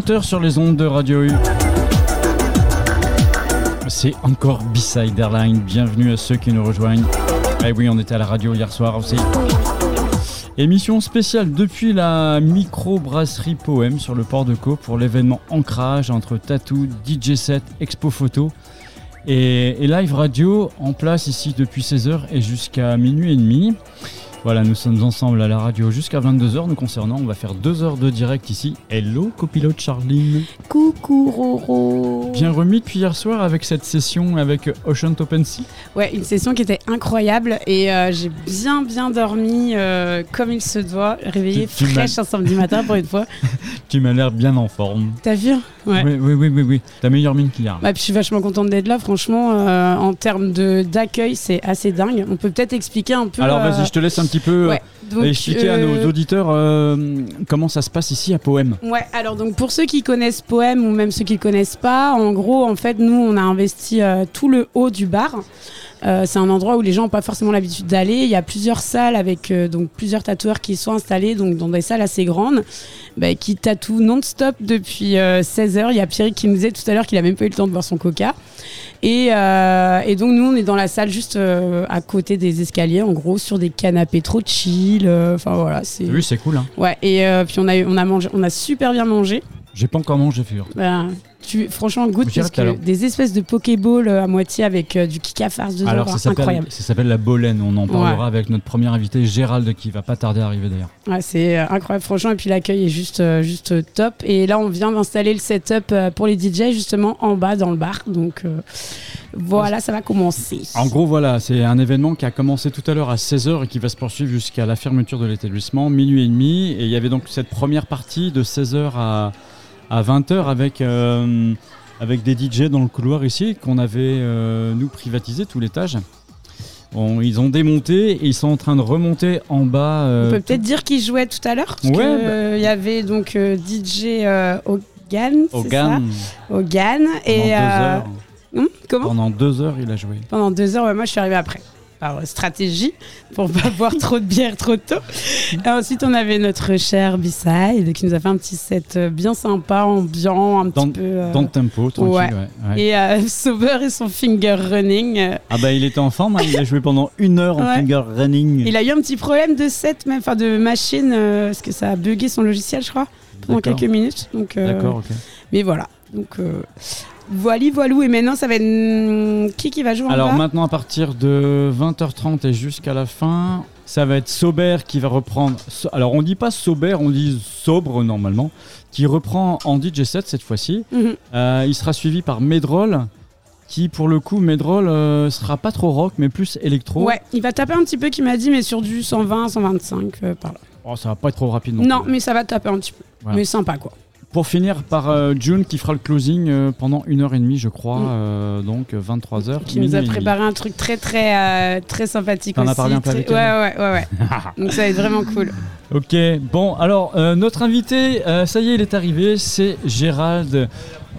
est 20h sur les ondes de Radio U. C'est encore B-Side Airline. Bienvenue à ceux qui nous rejoignent. Eh oui, on était à la radio hier soir aussi. Émission spéciale depuis la micro-brasserie Poème sur le port de Caux pour l'événement Ancrage entre Tattoo, DJ set, Expo Photo et, et live radio en place ici depuis 16h et jusqu'à minuit et demi. Voilà, nous sommes ensemble à la radio jusqu'à 22h nous concernant. On va faire deux heures de direct ici. Hello, copilote Charline. Coucou Roro. Bien remis depuis hier soir avec cette session avec Ocean Open Sea. Ouais, une session qui était incroyable et euh, j'ai bien bien dormi euh, comme il se doit, réveillé fraîche un samedi matin pour une fois. Tu m'as l'air bien en forme. T'as vu Ouais. Oui, oui, oui, oui, oui. Ta meilleure mine qu'hier. Bah, puis je suis vachement contente d'être là, franchement, euh, en termes d'accueil, c'est assez dingue. On peut peut-être expliquer un peu. Alors euh, vas-y, je te laisse un petit peu euh, ouais. Donc, expliquer à nos auditeurs comment ça se passe ici à Poème. Ouais, alors donc pour ceux qui connaissent Poème ou même ceux qui connaissent pas, en gros, en fait, nous, on a investi tout le haut du bar. Euh, c'est un endroit où les gens n'ont pas forcément l'habitude d'aller. Il y a plusieurs salles avec euh, donc plusieurs tatoueurs qui sont installés donc dans des salles assez grandes, bah, qui tatouent non-stop depuis 16 heures. Il y a Pierrick qui nous disait tout à l'heure qu'il a même pas eu le temps de boire son coca. Et, euh, et donc nous, on est dans la salle juste euh, à côté des escaliers, en gros, sur des canapés trop chill. euh, Enfin voilà, c'est. Vu, c'est cool. Hein. Ouais. Et euh, puis on a on a mangé, on a super bien mangé. J'ai pas encore mangé, figure. Ben, tu, franchement, goûte parce que des espèces de Pokéball euh, à moitié avec euh, du kika farce dedans, Alors ça incroyable. ça s'appelle la Bolène. On en parlera avec notre premier invité Gérald qui va pas tarder à arriver d'ailleurs. Ouais, c'est euh, incroyable, franchement. Et puis l'accueil est juste, euh, juste top. Et là, on vient d'installer le setup pour les DJ justement en bas dans le bar. Donc voilà, ça va commencer. En gros, voilà, c'est un événement qui a commencé tout à l'heure à 16h et qui va se poursuivre jusqu'à la fermeture de l'établissement, minuit et demi. Et il y avait donc cette première partie de 16h à, à 20h avec, euh, avec des DJ dans le couloir ici qu'on avait, euh, nous, privatisé tout l'étage. Bon, ils ont démonté et ils sont en train de remonter en bas. euh, on peut peut-être dire qui jouait tout à l'heure. parce Ouais, que, bah- Il y avait donc DJ Hogan, ça Hogan. pendant Et deux euh, heures. hum, comment Pendant deux heures, il a joué. Pendant deux heures, ouais, moi je suis arrivée après. Par stratégie, pour pas boire trop de bière trop tôt. Et ensuite, on avait notre cher B-Side qui nous a fait un petit set euh, bien sympa, ambiant, un Dans- petit peu. euh, Dans le tempo, tranquille. ouais. ouais, ouais. Et euh, et son finger running. euh, Ah bah il était en forme, hein, il a joué pendant une heure en finger running. il a eu un petit problème de set, même, enfin de machine, euh, parce que ça a bugué son logiciel, je crois, pendant quelques minutes. D'accord, ok. Mais voilà. Donc, voilà, voilou. Et maintenant, ça va être. hmm, Qui qui va jouer en Alors bas maintenant à partir de 20h30 et jusqu'à la fin, ça va être Sauber qui va reprendre. Alors on dit pas Sauber, on dit Sobre normalement, qui reprend en DJ set cette fois-ci. Mhm. Euh, il sera suivi par Medroll, qui pour le coup Medroll euh, sera pas trop rock mais plus électro. Ouais, il va taper un petit peu, qui m'a dit, mais sur du 120, 125, euh, par là. Oh, ça va pas être trop rapide non. Non, mais ça va taper un petit peu. Voilà. Mais sympa, quoi. Pour finir par euh, June qui fera le closing euh, pendant une heure et demie je crois, Mm. euh, donc 23h. Qui nous a préparé un truc très, très, euh, très sympathique as aussi. parlé un peu très- avec ouais, ouais, ouais, ouais. Donc ça va être vraiment cool. Ok, bon, alors euh, notre invité, euh, ça y est, il est arrivé, c'est Gérald.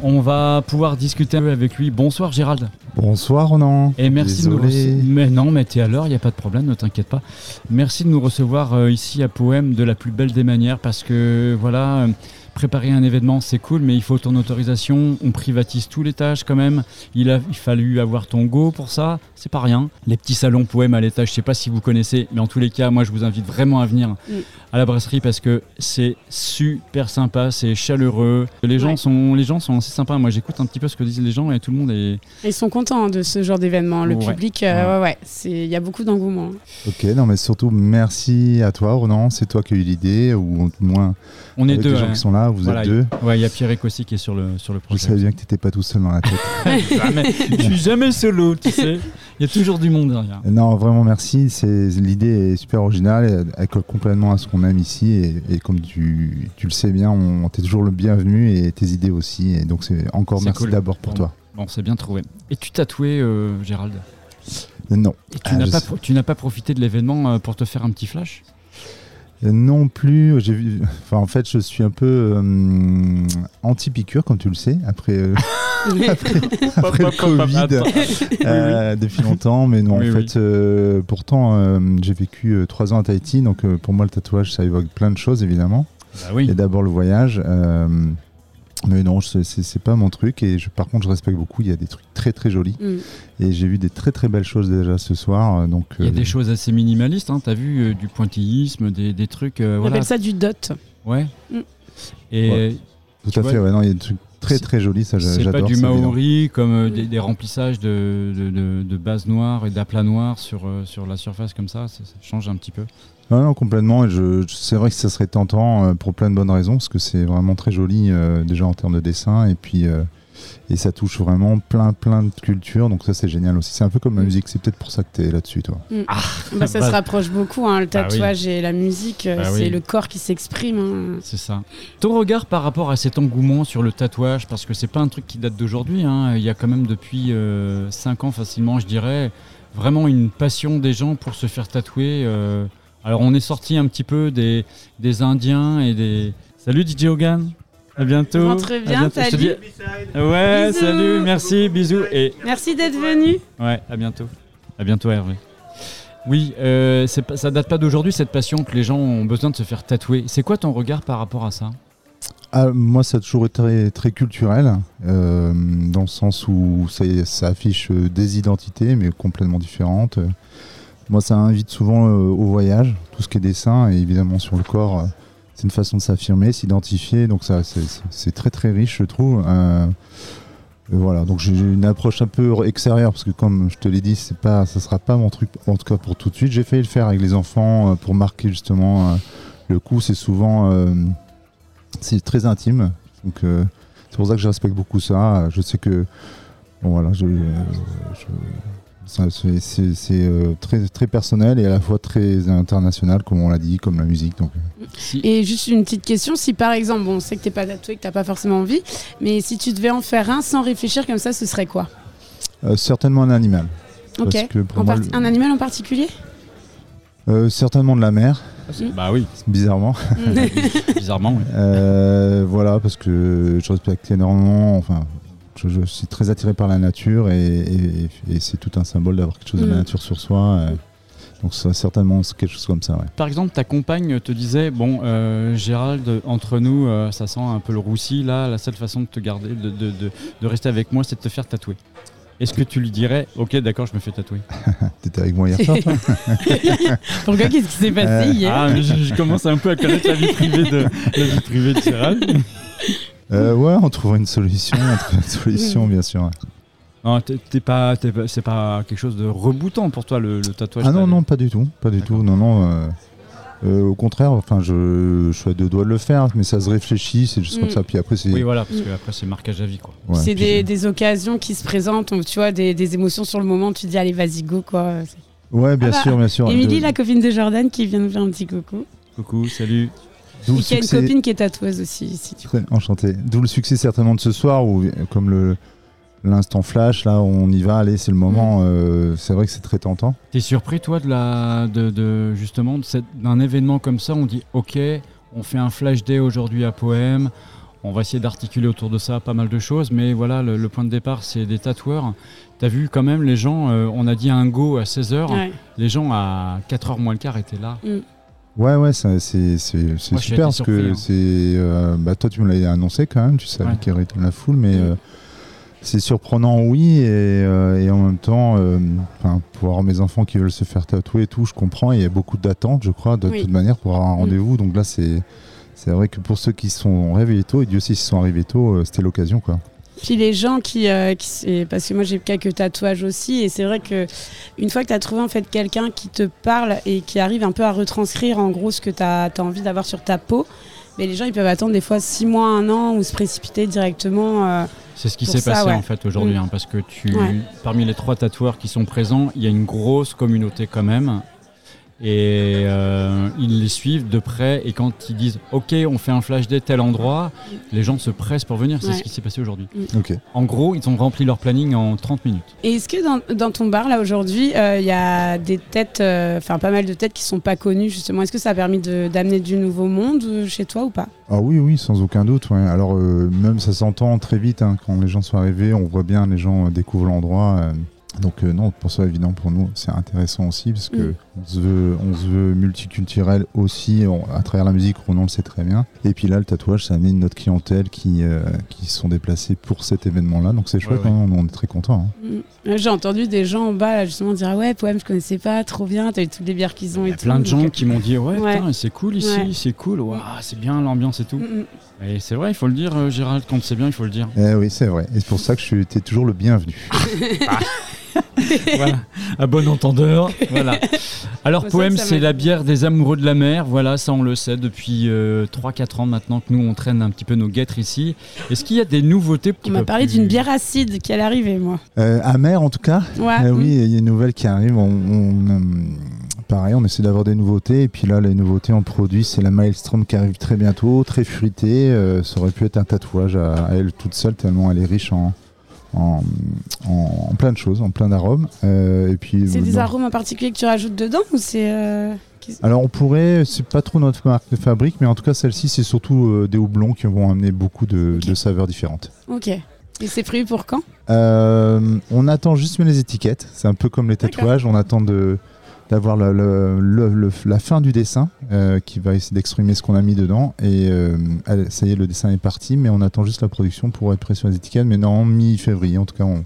On va pouvoir discuter un peu avec lui. Bonsoir Gérald. Bonsoir Ronan. Et merci de nous Mais non, mais t'es à l'heure, il n'y a pas de problème, ne t'inquiète pas. Merci de nous recevoir euh, ici à Poème de la plus belle des manières parce que voilà, euh, préparer un événement c'est cool, mais il faut ton autorisation. On privatise tout l'étage quand même. Il a il fallu avoir ton go pour ça, c'est pas rien. Les petits salons Poème à l'étage, je sais pas si vous connaissez, mais en tous les cas, moi je vous invite vraiment à venir à la brasserie parce que c'est super sympa, c'est chaleureux. Les gens Ouais. sont les gens sont assez sympas. Moi j'écoute un petit peu ce que disent les gens et tout le monde est Ils sont contents hein, de ce genre d'événement. Le Ouais. public, euh, ouais, ouais, c'est- il y a beaucoup d'engouement. Ok, non mais surtout merci à toi Ronan, c'est toi qui as eu l'idée, ou au moins on est avec deux. les gens hein. qui sont là, vous Voilà, êtes deux. Ouais, il y a Pierrick aussi qui est sur le, sur le Je projet. savais bien que t'étais pas tout seul dans la tête. jamais, je suis jamais solo, tu sais. Il y a toujours du monde derrière. non, vraiment merci, c'est l'idée est super originale, elle, colle complètement à ce qu'on aime ici, et, et comme tu, tu le sais bien, on, t'es toujours le bienvenu, et tes idées aussi, et donc c'est encore merci cool. d'abord pour Bon. toi. Bon, c'est bien trouvé. Et tu tatoué, euh, Gérald? Euh, Non, Et tu Ah, n'as je pas, sais. pro- tu n'as pas profité de l'événement euh, pour te faire un petit flash? Euh, Non plus, j'ai vu. Enfin, en fait, je suis un peu euh, anti-piqûre, comme tu le sais, après, euh, après le Covid euh, depuis longtemps. Mais non, Oui, en oui. fait, euh, pourtant, euh, j'ai vécu euh, trois ans à Tahiti, donc euh, pour moi, le tatouage, ça évoque plein de choses, évidemment. Bah oui. Et d'abord le voyage. Mais non, c'est- pas mon truc. Et je- par contre, je respecte beaucoup. Il y a des trucs très très jolis. Mm. Et j'ai vu des très très belles choses déjà ce soir. euh, Donc, Il y a euh, des choses assez minimalistes, hein. t'as vu euh, du pointillisme, des, des trucs. euh, On voilà. appelle ça du dot. Ouais. Mm. Et Ouais. Tout Tu à vois, fait. Ouais, non, il y a des trucs très très jolis. Ça, j'a- c'est j'adore. pas du évident. maori comme euh, Mm. des, des remplissages de, de, de- de bases noires et d'aplats noirs sur, euh, sur la surface comme ça, ça, ça change un petit peu. Non, non, complètement. Je, je- c'est vrai que ça serait tentant euh, pour plein de bonnes raisons, parce que c'est vraiment très joli euh, déjà en termes de dessin, et puis euh, et ça touche vraiment plein plein de cultures. Donc ça, c'est génial aussi. C'est un peu comme la Mm. musique. C'est peut-être pour ça que t'es là-dessus, toi. Bah, ça Bah- se rapproche beaucoup, hein, le Bah oui. tatouage et la musique, Bah c'est oui. le corps qui s'exprime. hein. C'est ça. Ton regard par rapport à cet engouement sur le tatouage, parce que c'est pas un truc qui date d'aujourd'hui, hein. il y a quand même depuis 5 ans facilement, je dirais, vraiment une passion des gens pour se faire tatouer. euh. Alors on est sorti un petit peu des, des Indiens et des... Salut DJ Hogan à bientôt. Bien, bientôt. Salut. dis- Ouais, Bisous. salut, merci, bisous et Merci d'être venu. Ouais, à bientôt. À bientôt, Hervé. Oui, euh, pas, ça date pas d'aujourd'hui cette passion que les gens ont besoin de se faire tatouer. C'est quoi ton regard par rapport à ça? Ah, moi, ça a toujours été très, très culturel, euh, dans le sens où ça, ça affiche des identités, mais complètement différentes. Moi, ça invite souvent euh, au voyage, tout ce qui est dessin, et évidemment sur le corps, euh, c'est une façon de s'affirmer, s'identifier. Donc ça, c'est- très très riche, je trouve. Euh, voilà, donc j'ai une approche un peu extérieure parce que comme je te l'ai dit, c'est pas, ça sera pas mon truc, en tout cas pour tout de suite. J'ai failli le faire avec les enfants pour marquer justement le coup. C'est souvent c'est très intime. Donc c'est pour ça que je respecte beaucoup ça. Je sais que voilà, je, c'est euh, très très personnel et à la fois très international comme on l'a dit, comme la musique. Donc euh, Et juste une petite question, si par exemple, bon, on sait que t'es pas tatoué, que t'as pas forcément envie, mais si tu devais en faire un sans réfléchir comme ça, ce serait quoi? Euh, certainement un animal. Ok. Parce que pour En moi, parti- le- Un animal en particulier? Euh, certainement de la mer, Bah oui, bizarrement. bizarrement. oui. Euh, voilà, parce que je respecte énormément. Enfin, je, je suis très attiré par la nature et, et- et c'est tout un symbole d'avoir quelque chose de la Mm. nature sur soi. euh. donc, ça, certainement, c'est quelque chose comme ça. Ouais. Par exemple, ta compagne te disait Bon, euh, Gérald, entre nous, euh, ça sent un peu le roussi. Là, la seule façon de te garder, de, de- de- de rester avec moi, c'est de te faire tatouer. Est-ce que tu lui dirais Ok, d'accord, je me fais tatouer? T'étais avec moi hier soir, toi? Pourquoi Qu'est-ce qui s'est passé hier? Ah, mais je, je commence un peu à connaître la vie privée de, la vie privée de Gérald. Euh, Ouais, on trouvera une solution. On trouvera une solution, bien sûr. ouais. Non, t'es t'es pas, t'es pas- c'est pas quelque chose de rebootant pour toi le, le tatouage. Ah non, non, pas du tout. Pas du D'accord. tout. Non, non. euh, euh, au contraire, enfin, je, je suis à deux doigts de le faire, mais ça se réfléchit, c'est juste Mm. comme ça. Puis après, c'est. Oui, voilà, parce que après c'est marquage à vie, quoi. ouais, c'est puis des, des occasions qui se présentent, tu vois, des, des émotions sur le moment, tu te dis allez vas-y go quoi. Ouais, bien Ah bah, sûr, bien sûr. Émilie, De- la copine de Jordan, qui vient nous faire un petit coucou. Coucou, salut. D'où Et qui a une copine qui est tatoueuse aussi, si tu Très enchanté. D'où le succès certainement de ce soir où, comme le l'instant flash, là, on y va, allez, c'est le moment. Mm. euh, c'est vrai que c'est très tentant. T'es surpris toi de la, de, de- justement de cette- d'un événement comme ça On dit ok, on fait un flash day aujourd'hui à Poème. On va essayer d'articuler autour de ça pas mal de choses, mais voilà, le, le point de départ, c'est des tatoueurs. T'as vu quand même les gens, euh, on a dit un go à 16h, Ouais. les gens à 4h moins le quart étaient là. Ouais, ouais, ça- c'est c'est- c'est Moi, j'ai super parce surpris, que hein. c'est. euh, bah, toi, tu me l'avais annoncé quand même, tu savais Ouais. qu'il y aurait de la foule, mais euh, c'est surprenant, oui, et, euh, et en même temps, euh, pour avoir mes enfants qui veulent se faire tatouer et tout, je comprends, il y a beaucoup d'attentes, je crois, de Oui. toute manière, pour avoir un Mm. rendez-vous. Donc là, c'est. C'est vrai que pour ceux qui sont réveillés tôt, et Dieu sait s'ils sont arrivés tôt, euh, c'était l'occasion, quoi. Puis les gens qui, euh, qui parce que moi j'ai quelques tatouages aussi et c'est vrai que une fois que tu as trouvé en fait quelqu'un qui te parle et qui arrive un peu à retranscrire en gros ce que tu as, envie d'avoir sur ta peau, mais les gens ils peuvent attendre des fois six mois, un an ou se précipiter directement. euh, C'est ce qui s'est passé ouais. en fait aujourd'hui, Mm. hein, parce que tu, Ouais. parmi les trois tatoueurs qui sont présents, il y a une grosse communauté quand même. Et euh, ils les suivent de près. Et quand ils disent OK, on fait un flash day tel endroit, les gens se pressent pour venir. C'est Ouais. ce qui s'est passé aujourd'hui. Ok. En gros, ils ont rempli leur planning en 30 minutes. Et est-ce que dans, dans ton bar là aujourd'hui euh, il y a des têtes, euh, enfin pas mal de têtes qui sont pas connues justement? Est-ce que ça a permis d'amener du nouveau monde chez toi ou pas? Ah oui, oui, sans aucun doute. ouais. Alors, euh, même ça s'entend très vite hein, quand les gens sont arrivés, on voit bien, les gens découvrent l'endroit. euh, Donc euh, non, pour ça évident pour nous, c'est intéressant aussi parce que Mm. On se veut, on se veut multiculturel aussi on- à travers la musique. Ronan le sait très bien. Et puis là, le tatouage, ça amène notre clientèle qui euh, qui sont déplacés pour cet événement-là. Donc c'est chouette, ouais. hein, on est très content. Mm. J'ai entendu des gens en bas là, justement dire ah ouais poème je connaissais pas trop bien t'as eu toutes les bières qu'ils ont Il y a tout plein de donc, gens qui m'ont dit ouais, c'est cool ici, Ouais. c'est cool, Waouh, c'est bien l'ambiance et tout. mm, mm. Et c'est vrai, il faut le dire, euh, Gérald, quand c'est bien, il faut le dire. Eh oui, c'est vrai. Et c'est pour ça que je suis t'es toujours le bienvenu. voilà, à bon entendeur. Voilà. Alors, Poème, c'est la bière des amoureux de la mer. Voilà, ça, on le sait depuis 3-4 ans maintenant que nous, on traîne un petit peu nos guêtres ici. Est-ce qu'il y a des nouveautés on m'a parlé d'une bière acide qui allait arriver moi Euh, amer en tout cas. ouais Eh mm. oui, il y a une nouvelle qui arrive. On, on, euh, pareil, on essaie d'avoir des nouveautés. Et puis là, les nouveautés en produit, c'est la Maelstrom qui arrive très bientôt, très fruitée. Euh, ça aurait pu être un tatouage à, à elle toute seule, tellement elle est riche en, en, en- en plein de choses, en plein d'arômes. Euh, et puis, c'est des arômes en particulier que tu rajoutes dedans ou c'est euh, Alors on pourrait, c'est pas trop notre marque de fabrique, mais en tout cas celle-ci, c'est surtout euh, des houblons qui vont amener beaucoup de, de saveurs différentes. ok et c'est prévu pour quand? On attend juste les étiquettes. C'est un peu comme les tatouages. On attend de d'avoir le- le- le- le- la fin du dessin euh, qui va essayer d'exprimer ce qu'on a mis dedans. Et euh, allez, ça y est, le dessin est parti, mais on attend juste la production pour être prêt sur les étiquettes. Mais non, mi-février, en tout cas, on,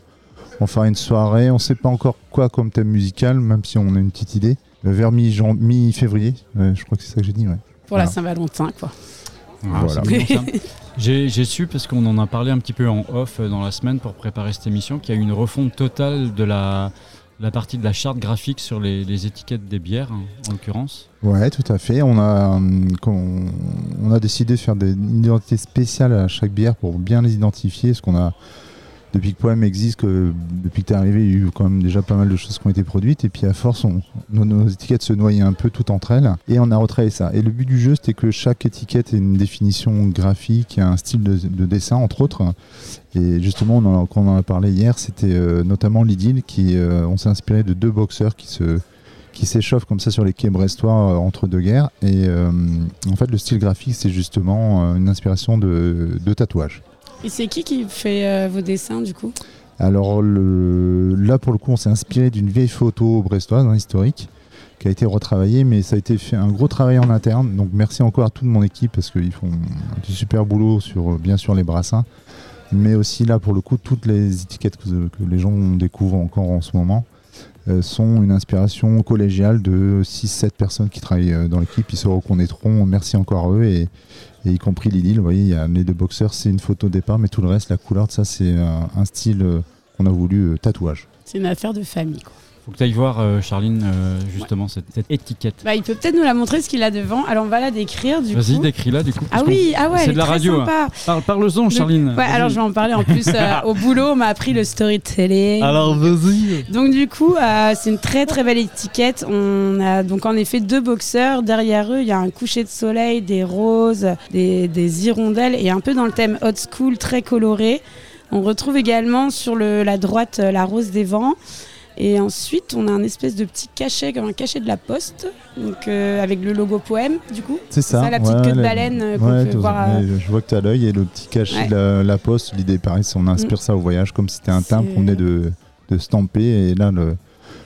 on fera une soirée. On sait pas encore quoi comme thème musical, même si on a une petite idée. Euh, Vers mi-février, Euh, je crois que c'est ça que j'ai dit. Ouais. pour la. Saint-Valentin quoi Ah, Voilà. J'ai su, parce qu'on en a parlé un petit peu en off dans la semaine pour préparer cette émission, qu'il y a eu une refonte totale de la, la partie de la charte graphique sur les, étiquettes des bières, hein, en l'occurrence. Ouais, tout à fait. On a, qu'on- on a décidé de faire des, une identité spéciale à chaque bière pour bien les identifier. Depuis que Poème existe, depuis que tu es arrivé, il y a eu quand même déjà pas mal de choses qui ont été produites. Et puis à force, nos, étiquettes se noyaient un peu toutes entre elles. Et on a retravaillé ça. Et le but du jeu, c'était que chaque étiquette ait une définition graphique, un style de, de dessin, entre autres. Et justement, on en on en a parlé hier, c'était euh, notamment l'idylle qui, euh, on s'est inspiré de deux boxeurs qui s'échauffent comme ça sur les quais brestois euh, entre deux guerres. Et en fait, le style graphique, c'est justement une inspiration de, de tatouage. Et c'est qui qui fait euh, vos dessins du coup? Alors là, pour le coup, on s'est inspiré d'une vieille photo brestoise, hein, historique, qui a été retravaillée, mais ça a été fait un gros travail en interne. Donc merci encore à toute mon équipe parce qu'ils font du super boulot sur, euh, bien sûr, les brassins, mais aussi là, pour le coup, toutes les étiquettes que, les gens découvrent encore en ce moment euh, sont une inspiration collégiale de 6-7 personnes qui travaillent dans l'équipe. Ils se reconnaîtront. Merci encore à eux et, et y compris Lily. Vous voyez, il y a les deux boxeurs, c'est une photo de départ, mais tout le reste, la couleur ça, c'est un, style euh, qu'on a voulu euh, tatouage. c'est une affaire de famille Faut que tu ailles voir, euh, Charline, euh, justement, cette, cette étiquette. bah il peut peut-être nous la montrer ce qu'il a devant alors on va la décrire du Vas-y, coup décris-la, du coup. ah oui ah ouais c'est de la radio, hein. Parle- Parle-en, Charline. Ouais, Vas-y. alors je vais en parler en plus euh, au boulot, on m'a appris le storytelling. Alors, vas-y. Donc du coup, euh, c'est une très très belle étiquette. On a donc en effet deux boxeurs. Derrière eux, il y a un coucher de soleil, des roses, des, des hirondelles et un peu dans le thème hot school, très coloré. On retrouve également sur le, la droite la rose des vents. Et ensuite, on a un espèce de petit cachet, comme un cachet de la poste, donc euh, avec le logo poème, du coup. C'est ça. ça, la petite queue de baleine, euh, qu'on peut voir, ouais, je vois que tu as l'œil et le petit cachet Ouais. de la, la poste. L'idée, pareil, c'est on inspire ça au voyage comme si c'était un timbre qu'on venait de, de stamper. Et là, le,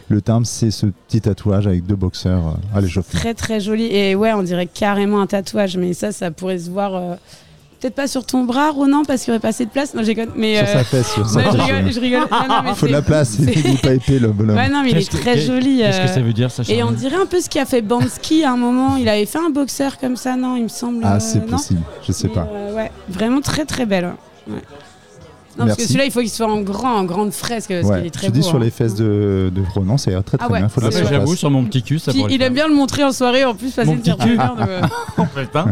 le timbre, c'est ce petit tatouage avec deux boxeurs euh, à l'échauffement. Très très joli. Et ouais, on dirait carrément un tatouage, mais ça, ça pourrait se voir. euh, Peut-être pas sur ton bras, Ronan, parce qu'il n'y aurait pas assez de place. Non, j'ai Mais, Sur euh, sa fesse, sur sa non, je fesse, rigole, je rigole. Non, non, mais Il faut de la place, il n'est pas épais le bonhomme. Ouais, non, mais il est très joli. Qu'est-ce que euh, ça veut dire, ça, Et on dirait un peu ce qu'a fait Bansky à un moment. Il avait fait un boxeur comme ça, non Il me semble. Ah, euh, c'est possible, je sais Mais, pas. euh, ouais, vraiment très très belle. ouais. Non, parce que celui-là, il faut qu'il soit en grand, en grande fresque, parce Ouais. qu'il est très Je dis beau. sur hein. les fesses de, de Ronan, ira très très Ah ouais, bien. Faut de la c'est- surface. J'avoue, sur mon petit cul, ça Puis il aime bien le montrer en soirée, en plus, passer Mon le petit dire. En fait, hein.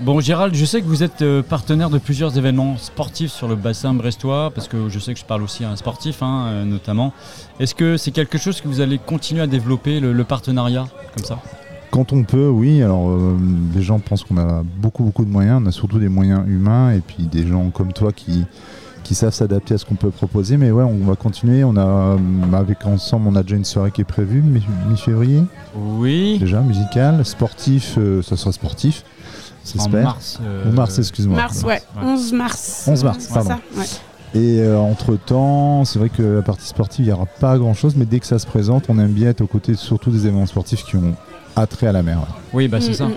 Bon, Gérald, je sais que vous êtes euh, partenaire de plusieurs événements sportifs sur le bassin brestois, parce que je sais que je parle aussi à un sportif, hein, euh, notamment. Est-ce que c'est quelque chose que vous allez continuer à développer, le, le partenariat, comme ça? Quand on peut, oui. Alors, euh, les gens pensent qu'on a beaucoup, beaucoup de moyens. On a surtout des moyens humains et puis des gens comme toi qui, qui savent s'adapter à ce qu'on peut proposer. Mais ouais, on va continuer. On a, euh, avec Ensemble, on a déjà une soirée qui est prévue, mi- mi-février, Oui. déjà, musicale. Sportif, euh, ça sera sportif. En mars. euh, Ou mars, excuse-moi. Mars, ouais. 11 mars. 11 mars, pardon. ça, ouais. Et euh, entre-temps, c'est vrai que la partie sportive, il n'y aura pas grand-chose, mais dès que ça se présente, on aime bien être aux côtés surtout des événements sportifs qui ont attrait à la mer. ouais. Oui, bah c'est Mm, ça. mm.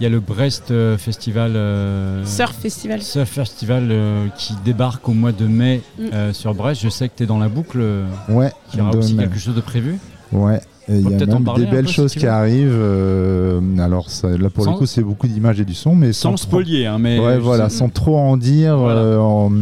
Il y a le Brest euh, Festival. euh, Surf Festival. Surf Festival euh, qui débarque au mois de mai Mm. euh, sur Brest. Je sais que tu es dans la boucle. Ouais, qu'il y aura aussi quelque chose de prévu. Ouais, il y a même des belles peu, choses qui arrivent. euh, alors ça- là pour Sans- le coup c'est beaucoup d'images et du son, mais Sans sans, spolier, hein, mais. ouais, voilà, sais- sans trop en dire. Voilà. euh, en-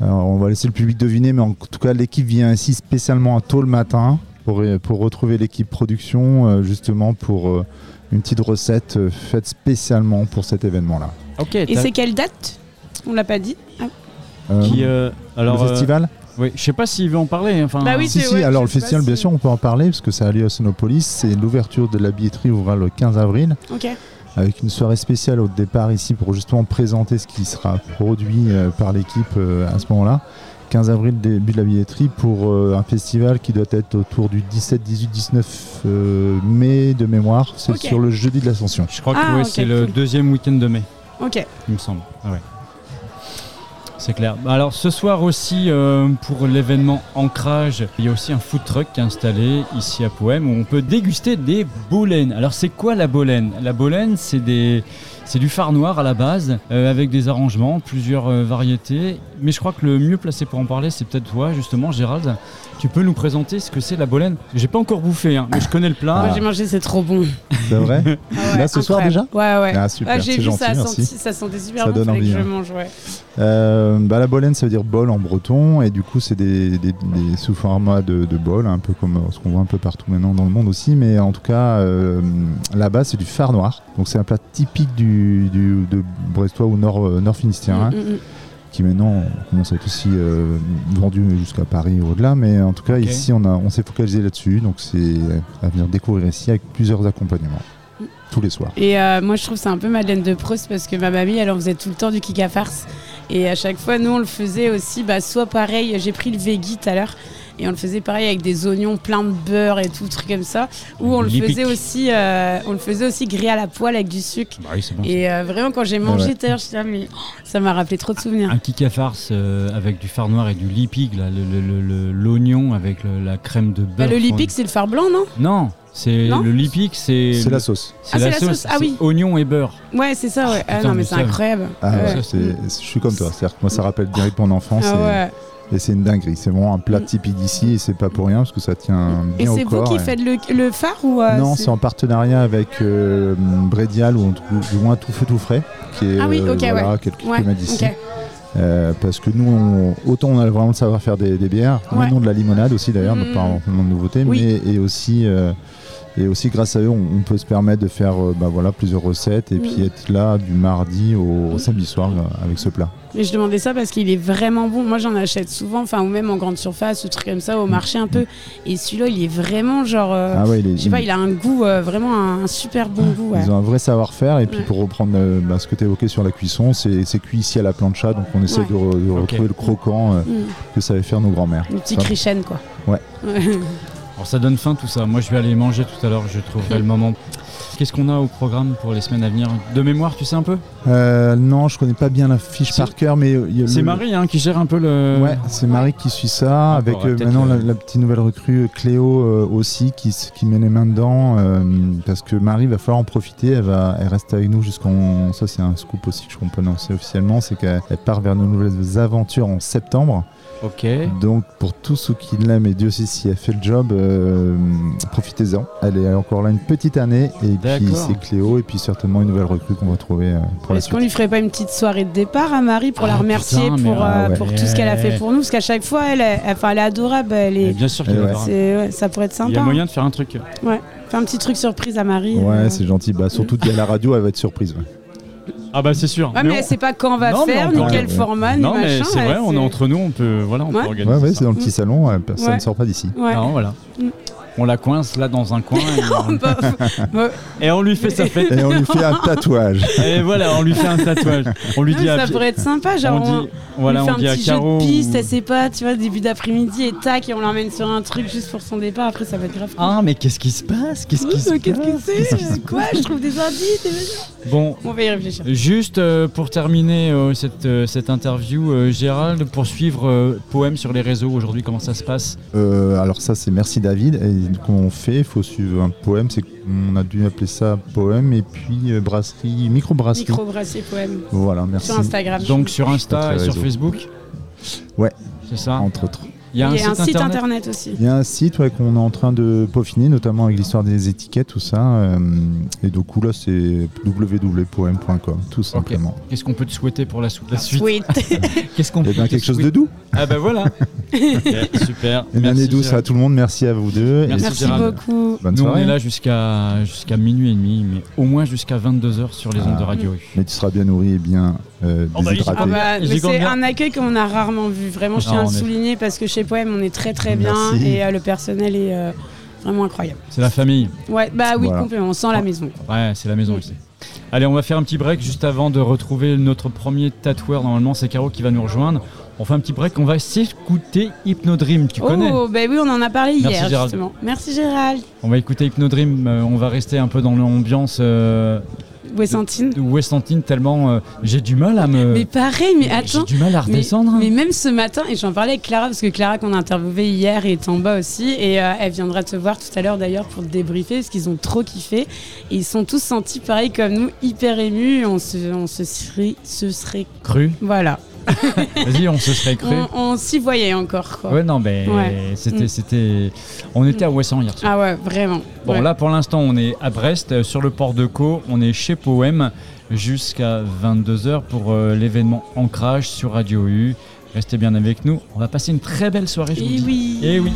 alors, on va laisser le public deviner, mais en tout cas l'équipe vient ici spécialement à tôt le matin pour, pour retrouver l'équipe production, euh, justement pour euh, une petite recette euh, faite spécialement pour cet événement-là. Ok, Et c'est quelle date? On l'a pas dit. Ah. Euh, qui, euh, alors, le euh, festival? oui, je sais pas s'il veut en parler. Enfin, Bah oui, Si, c'est- si, ouais, alors le festival, si- bien sûr, on peut en parler parce que ça a lieu à Sonopolis. C'est l'ouverture de la billetterie ouvrira le 15 avril. Ok. avec une soirée spéciale au départ ici pour justement présenter ce qui sera produit euh, par l'équipe euh, à ce moment-là. 15 avril, début de la billetterie pour euh, un festival qui doit être autour du 17, 18, 19 euh, mai de mémoire. C'est sur le jeudi de l'Ascension. Je crois que Ah, ouais, ok, c'est le deuxième week-end de mai, Ok. il me semble. Ah ouais. C'est clair. Bah Alors ce soir aussi, euh, pour l'événement Ancrage, il y a aussi un food truck qui est installé ici à Poème où on peut déguster des bolènes. Alors c'est quoi la bolène La bolène, c'est des... C'est du phare noir à la base, euh, avec des arrangements, plusieurs euh, variétés. Mais je crois que le mieux placé pour en parler, c'est peut-être toi, justement, Gérald. Tu peux nous présenter ce que c'est la bolène J'ai pas encore bouffé, hein, mais je connais le plat. Moi j'ai mangé, c'est trop bon. C'est vrai? Ah ouais, Là, ce soir, incroyable. Ouais, ouais. Ah, super, Ah, j'ai c'est vu, gentil, ça, senti, ça sentait super Ça bon, donne fallait envie, que je hein. mange, ouais. Euh, bah, la bolène, ça veut dire bol en breton, et du coup, c'est des, des- des sous formats de, de bol, un peu comme euh, ce qu'on voit un peu partout maintenant dans le monde aussi, mais en tout cas, euh, là-bas, c'est du phare noir. Donc, c'est un plat typique du, du- de Brestois ou Nord, euh, Nord Finistérien, Mm, mm, mm. Qui maintenant commence à être aussi euh, vendu jusqu'à Paris et au-delà, mais en tout cas, ici, on, a- on s'est focalisé là-dessus, donc c'est à venir découvrir ici avec plusieurs accompagnements, tous les soirs. Et euh, moi, je trouve que c'est un peu Madeleine de Proust parce que ma mamie, elle en faisait tout le temps du kika farce. Et à chaque fois, nous, on le faisait aussi, bah, soit pareil, j'ai pris le veggie tout à l'heure, et on le faisait pareil avec des oignons plein de beurre et tout, truc comme ça. Ou on le Lipique. faisait aussi, euh, on le faisait aussi grillé à la poêle avec du sucre. Bah oui, c'est bon. Et euh, vraiment, quand j'ai mangé ouais. tout à l'heure, j'étais là, mais oh, ça m'a rappelé trop de souvenirs. Un kika farce euh, avec du phare noir et du lipig, l'oignon avec le- la crème de Bah, beurre. le lipic, c'est le phare blanc, non? Non, c'est le lipig, c'est C'est la sauce. Ah, c'est la sauce. Ah c'est oui. oignon et beurre. Ouais, c'est ça, ouais. Ah, Ah, putain, non, mais mais c'est incroyable. Ah Ouais. ouais, c'est- je suis comme toi, c'est-à-dire que moi ça rappelle direct mon enfance. Ah et- ouais. Et c'est une dinguerie, c'est vraiment un plat typique d'ici et c'est pas pour rien parce que ça tient Et bien au c'est vous corps. qui et- faites le, le phare ou euh, non, c'est en partenariat avec euh, Brédial ou du moins Tout Feu Tout Frais, qui est Ah oui, euh, ok, voilà, ouais. quelqu'un Ouais, qui m'a dit ici. ok. Euh, parce que nous, on- autant on a vraiment le savoir-faire des, des bières, Ouais. non de la limonade aussi d'ailleurs, donc Mhm. pas vraiment de nouveauté, Oui. mais et aussi, et aussi grâce à eux, on, on peut se permettre de faire euh, bah, voilà, plusieurs recettes et puis être là du mardi au, au samedi soir euh, avec ce plat. Mais je demandais ça parce qu'il est vraiment bon. Moi, j'en achète souvent, enfin, ou même en grande surface ou trucs comme ça, au marché un peu. Et celui-là, il est vraiment genre. euh, Ah ouais, il est- je sais pas, il a un goût, euh, vraiment un, un super bon goût. ouais. Ils ont un vrai savoir-faire et puis Ouais. pour reprendre euh, bah, ce que tu évoquais sur la cuisson, c'est cuit ici à la plancha, donc on essaie Ouais. de, re- de Ok. retrouver le croquant euh, Mm. que savaient faire nos grands-mères. Une petite Ça- crichène, quoi. Ouais. Alors ça donne faim tout ça. Moi je vais aller manger tout à l'heure, je trouverai le moment. Qu'est-ce qu'on a au programme pour les semaines à venir De mémoire, tu sais un peu Euh, non, je connais pas bien la fiche par cœur, mais a C'est le- Marie hein, qui gère un peu le. Ouais, c'est Marie qui suit ça, Ah, avec euh, maintenant la, la petite nouvelle recrue euh, Cléo euh, aussi qui, qui met les mains dedans, euh, parce que Marie va falloir en profiter, elle, va, elle reste avec nous jusqu'en... Ça c'est un scoop aussi que je peux annoncer officiellement, c'est qu'elle elle part vers nos nouvelles aventures en septembre. Ok. Donc pour tous ceux qui l'aiment et Dieu sait si elle fait le job, euh, profitez-en. Elle est encore là une petite année et puis c'est Cléo et puis certainement une nouvelle recrue qu'on va trouver euh, pour la Est-ce qu'on lui ferait pas une petite soirée de départ à Marie pour la Ah, remercier putain, mais pour, ah euh, ouais. pour tout ce qu'elle a fait pour nous? Parce qu'à chaque fois, elle est, enfin, elle est adorable. Elle est, bien sûr ouais. c'est- ouais, ça pourrait être Il sympa. y a hein. moyen de faire un truc. Faire un petit truc surprise à Marie. Ouais, euh. c'est gentil. Bah, surtout qu'à la radio, elle va être surprise. Ah bah c'est sûr. Ouais, mais on- elle sait pas quand on va Non, mais faire, on ni quel ouais. format, ni Non mais machin. c'est vrai, on est c'est- entre nous, on peut voilà, on Ouais. peut organiser. Ouais, ouais, c'est dans le petit salon, euh, personne Ouais. ne sort pas d'ici. Ouais. Non, voilà. On la coince là dans un coin et, Bah, bah, et on lui fait sa fête. Et on lui fait un tatouage. Et voilà, on lui fait un tatouage. On lui non, dit à ça pourrait être sympa, genre on on, dit voilà, on lui on fait dit un à petit Caro. jeu de piste, ou- elle sait pas, tu vois, début d'après-midi et tac, et on l'emmène sur un truc juste pour son départ. Après, ça va être grave. Ah mais qu'est-ce qui se passe? Qu'est-ce qui se mais Qu'est-ce que passe c'est? Quoi? Je trouve des indices, des. Bon, On va y réfléchir. juste euh, pour terminer euh, cette, euh, cette interview, euh, Gérald, pour suivre euh, Poème sur les réseaux aujourd'hui, comment ça se passe? Euh, alors ça c'est merci David. Et qu'on fait, il faut suivre un poème. C'est on a dû appeler ça poème et puis euh, brasserie, micro brasserie. Micro brassé poème Voilà, merci. sur Instagram. Donc sur Insta Sur et sur. Facebook Ouais. C'est ça Entre autres. Il y a un, Il y a un site, internet, internet aussi. Il y a un site ouais, qu'on est en train de peaufiner, notamment avec l'histoire des étiquettes, tout ça. euh, et du coup là c'est www.poem.com, tout simplement. Qu'est-ce qu'on peut te souhaiter pour la, sou- la suite Sweet. Qu'est-ce qu'on Et peut bien te quelque chose de doux. Ah bah voilà Ok, Super Une Merci, année douce à tout le monde. Merci à vous deux. Merci, et Merci Gérald. beaucoup. bonne Nous on est là jusqu'à jusqu'à minuit et demi, mais au moins jusqu'à 22h sur les ondes de Ah. Radio U. Mais tu seras bien nourri et bien euh, Oh bah. Ah bah, mais compte c'est un accueil qu'on a rarement vu. Vraiment, je tiens Ah, à le est- souligner parce que chez Poème, on est très très bien Merci. et euh, le personnel est euh, vraiment incroyable. C'est la famille. Ouais, bah oui, Voilà. complètement. On sent la maison. Ouais, c'est la maison Oui. ici. Allez, on va faire un petit break juste avant de retrouver notre premier tatoueur. Normalement, c'est Caro qui va nous rejoindre. On fait un petit break, on va s'écouter Hypnodream. Tu connais? Oh, bah oui, on en a parlé Merci, hier Gérald. justement. Merci Gérald. On va écouter Hypnodream. euh, on va rester un peu dans l'ambiance Wessantine. de Westantine tellement euh, j'ai du mal à me. Mais pareil, mais J'ai attends. du mal à redescendre. hein. mais même ce matin, et j'en parlais avec Clara, parce que Clara qu'on a interviewé hier est en bas aussi, et euh, elle viendra te voir tout à l'heure d'ailleurs pour te débriefer, parce qu'ils ont trop kiffé. Et ils sont tous sentis pareil comme nous, hyper émus, on se, on se serait, se serait... Cru. Voilà, Vas-y, on se serait cru. on, on s'y voyait encore. Quoi. Ouais, non, mais Ouais. c'était, Mm. c'était. On était à Ouessant hier soir. Ah ouais, vraiment. Bon, Ouais. là pour l'instant, on est à Brest, euh, sur le port de Caux. On est chez Poème jusqu'à 22h pour euh, l'événement Ancrage sur Radio U. Restez bien avec nous. On va passer une très belle soirée, je vous dis. oui. Eh oui.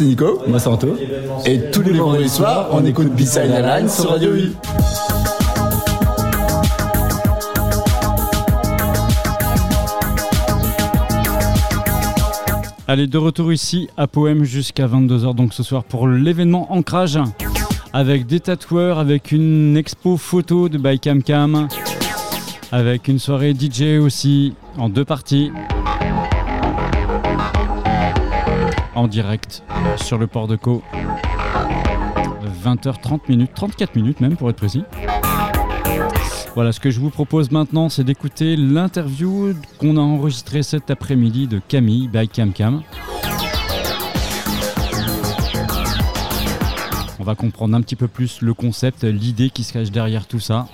C'est Nico. Moi, c'est Anto. Et tous les vendredis soirs, on écoute B-Side Airlines sur Radio U. Allez, de retour ici à Poème jusqu'à 22h, donc ce soir pour l'événement Ancrage, avec des tatoueurs, avec une expo photo de by Cam Cam, avec une soirée DJ aussi, en deux parties, en direct sur le port de Co. 20h30 minutes, 34 minutes même pour être précis. Voilà, ce que je vous propose maintenant, c'est d'écouter l'interview qu'on a enregistrée cet après-midi de Camille by Cam Cam. On va comprendre un petit peu plus le concept, l'idée qui se cache derrière tout ça.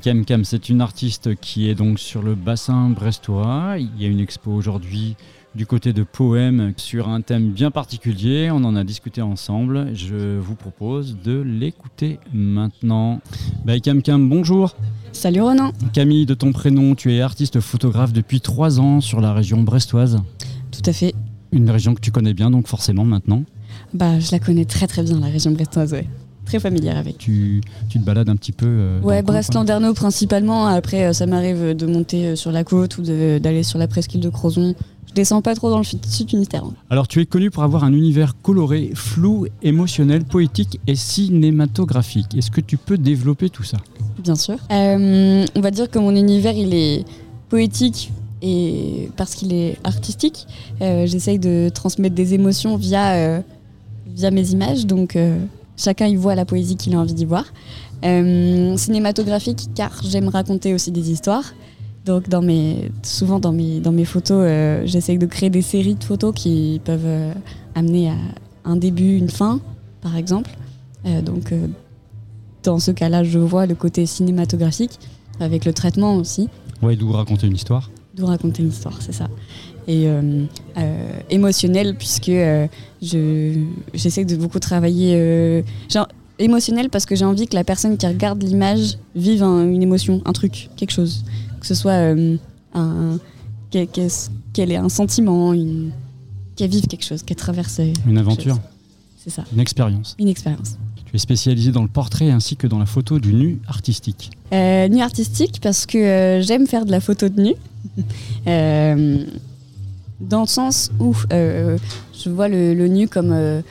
Cam Cam, c'est une artiste qui est donc sur le bassin brestois. Il y a une expo aujourd'hui du côté de Poème sur un thème bien particulier. On en a discuté ensemble. Je vous propose de l'écouter maintenant. Cam Cam, bonjour. Salut Ronan. Camille, de ton prénom, tu es artiste photographe depuis trois ans sur la région brestoise. Tout à fait. Une région que tu connais bien, donc forcément maintenant. Bah, je la connais très très bien, la région brestoise, ouais très familière avec. Tu, tu te balades un petit peu euh, Ouais, Brest-Landerneau principalement. Après, euh, ça m'arrive de monter euh, sur la côte ou d'aller sur la presqu'île de Crozon. Je descends pas trop dans le sud unitaire. Hein. Alors, tu es connu pour avoir un univers coloré, flou, émotionnel, poétique et cinématographique. Est-ce que tu peux développer tout ça? Bien sûr. on va dire que mon univers, il est poétique et parce qu'il est artistique. J'essaye de transmettre des émotions via, via mes images. Donc, Chacun y voit la poésie qu'il a envie d'y voir. Euh, cinématographique, car j'aime raconter aussi des histoires. Donc dans mes, souvent dans mes, dans mes photos, euh, j'essaye de créer des séries de photos qui peuvent euh, amener à un début, une fin, par exemple. donc dans ce cas-là, je vois le côté cinématographique, avec le traitement aussi. Ouais, d'où raconter une histoire. D'où raconter une histoire, c'est ça et euh, euh, émotionnel puisque euh, je j'essaie de beaucoup travailler genre émotionnel parce que j'ai envie que la personne qui regarde l'image vive une émotion, un truc, quelque chose, que ce soit un qu'elle ait un sentiment, qu'elle vive quelque chose, qu'elle traverse une aventure. C'est ça. Une expérience. Une expérience. Tu es spécialisé dans le portrait ainsi que dans la photo du nu artistique. nu artistique parce que j'aime faire de la photo de nu dans le sens où euh, je vois le, nu comme euh,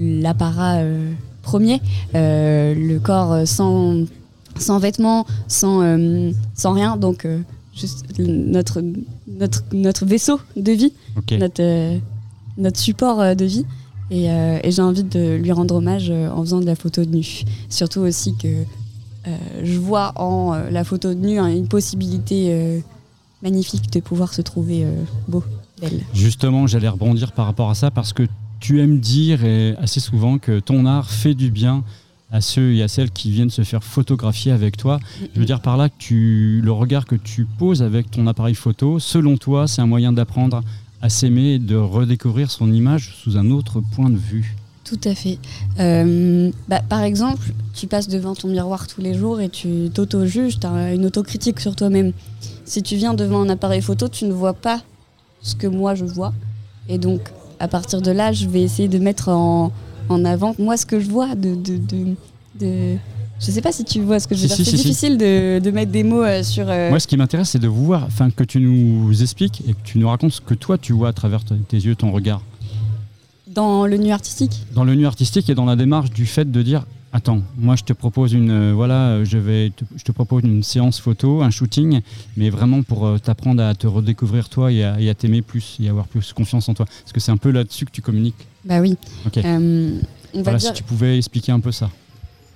l'apparat euh, premier, le corps sans, sans vêtements, sans, sans rien, donc juste notre, notre, notre vaisseau de vie, notre, notre support de vie. Et, et j'ai envie de lui rendre hommage en faisant de la photo de nu. Surtout aussi que je vois en la photo de nu une possibilité magnifique de pouvoir se trouver beau. Justement, j'allais rebondir par rapport à ça parce que tu aimes dire assez souvent que ton art fait du bien à ceux et à celles qui viennent se faire photographier avec toi. Je veux dire par là que tu, le regard que tu poses avec ton appareil photo, selon toi, c'est un moyen d'apprendre à s'aimer et de redécouvrir son image sous un autre point de vue. Tout à fait. Euh, bah, par exemple, tu passes devant ton miroir tous les jours et tu t'auto-juges, tu as une autocritique sur toi-même. Si tu viens devant un appareil photo, tu ne vois pas ce que moi je vois. Et donc, à partir de là, je vais essayer de mettre en, en avant moi ce que je vois de, de, de, de... Je sais pas si tu vois ce que je veux dire. c'est difficile de, de, mettre des mots euh, sur. Euh, moi, ce qui m'intéresse, c'est de vous voir, enfin, que tu nous expliques et que tu nous racontes ce que toi tu vois à travers tes yeux, ton regard. Dans le nu artistique? Dans le nu artistique et dans la démarche du fait de dire Attends, moi je te propose une euh, voilà, euh, je vais je te propose une séance photo, un shooting, mais vraiment pour euh, t'apprendre à te redécouvrir toi et à, t'aimer plus et avoir plus confiance en toi. Parce que c'est un peu là-dessus que tu communiques. Bah oui. Ok. on va dire... si tu pouvais expliquer un peu ça.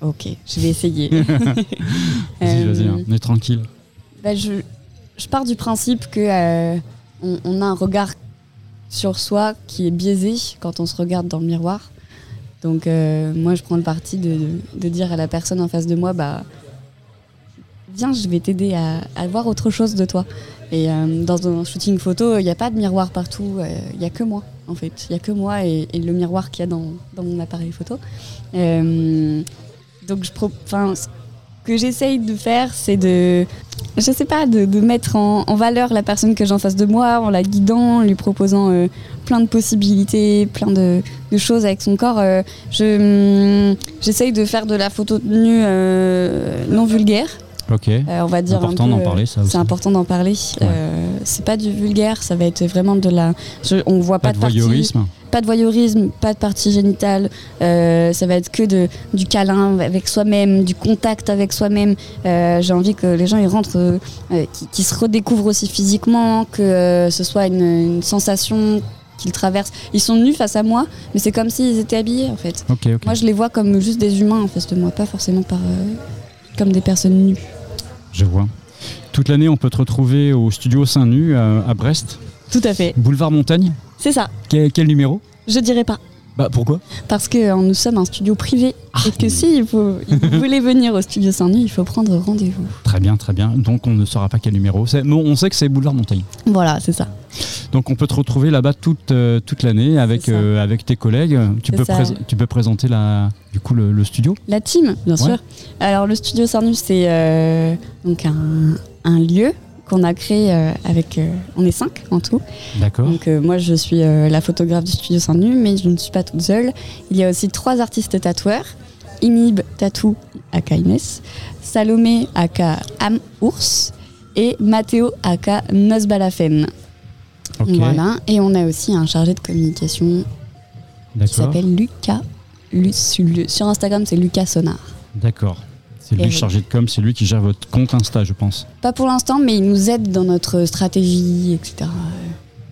Ok, je vais essayer. vas-y, vas-y, hein, on est tranquille. Bah, je, je, pars du principe que on, on a un regard sur soi qui est biaisé quand on se regarde dans le miroir. Donc euh, moi, je prends le parti de, dire à la personne en face de moi, bah, viens, je vais t'aider à, à voir autre chose de toi. Et euh, dans un shooting photo, il n'y a pas de miroir partout, euh, il n'y a que moi en fait. Il n'y a que moi et, le miroir qu'il y a dans, dans mon appareil photo. Euh, donc je ce que j'essaye de faire, c'est de, je sais pas, de, de mettre en, en valeur la personne que j'ai en face de moi, en la guidant, en lui proposant euh, plein de possibilités, plein de, de choses avec son corps. Euh, je, hum, j'essaye de faire de la photo de nu euh, non vulgaire. Ok. On va dire Important d'en parler, ça aussi. C'est important d'en parler. Ouais. C'est pas du vulgaire, ça va être vraiment de la. je- on voit pas, Pas de partie- voyeurisme. Pas de voyeurisme, pas de partie génitale. Euh, ça va être que de, du câlin avec soi-même, du contact avec soi-même. Euh, J'ai envie que les gens ils rentrent, euh, qui, qui se redécouvrent aussi physiquement, que euh, ce soit une, une sensation qu'ils traversent. Ils sont nus face à moi, mais c'est comme s'ils étaient habillés en fait. Moi je les vois comme juste des humains en face de moi, pas forcément par, comme des personnes nues. Je vois. Toute l'année, on peut te retrouver au studio Saint-Nu à Brest, Tout à fait. boulevard Montagne. C'est ça. Quel, quel numéro? Je dirais pas. Bah pourquoi? Parce que euh, nous sommes un studio privé et que si il faut, vous voulez venir au studio Saint-Denis, il faut prendre rendez-vous. Très bien, très bien. Donc on ne saura pas quel numéro. Bon, on sait que c'est boulevard Montagne. Voilà, c'est ça. Donc on peut te retrouver là-bas toute, euh, toute l'année avec, euh, avec tes collègues. Tu peux, tu présenter la, du coup le, le studio? La team, bien Ouais. sûr. Alors le studio Saint-Denis, c'est donc un, un lieu qu'on a créé euh, avec. euh, on est cinq en tout. D'accord. Donc euh, moi, je suis la photographe du studio Saint-Denis, mais je ne suis pas toute seule. Il y a aussi trois artistes tatoueurs. Inib Tatou aka Inès, Salomé aka Am Ours et Mathéo aka Nosbalafen. Ok. Voilà. Et on a aussi un chargé de communication qui s'appelle Lucas. Lu- sur Instagram, c'est Lucas Sonar. D'accord. C'est lui chargé de com, c'est lui qui gère votre compte Insta, je pense. Pas pour l'instant, mais il nous aide dans notre stratégie, etc.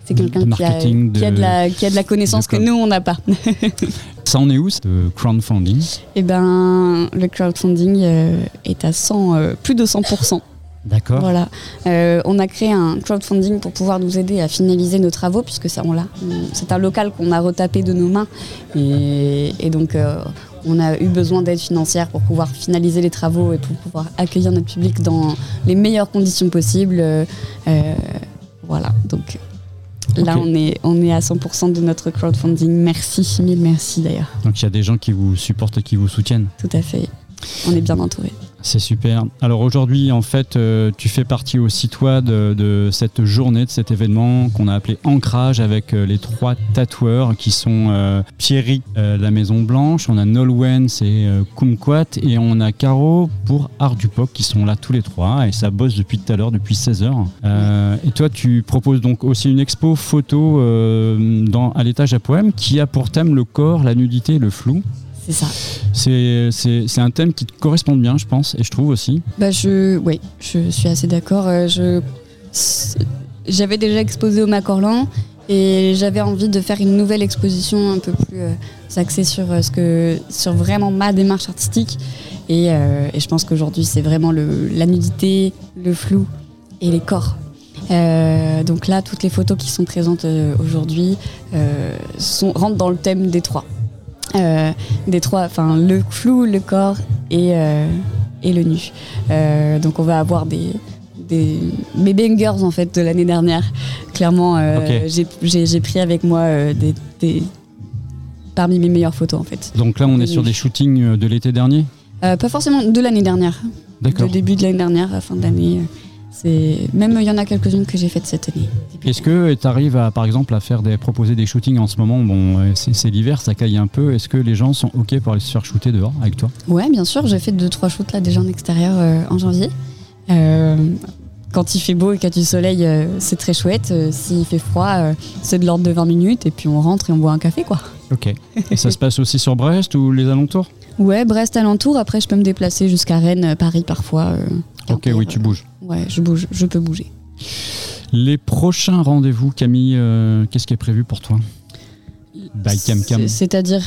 C'est quelqu'un qui a, de- la, qui a de la connaissance de que nous, on n'a pas. Ça en est où, ce crowdfunding? Eh ben, le crowdfunding euh, est à 100, euh, plus de 100%. D'accord. Voilà. Euh, on a créé un crowdfunding pour pouvoir nous aider à finaliser nos travaux, puisque ça, on l'a. C'est un local qu'on a retapé de nos mains. Et, et donc, euh, on a eu besoin d'aide financière pour pouvoir finaliser les travaux et pour pouvoir accueillir notre public dans les meilleures conditions possibles. Euh, euh, voilà. Donc, là, Ok. on est, on est à 100% de notre crowdfunding. Merci, mille merci d'ailleurs. Donc il y a des gens qui vous supportent et qui vous soutiennent. Tout à fait. On est bien entouré. C'est super. Alors aujourd'hui, en fait, euh, tu fais partie aussi, toi, de, cette journée, de cet événement qu'on a appelé Ancrage avec euh, les trois tatoueurs qui sont euh, Pierry, la Maison Blanche, on a Nolwenn, c'est Kumquat, et on a Caro pour Art du Pop qui sont là tous les trois et ça bosse depuis tout à l'heure, depuis 16 heures. Et toi, tu proposes donc aussi une expo photo à l'étage à poème qui a pour thème le corps, la nudité et le flou. C'est ça. C'est un thème qui te correspond bien, je pense, et je trouve aussi. Bah je, oui, je suis assez d'accord. Euh, Je, j'avais déjà exposé au Macorlan et j'avais envie de faire une nouvelle exposition un peu plus euh, axée sur euh, ce que, sur vraiment ma démarche artistique. Et, euh, et je pense qu'aujourd'hui c'est vraiment le, la nudité, le flou et les corps. Donc là, toutes les photos qui sont présentes aujourd'hui sont rentrent dans le thème des trois. Euh, des trois, enfin le flou, le corps et, euh, et le nu. Euh, donc on va avoir des, des mes bangers en fait de l'année dernière. Clairement, j'ai- pris avec moi des, des- parmi mes meilleures photos en fait. Donc là, on est sur des shootings de l'été dernier? Pas forcément de l'année dernière, de D'accord. début de l'année dernière à fin d'année. Même il y en a quelques-unes que j'ai faites cette année. Est-ce que tu arrives à, par exemple, à faire des, proposer des shootings en ce moment? Bon, euh, c'est l'hiver, ça caille un peu. Est-ce que les gens sont OK pour aller se faire shooter dehors avec toi? Ouais, bien sûr, j'ai fait deux trois shoots là déjà en extérieur euh, en janvier. Euh, quand il fait beau et qu'il y a du soleil, euh, c'est très chouette. S'il fait froid, c'est de l'ordre de 20 minutes et puis on rentre et on boit un café quoi. OK. Et ça se passe aussi sur Brest ou les alentours? Ouais, Brest alentour. Après, je peux me déplacer jusqu'à Rennes, Paris parfois. OK, oui, tu euh, bouges. Ouais, je bouge, je peux bouger. Les prochains rendez-vous, Camille, euh, qu'est-ce qui est prévu pour toi? By Cam Cam. C'est- C'est-à-dire,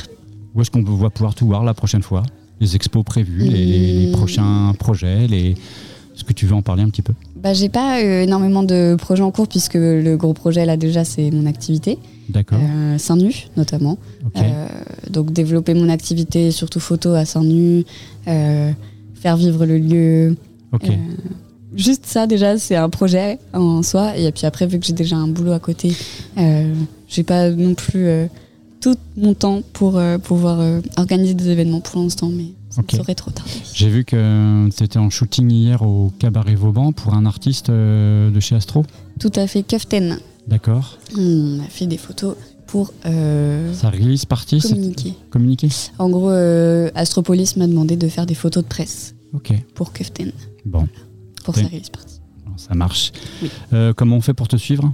Où est-ce qu'on va pouvoir tout voir la prochaine fois? Les expos prévues, les, les- les prochains projets, les... est-ce que tu veux en parler un petit peu? Bah, j'ai pas euh, énormément de projets en cours puisque le gros projet là déjà c'est mon activité, D'accord. euh, Saint-Nu notamment. OK. Euh, donc développer mon activité, surtout photo à Saint-Nu, euh, faire vivre le lieu, Ok. Euh, juste ça déjà, c'est un projet en soi. Et puis après, vu que j'ai déjà un boulot à côté, euh, j'ai pas non plus euh, tout mon temps pour pouvoir organiser des événements pour l'instant, mais ça Ok. me saurait trop tard. J'ai vu que tu étais en shooting hier au Cabaret Vauban pour un artiste de chez Astro. Tout à fait, Kuften. D'accord. On a fait des photos pour euh, Ça release partie c'est- communiquer. Communiquer En gros, euh, Astropolis m'a demandé de faire des photos de presse Ok. pour Kuften, Bon, pour sa release party. ça marche. Oui. Euh, comment on fait pour te suivre?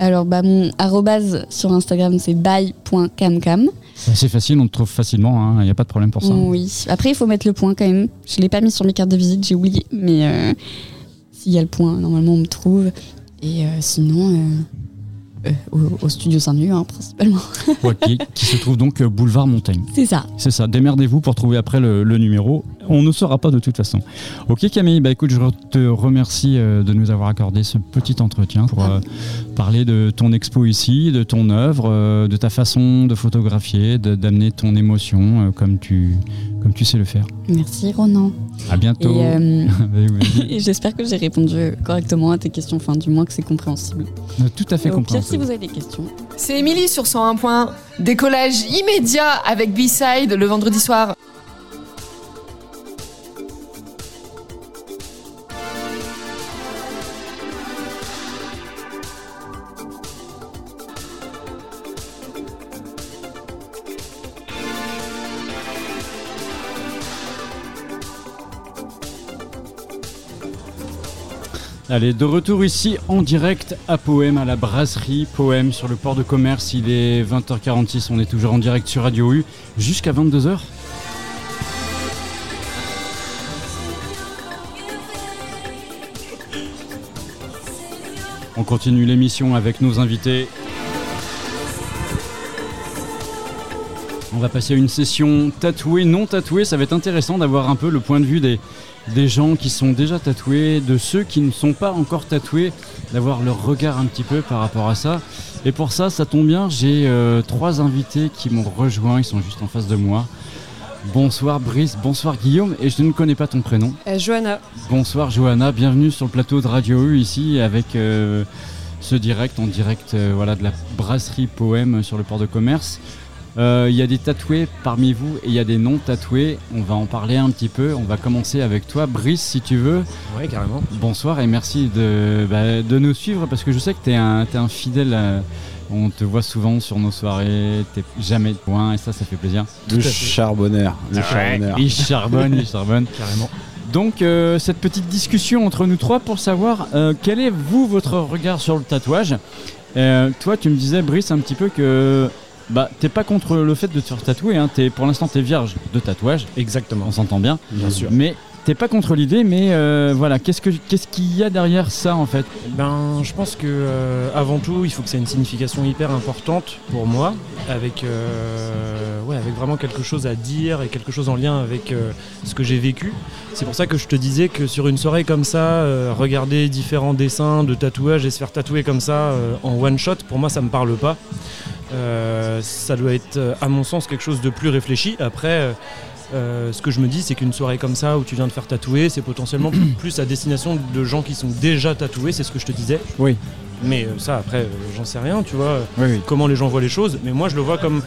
Alors, bah, mon arrobase sur Instagram, c'est by.camcam. C'est facile, on te trouve facilement, il n'y a pas de problème pour ça. Oui. Après, il faut mettre le point quand même. Je l'ai pas mis sur mes cartes de visite, j'ai oublié. Mais euh, s'il y a le point, normalement, on me trouve. Et euh, sinon, euh, au, au studio Saint-Denis, hein, principalement. Ouais, qui, qui se trouve donc boulevard Montaigne. C'est ça. C'est ça, démerdez-vous pour trouver après le, le numéro. On ne saura pas de toute façon. Ok Camille, bah écoute, je te remercie euh, de nous avoir accordé ce petit entretien pour euh, parler de ton expo ici, de ton œuvre, euh, de ta façon de photographier, de- d'amener ton émotion euh, comme, tu, comme tu sais le faire. Merci, Ronan. À bientôt. euh, et j'espère que j'ai répondu correctement à tes questions. Enfin, du moins que c'est compréhensible. Tout à fait pire, si compréhensible. vous avez des questions, C'est Émilie sur 101 points. Décollage immédiat avec B-Side le vendredi soir. Allez, de retour ici en direct à Poème, à la brasserie Poème sur le port de commerce. Il est 20h46, on est toujours en direct sur Radio U jusqu'à 22h. On continue l'émission avec nos invités. On va passer à une session tatouée, non tatouée. Ça va être intéressant d'avoir un peu le point de vue des, des gens qui sont déjà tatoués, de ceux qui ne sont pas encore tatoués, d'avoir leur regard un petit peu par rapport à ça. Et pour ça, ça tombe bien, j'ai euh, trois invités qui m'ont rejoint, ils sont juste en face de moi. Bonsoir Brice, bonsoir Guillaume, et je ne connais pas ton prénom. Euh, Johanna. Bonsoir Johanna, bienvenue sur le plateau de Radio U ici avec euh, ce direct en direct voilà, de la brasserie Poème sur le port de commerce. Euh, Il y a des tatoués parmi vous et il y a des non tatoués. On va en parler un petit peu. On va commencer avec toi, Brice, si tu veux. Ouais, carrément. Bonsoir et merci de, bah, de nous suivre parce que je sais que tu es, un t'es un fidèle. euh, on te voit souvent sur nos soirées, t'es jamais loin et ça, ça fait plaisir. Tout Le charbonneur. Le charbonneur. Il charbonne, il charbonne. Carrément. Donc euh, cette petite discussion entre nous trois pour savoir euh, quel est vous votre regard sur le tatouage? Euh, toi tu me disais Brice un petit peu que bah t'es pas contre le fait de te faire tatouer, hein. Pour l'instant t'es vierge de tatouage, Exactement. on s'entend bien. Bien sûr. Mais t'es pas contre l'idée, mais euh, voilà, qu'est-ce que qu'est-ce qu'il y a derrière ça en fait? Ben, je pense que euh, avant tout, il faut que ça ait une signification hyper importante pour moi, avec, euh, ouais, avec vraiment quelque chose à dire et quelque chose en lien avec ce que j'ai vécu. C'est pour ça que je te disais que sur une soirée comme ça, regarder différents dessins de tatouages et se faire tatouer comme ça en one shot, pour moi, ça me parle pas. Euh, ça doit être, euh, à mon sens, quelque chose de plus réfléchi. Après. euh, ce que je me dis, c'est qu'une soirée comme ça où tu viens de faire tatouer, c'est potentiellement plus à destination de gens qui sont déjà tatoués, c'est ce que je te disais. Oui. Mais ça, après, j'en sais rien, tu vois, Oui, oui. comment les gens voient les choses. Mais moi, je le vois comme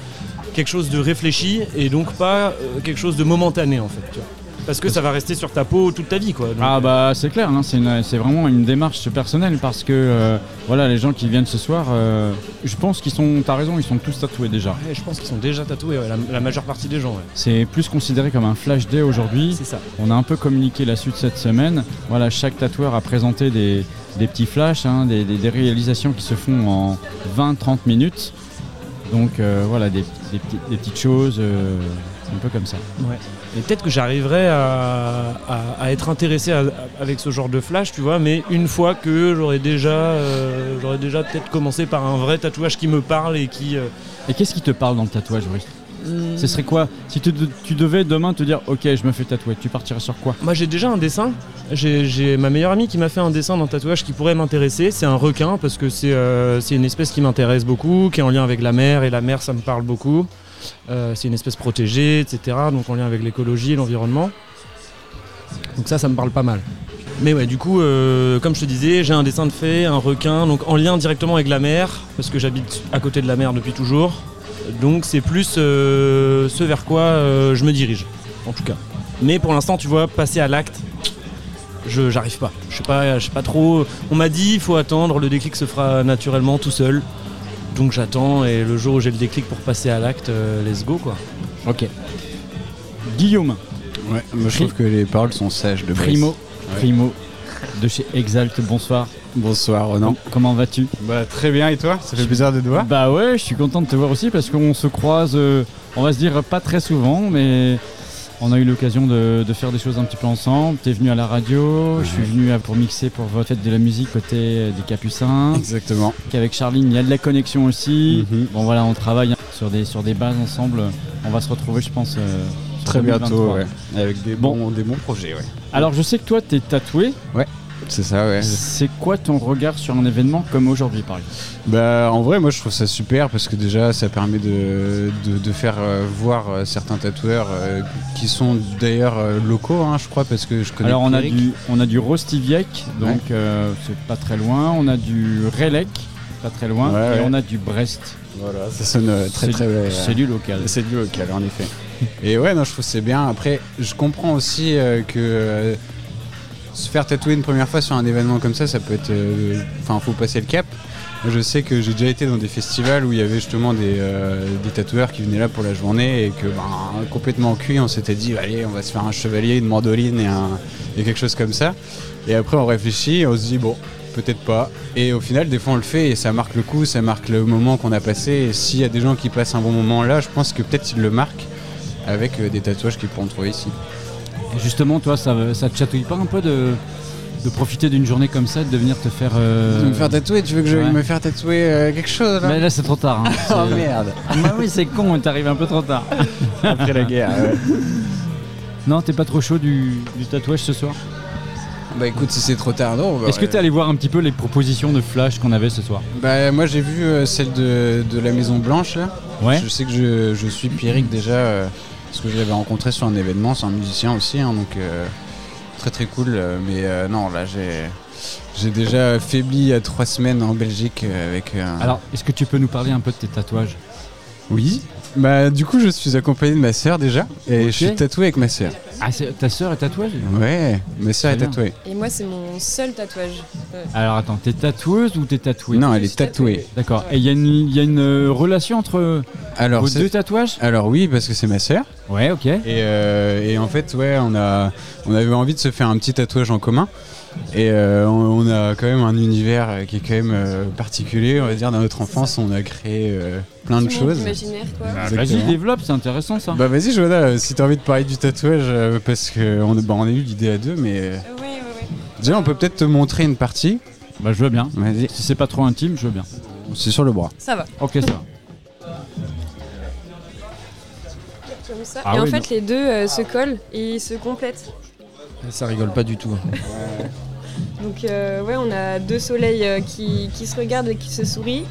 quelque chose de réfléchi et donc pas quelque chose de momentané, en fait. tu vois. Parce que ça va rester sur ta peau toute ta vie, quoi. Donc, Ah bah c'est clair, hein, c'est vraiment une démarche personnelle parce que euh, voilà les gens qui viennent ce soir, euh, je pense qu'ils sont, t'as raison, ils sont tous tatoués déjà. ouais, je pense qu'ils sont déjà tatoués, ouais, la, la majeure partie des gens. ouais. C'est plus considéré comme un flash day aujourd'hui. C'est ça. On a un peu communiqué la suite cette semaine. Voilà, chaque tatoueur a présenté des, des petits flashs, hein, des, des- des réalisations qui se font en 20-30 minutes. Donc euh, voilà, des, des petits- des petites choses, euh, un peu comme ça. Ouais. Et peut-être que j'arriverai à, à- à être intéressé à- avec ce genre de flash, tu vois, mais une fois que j'aurais déjà, euh, j'aurais déjà peut-être commencé par un vrai tatouage qui me parle et qui. euh, Et qu'est-ce qui te parle dans le tatouage, Brice Ce serait quoi? Si tu, tu devais demain te dire, ok, je me fais tatouer, tu partirais sur quoi? Moi j'ai déjà un dessin. J'ai ma meilleure amie qui m'a fait un dessin d'un tatouage qui pourrait m'intéresser. C'est un requin parce que c'est euh, c'est une espèce qui m'intéresse beaucoup, qui est en lien avec la mer et la mer ça me parle beaucoup. Euh, c'est une espèce protégée, etc. Donc en lien avec l'écologie et l'environnement. Donc ça, ça me parle pas mal. Mais ouais, du coup, euh, comme je te disais, j'ai un dessin de fée, un requin, donc en lien directement avec la mer, parce que j'habite à côté de la mer depuis toujours. Donc c'est plus euh, ce vers quoi je me dirige, en tout cas. Mais pour l'instant, tu vois, passer à l'acte, je j'arrive pas. Je sais pas, je sais pas trop. On m'a dit, il faut attendre, le déclic se fera naturellement tout seul. Donc j'attends et le jour où j'ai le déclic pour passer à l'acte, euh, let's go quoi. Ok. Guillaume, Ouais, moi je trouve que les paroles sont sages de. Primo, Ouais. Primo de chez Exalt, bonsoir. Bonsoir Renan. Comment vas-tu? Bah très bien et toi? Ça fait plaisir de te voir Bah ouais, je suis content de te voir aussi parce qu'on se croise, euh, on va se dire pas très souvent, mais on a eu l'occasion de, de faire des choses un petit peu ensemble. T'es venu à la radio, je suis venu à- pour mixer pour votre fête de la musique côté euh, des Capucins. Exactement. Qu'avec Charline, il y a de la connexion aussi. Mhm. Bon voilà, on travaille sur des, sur des bases ensemble. On va se retrouver, je pense, euh, Très 2023. bientôt, ouais. Avec des Bon. bons, des bons projets, ouais. Alors je sais que toi, t'es tatoué. C'est ça, ouais. C'est quoi ton regard sur un événement comme aujourd'hui, par exemple? Bah en vrai moi je trouve ça super parce que déjà ça permet de, de, de faire euh, voir euh, certains tatoueurs euh, qui sont d'ailleurs euh, locaux hein, je crois parce que je connais Alors on a du on a du Rostiviec, donc euh, c'est pas très loin. On a du Relec, pas très loin, Ouais, et ouais. on a du Brest. Voilà, ça sonne euh, très C'est- très C'est du local. C'est du local en effet. Et ouais, non, je trouve que c'est bien. Après, je comprends aussi euh, que euh, se faire tatouer une première fois sur un événement comme ça, ça peut être. euh, Enfin, faut passer le cap. Je sais que j'ai déjà été dans des festivals où il y avait justement des, euh, des tatoueurs qui venaient là pour la journée et que ben, complètement cuit, on s'était dit allez, on va se faire un chevalier, une mandoline et, un, et quelque chose comme ça. Et après, on réfléchit on se dit bon, peut-être pas. Et au final, des fois, on le fait et ça marque le coup, ça marque le moment qu'on a passé. Et s'il y a des gens qui passent un bon moment là, je pense que peut-être ils le marquent avec euh, des tatouages qu'ils pourront trouver ici. Justement, toi, ça, ça te chatouille pas un peu de, de profiter d'une journée comme ça, de venir te faire. euh, De me faire tatouer, tu veux que je ouais. me faire tatouer euh, quelque chose là Mais là, c'est trop tard. hein. Oh C'est- merde bah oui, c'est con, t'arrives un peu trop tard. Après la guerre, ouais. Non, t'es pas trop chaud du, du tatouage ce soir? Bah écoute, si c'est trop tard, non. bah, Est-ce que t'es allé voir un petit peu les propositions de flash qu'on avait ce soir? Bah moi j'ai vu euh, celle de, de la Maison Blanche là. Ouais. Je sais que je, je suis Pierrick déjà euh, parce que je l'avais rencontré sur un événement, c'est un musicien aussi, hein, donc euh, très très cool. euh, mais euh, non, là j'ai j'ai déjà faibli il y a trois semaines en Belgique avec. euh, Alors, est-ce que tu peux nous parler un peu de tes tatouages? Oui. Bah du coup je suis accompagné de ma sœur déjà et je suis tatoué avec ma sœur. Ah, c'est- ta sœur est tatoueuse Ouais, ma sœur est tatouée. Et moi, c'est mon seul tatouage. Euh, Alors attends, t'es tatoueuse ou t'es tatouée Non, elle est tatouée. tatouée. D'accord. Et il y a une, il y a une euh, relation entre Alors vos deux tatouages? Alors oui parce que c'est ma sœur. Ouais, ok. Et, euh, et en fait, ouais, on, a, on avait envie de se faire un petit tatouage en commun. Et euh, on, on a quand même un univers qui est quand même euh, particulier, on va dire, dans notre enfance. On a créé euh, plein de choses. imaginaire, quoi. Bah. Vas-y, développe, c'est intéressant ça. Bah vas-y, Joanna, si t'as envie de parler du tatouage, euh, parce qu'on bah, on a eu l'idée à deux, mais ouais, ouais, ouais. déjà, on peut peut-être te montrer une partie. Bah, je veux bien. Vas-y, Si c'est pas trop intime, je veux bien. c'est sur le bras. Ça va. Ok, ça va. Ça. Ah et en fait, les deux euh, se collent et ils se complètent. Ça rigole pas du tout. Donc, euh, ouais, on a deux soleils euh, qui, qui se regardent et qui se sourient.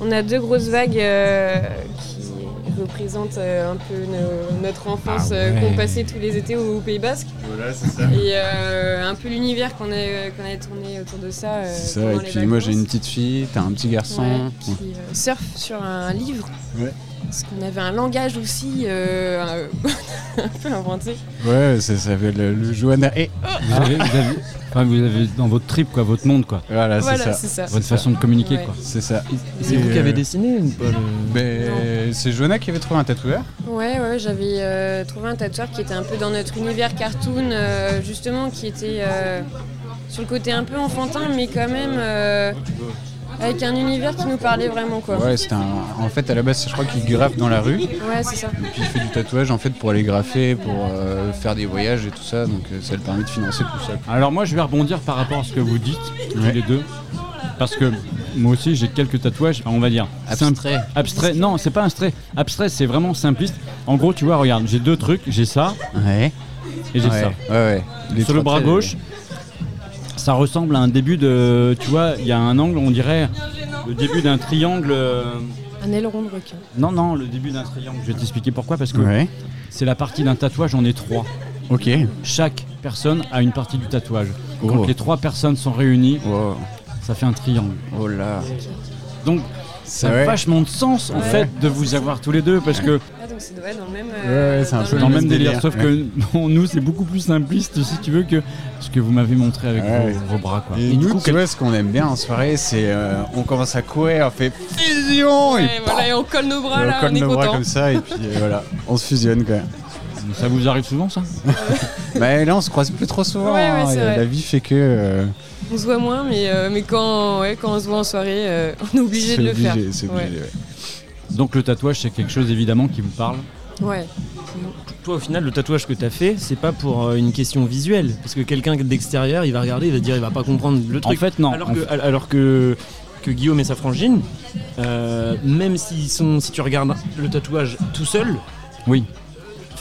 On a deux grosses vagues euh, qui représentent euh, un peu no- notre enfance Ah euh, ouais. qu'on passait tous les étés au, au Pays Basque. Voilà, c'est ça. Et euh, un peu l'univers qu'on a, qu'on a tourné autour de ça. euh, C'est ça, et puis moi j'ai une petite fille, t'as un petit garçon. Ouais, qui euh, surfe sur un livre. Ouais. Parce qu'on avait un langage aussi euh, un peu inventé. Ouais, ça s'appelle le, le Joanna. Et Vous avez, vous avez- enfin, vous avez dans votre trip, quoi, votre monde, quoi. voilà, c'est voilà, ça. c'est ça. Votre façon de communiquer, Ouais. quoi. C'est ça. C'est vous qui avez euh, dessiné ou pas le- Ben, c'est Joanna qui avait trouvé un tatoueur. Ouais, ouais, j'avais euh, trouvé un tatoueur qui était un peu dans notre univers cartoon, euh, justement, qui était euh, sur le côté un peu enfantin, mais quand même euh, avec un univers qui nous parlait vraiment, quoi. Ouais, c'était un... En fait, à la base, je crois qu'il graffe dans la rue. Ouais, c'est ça. Et puis il fait du tatouage en fait pour aller graffer, pour euh, faire des voyages et tout ça. Donc euh, ça le permet de financer tout ça. Alors moi je vais rebondir par rapport à ce que vous dites, tous Ouais. les deux. Parce que moi aussi j'ai quelques tatouages, on va dire. Abstrait. simple- Abstrait. Non, c'est pas abstrait. Abstrait, c'est vraiment simpliste. En gros, tu vois, regarde, j'ai deux trucs, j'ai ça Ouais. et j'ai ouais. ça. Ouais, ouais. Les Sur le bras gauche, ça ressemble à un début de. Tu vois, il y a un angle, on dirait le début d'un triangle. euh, Un aileron de requin. Non, non, le début d'un triangle. Je vais t'expliquer pourquoi. Parce que Ouais. c'est la partie d'un tatouage, j'en ai trois. Ok. Chaque personne a une partie du tatouage. Oh. Quand les trois personnes sont réunies, Wow. ça fait un triangle. Oh là. Donc ça a vachement de sens en Ouais. fait de vous avoir tous les deux parce que donc c'est ouais, dans le même. Ouais, ouais, c'est un peu dans le même même délire. délire, Sauf que bon, nous c'est beaucoup plus simpliste si tu veux que ce que vous m'avez montré avec Ouais. vos, vos bras quoi. Et, Et du nous, coup, tu vois, ce qu'on aime bien en soirée, c'est euh, on commence à courir, on fait fusion et voilà, et on colle nos bras et là, on colle on est nos bras comme ça et puis euh, voilà, on se fusionne quoi. ça vous arrive souvent ça? Bah là, on se croise plus trop souvent. Ouais, ouais, hein. La vie fait que. euh, On se voit moins, mais, euh, mais quand, ouais, quand on se voit en soirée, euh, on est obligé de le obligé, faire. C'est Ouais. obligé, ouais. Donc le tatouage c'est quelque chose évidemment qui vous parle. Ouais. Toi, au final, le tatouage que t'as fait, c'est pas pour euh, une question visuelle. Parce que quelqu'un d'extérieur, il va regarder, il va dire, il va pas comprendre le En truc. fait non. alors, En que, fait- alors que, que Guillaume et sa frangine, euh, même s'ils sont, si tu regardes le tatouage tout seul, Oui.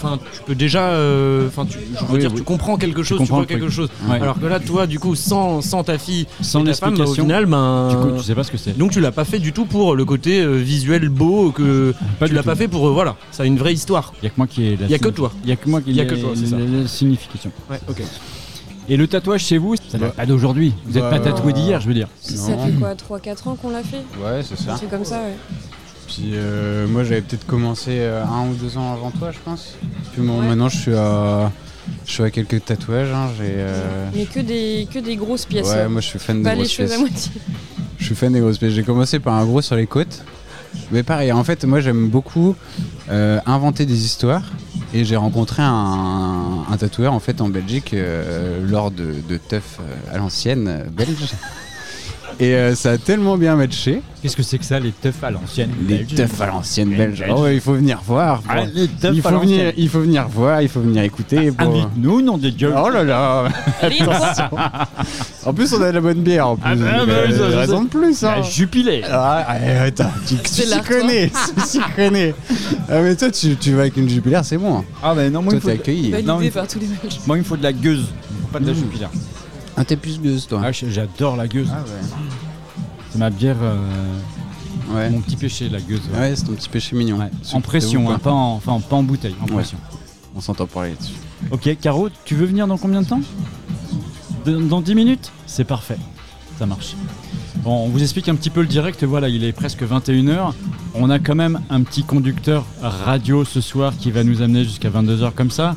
Enfin, tu peux déjà, euh, enfin, tu, je veux Oui, dire, oui. tu comprends quelque chose, tu, comprends vois quelque truc. chose. Ouais. Alors que là, toi, du coup, sans, sans ta fille, Sans ta femme, bah, au l'explication, final, ben, du coup tu sais pas ce que c'est. donc tu l'as pas fait du tout pour le côté euh, visuel beau que Pas tu l'as pas fait pour euh, voilà, ça a une vraie histoire. Il y a que moi qui ai la Y a que toi. Il y a que moi qui Y a ai que toi, c'est ça. la- signification. Ouais, ok. Et le tatouage chez vous, ça date Bah. pas d'aujourd'hui. Vous n'êtes Bah, pas tatoué d'hier, je veux dire. Ça Non. fait quoi 3-4 ans qu'on l'a fait? Ouais, c'est ça. C'est comme ça, ouais. Puis euh, moi, j'avais peut-être commencé euh, un ou deux ans avant toi, je pense. Puis bon, Ouais. maintenant, je suis à. Je suis à quelques tatouages. hein, J'ai. euh, Mais que des, que des grosses pièces. Ouais, hein. moi, je suis fan des grosses choses pièces. Je suis fan des grosses pièces. J'ai commencé par un gros sur les côtes. Mais pareil, en fait, moi j'aime beaucoup euh, inventer des histoires. Et j'ai rencontré un, un tatoueur en fait en Belgique euh, lors de, de teuf à l'ancienne belge. Et euh, ça a tellement bien matché. Qu'est-ce que c'est que ça, les teufs à l'ancienne Les belge teufs à l'ancienne belge. Oh ouais, il faut venir voir. Ah, les teufs il, à faut venir, il faut venir voir, il faut venir écouter. pour- Invite-nous, nom de Dieu. Oh là là Attention. En plus, on a de la bonne bière en plus. Ah bah, bah, oui, ça, raison de plus. Hein. Ah, Jupiler. Ah, attends, tu l'artois. connais, tu connais. Ah, mais toi, tu, tu vas avec une jupilaire, c'est bon. hein. Ah bah non, moi, Toi, il faut t'es de... accueilli. Validé Non, il faut- par tous les Belges. moi il me faut de la gueuse, pas de la Mmh. Ah, t'es plus gueuse, toi. Ah, j'adore la gueuse. Ah C'est ma bière, euh, ouais. Mon petit péché, la gueuse. ouais. ouais c'est ton petit péché mignon. En pression, hein, pas, en, enfin, pas en bouteille, en pression. On s'entend parler là-dessus. Ok, Caro, tu veux venir dans combien de temps? De- Dans 10 minutes? C'est parfait, ça marche. Bon, on vous explique un petit peu le direct, voilà, il est presque 21h. On a quand même un petit conducteur radio ce soir qui va nous amener jusqu'à 22h comme ça,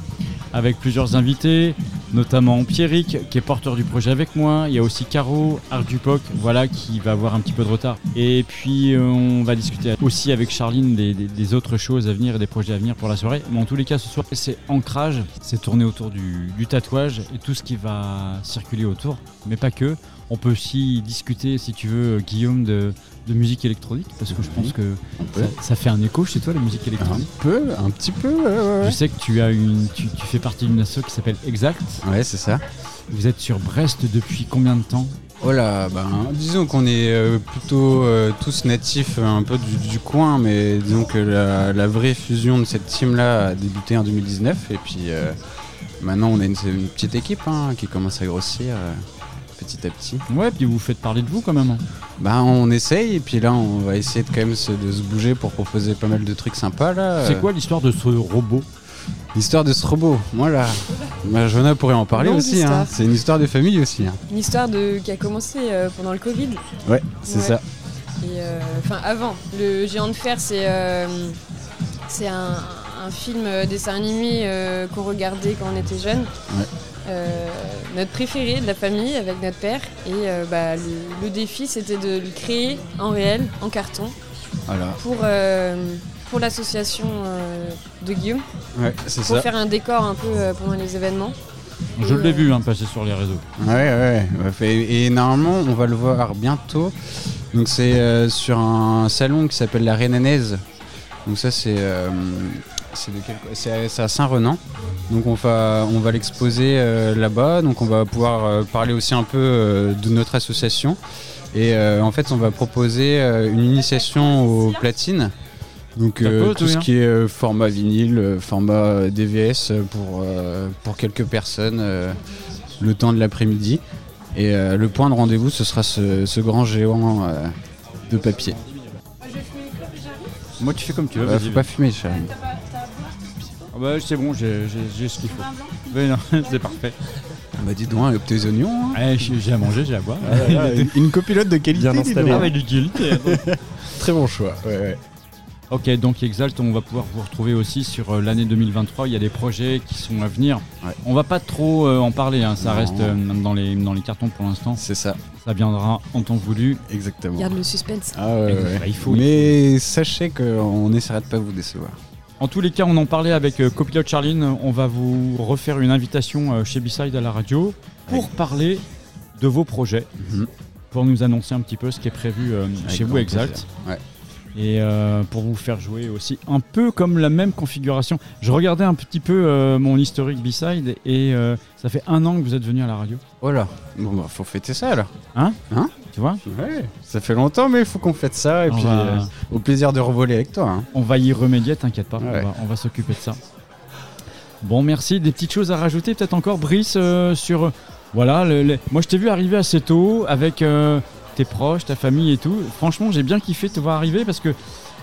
avec plusieurs invités, notamment Pierrick qui est porteur du projet avec moi. Il y a aussi Caro, Art Dupoc, voilà, qui va avoir un petit peu de retard. Et puis euh, on va discuter aussi avec Charline des, autres choses à venir et des projets à venir pour la soirée. Mais en tous les cas, ce soir, c'est ancrage, c'est tourné autour du tatouage et tout ce qui va circuler autour, mais pas que. On peut aussi discuter, si tu veux, Guillaume, de, de musique électronique, parce que je pense que ça, ça fait un écho chez toi, la musique Un électronique. peu, un petit peu, ouais, ouais, Je sais que tu as une, tu, tu fais partie d'une asso qui s'appelle Exact. Ouais, c'est ça. Vous êtes sur Brest depuis combien de temps? Oh là, ben, disons qu'on est euh, plutôt euh, tous natifs euh, un peu du, du coin, mais disons que la, la vraie fusion de cette team-là a débuté en 2019, et puis maintenant on a une, petite équipe hein, qui commence à grossir petit à petit. Ouais, puis vous faites parler de vous quand même. hein. Ben, on essaye, et puis là on va essayer de quand même se, de se bouger pour proposer pas mal de trucs sympas là. C'est quoi l'histoire de ce robot? L'histoire de ce robot Voilà. Bah, Jonah pourrait en parler Longue aussi, hein. c'est une histoire de famille aussi. hein. Une histoire de, qui a commencé euh, pendant le Covid. Ouais, c'est Ouais. ça. Et, euh, Enfin, avant. Le Géant de Fer, c'est euh, c'est un, un film dessin animé euh, qu'on regardait quand on était jeune. Ouais. Notre préféré de la famille avec notre père. Et euh, bah, le, le défi, c'était de le créer en réel, en carton, Voilà. pour, euh, pour l'association euh, de Guillaume, Ouais, c'est pour ça. faire un décor un peu euh, pendant les événements. Je Et, l'ai vu hein, passer sur les réseaux. Ouais, ouais. Fait- Et, normalement, on va le voir bientôt. Donc, c'est euh, sur un salon qui s'appelle la Rénanaise. Donc, ça, c'est. C'est quel- à, Saint-Renan. Donc, on va, on va l'exposer euh, là-bas. Donc, on va pouvoir euh, parler aussi un peu euh, de notre association. Et euh, en fait, on va proposer euh, une initiation aux platines. Donc euh, tout tout ce qui est euh, format vinyle, euh, format DVS pour, euh, pour quelques personnes euh, le temps de l'après-midi. Et euh, le point de rendez-vous, ce sera ce, ce grand géant euh, de papier. Moi, tu fais comme tu veux. Euh, faut pas fumer, chérie. Ah Ouais, c'est bon, j'ai ce qu'il faut. Non, c'est parfait. Bah dis donc, avec tes oignons. hein. Ouais, j'ai j'ai à manger, j'ai à boire. Une copilote de qualité. Bien dis installée. donc. Ah, mais du qualité. attends. Très bon choix. Ouais, ouais. Ok, donc Exalt, on va pouvoir vous retrouver aussi sur euh, l'année 2023. Il y a des projets qui sont à venir. Ouais. On va pas trop euh, en parler, hein, ça Non. reste euh, dans, les, dans les cartons pour l'instant. C'est ça, Ça viendra en temps voulu. exactement. Garde le suspense. Ah ouais, ouais. Bah, il faut- Mais sachez qu'on essaiera de pas vous décevoir. En tous les cas, on en parlait avec euh, Copilote Charline. On va vous refaire une invitation euh, chez B-Side à la radio pour parler de vos projets, Mhm. pour nous annoncer un petit peu ce qui est prévu euh, Avec chez vous, grand Exalt. plaisir. Ouais. Et euh, pour vous faire jouer aussi un peu comme la même configuration. Je regardais un petit peu euh, mon historique B-Side et euh, ça fait un an que vous êtes venu à la radio. Voilà. Bon bah faut fêter ça alors. Tu vois Ouais. Ça fait longtemps mais il faut qu'on fête ça et On puis va- euh, au plaisir de revoler avec toi. hein. On va y remédier, t'inquiète pas. Ouais. On va, on va s'occuper de ça. Bon, merci. Des petites choses à rajouter, peut-être encore, Brice, euh, sur. euh, Voilà, le- le- moi je t'ai vu arriver assez tôt avec euh, tes proches, ta famille et tout. Franchement, j'ai bien kiffé te voir arriver parce que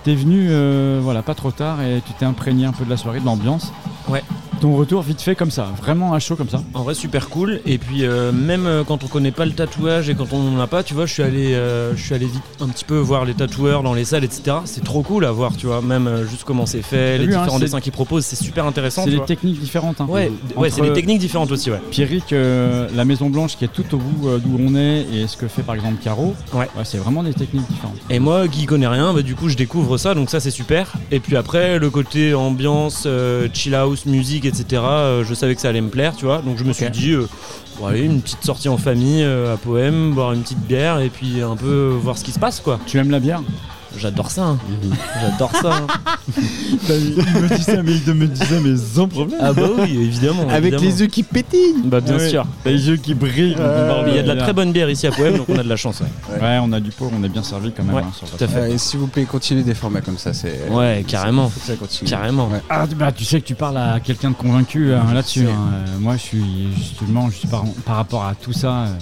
t'es venu, euh, voilà, pas trop tard et tu t'es imprégné un peu de la soirée, de l'ambiance. Ouais. Ton retour vite fait comme ça, vraiment à chaud comme ça. En vrai, super cool. Et puis, euh, même euh, quand on connaît pas le tatouage et quand on n'en a pas, tu vois, je suis allé, je suis allé vite un petit peu voir les tatoueurs dans les salles, etc. C'est trop cool à voir, tu vois, même juste comment c'est fait, les vu, hein, différents dessins qu'ils proposent, c'est super intéressant. C'est des vois. techniques différentes. hein. Ouais, ouais, c'est des techniques différentes aussi, ouais. Pierrick, la Maison Blanche qui est tout au bout d'où on est et ce que fait par exemple Caro, Ouais. c'est vraiment des techniques différentes. Et moi, qui connais rien, bah, du coup, je découvre ça, donc ça, c'est super. Et puis après, le côté ambiance, euh, chill house, musique, etc., euh, je savais que ça allait me plaire, tu vois. Donc je me suis dit, euh, bon, allez, une petite sortie en famille à Poème, boire une petite bière et puis un peu voir ce qui se passe, quoi. Tu aimes la bière? J'adore ça, hein. j'adore ça. hein. Il me dit ça, mais il me dit ça, mais sans problème. Ah bah oui, évidemment. Avec évidemment. les yeux qui pétillent. Bah bien ouais. sûr. T'as les yeux qui brillent. Il y a de la très bonne bière ici à Poème, donc on a de la chance. Ouais, Ouais, on a du pot, on est bien servi quand même. Ouais, hein, sur tout à fait. Et s'il vous plaît, continuez des formats comme ça. C'est Ouais, carrément. Ça continue. Carrément. Ouais. Ah, bah, tu sais que tu parles à quelqu'un de convaincu hein, là-dessus. hein. Euh, moi, je suis justement, je suis par, par rapport à tout ça, euh,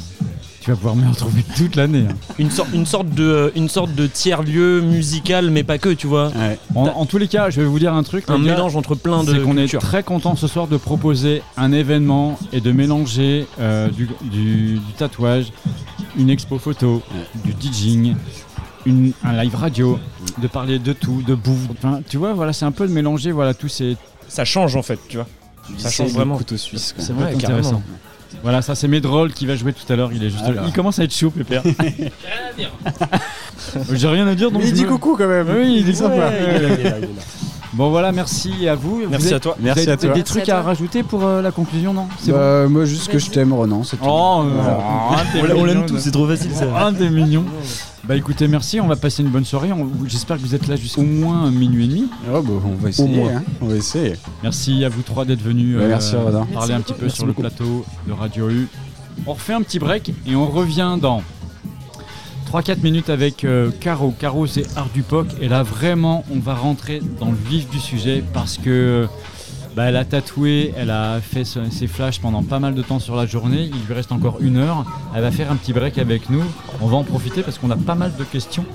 tu vas pouvoir me retrouver toute l'année. hein. Une, sorte, une, sorte de, une sorte de tiers-lieu musical, mais pas que, tu vois. Ouais. En, en tous les cas, je vais vous dire un truc. Un les gars, mélange entre plein de c'est qu'on est cultures. très content ce soir de proposer un événement et de mélanger euh, du, du- du tatouage, une expo photo, du DJing, une- un live radio, de parler de tout, de bouffe. Enfin, tu vois, voilà, c'est un peu de mélanger voilà, tous ces. Ça change en fait, tu vois. Ça change le vraiment. couteau suisse. quoi. C'est vrai, carrément. Voilà, ça c'est Medroll qui va jouer tout à l'heure. Il est juste. Alors. Il commence à être chaud, Pépère. J'ai rien à dire. donc Mais il je dit me- coucou quand même. Oui, il dit sympa. Il est là, il là, il là. Bon voilà, merci à vous. Vous Merci êtes- à toi. vous Merci à toi. Des Merci trucs à à, toi. rajouter pour euh, la conclusion, non? C'est bon Bah, moi, juste que je t'aime, Renan, c'est tout. Oh, Voilà. t'es On l'a- on l'aime mignon, tous, c'est trop facile ça. Ah, t'es mignon. Bah écoutez, merci, on va passer une bonne soirée. On- J'espère que vous êtes là jusqu'au moins minuit et demi. Oh, bah, on va essayer. moins. hein. On va essayer. Merci à vous trois d'être venus euh, merci, Rodan. parler Merci un petit peu Merci sur le plateau de Radio U. On refait un petit break et on revient dans 3-4 minutes avec euh, Caro. Caro, c'est Art du POC. Et là, vraiment, on va rentrer dans le vif du sujet parce que bah, elle a tatoué, elle a fait ses flashs pendant pas mal de temps sur la journée. Il lui reste encore une heure. Elle va faire un petit break avec nous. On va en profiter parce qu'on a pas mal de questions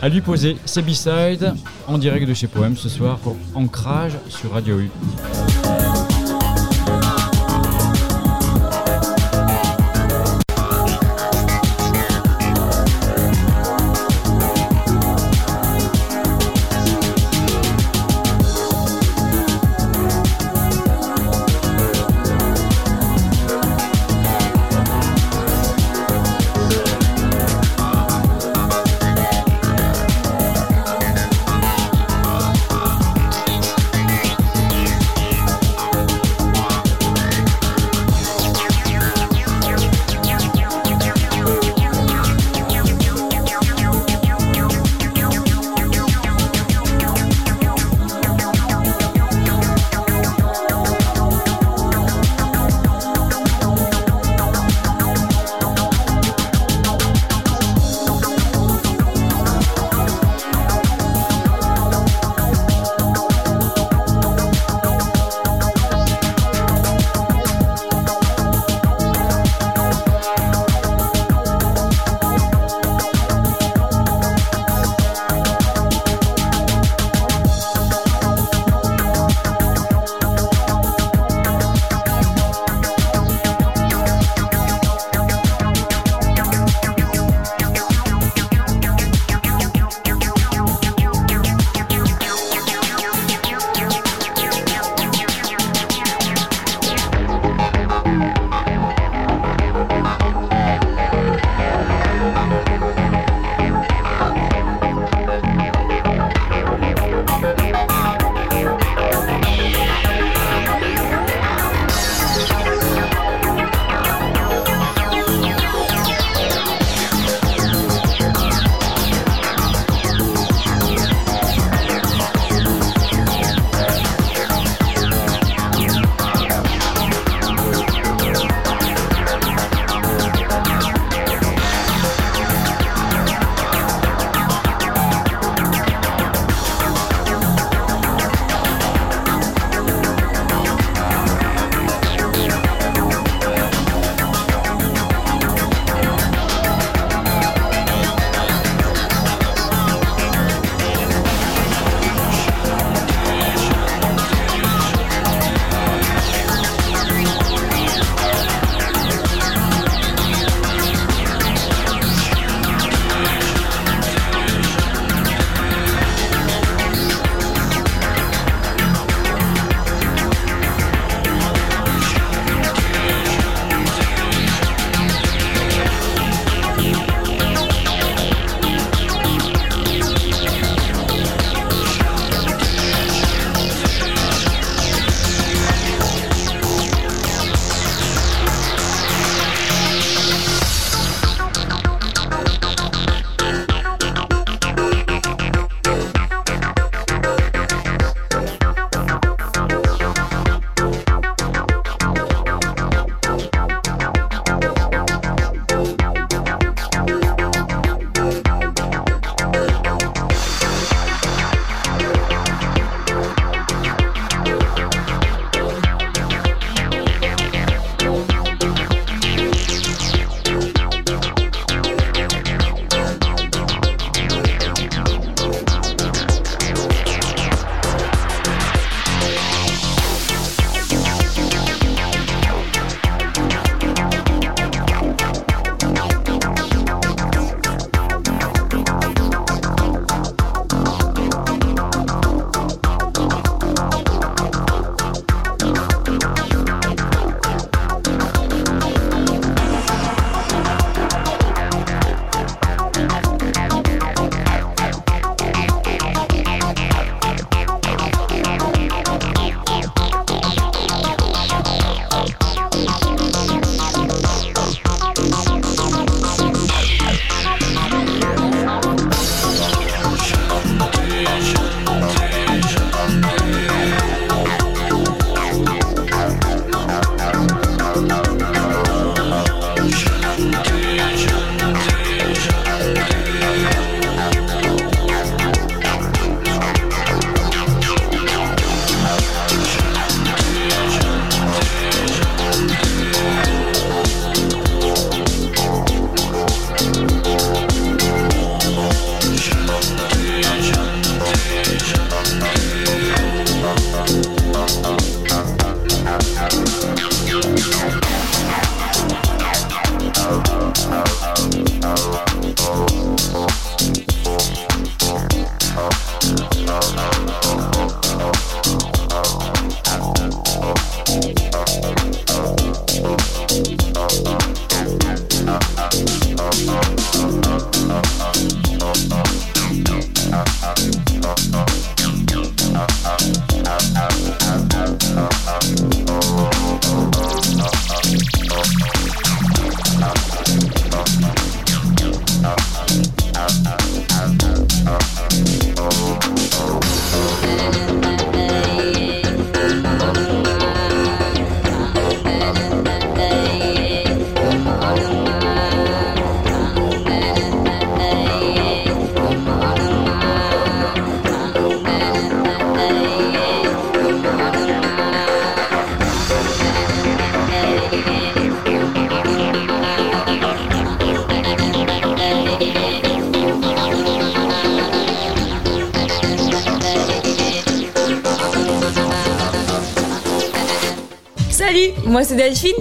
à lui poser. C'est B-Side en direct de chez Poème ce soir pour Ancrage sur Radio U.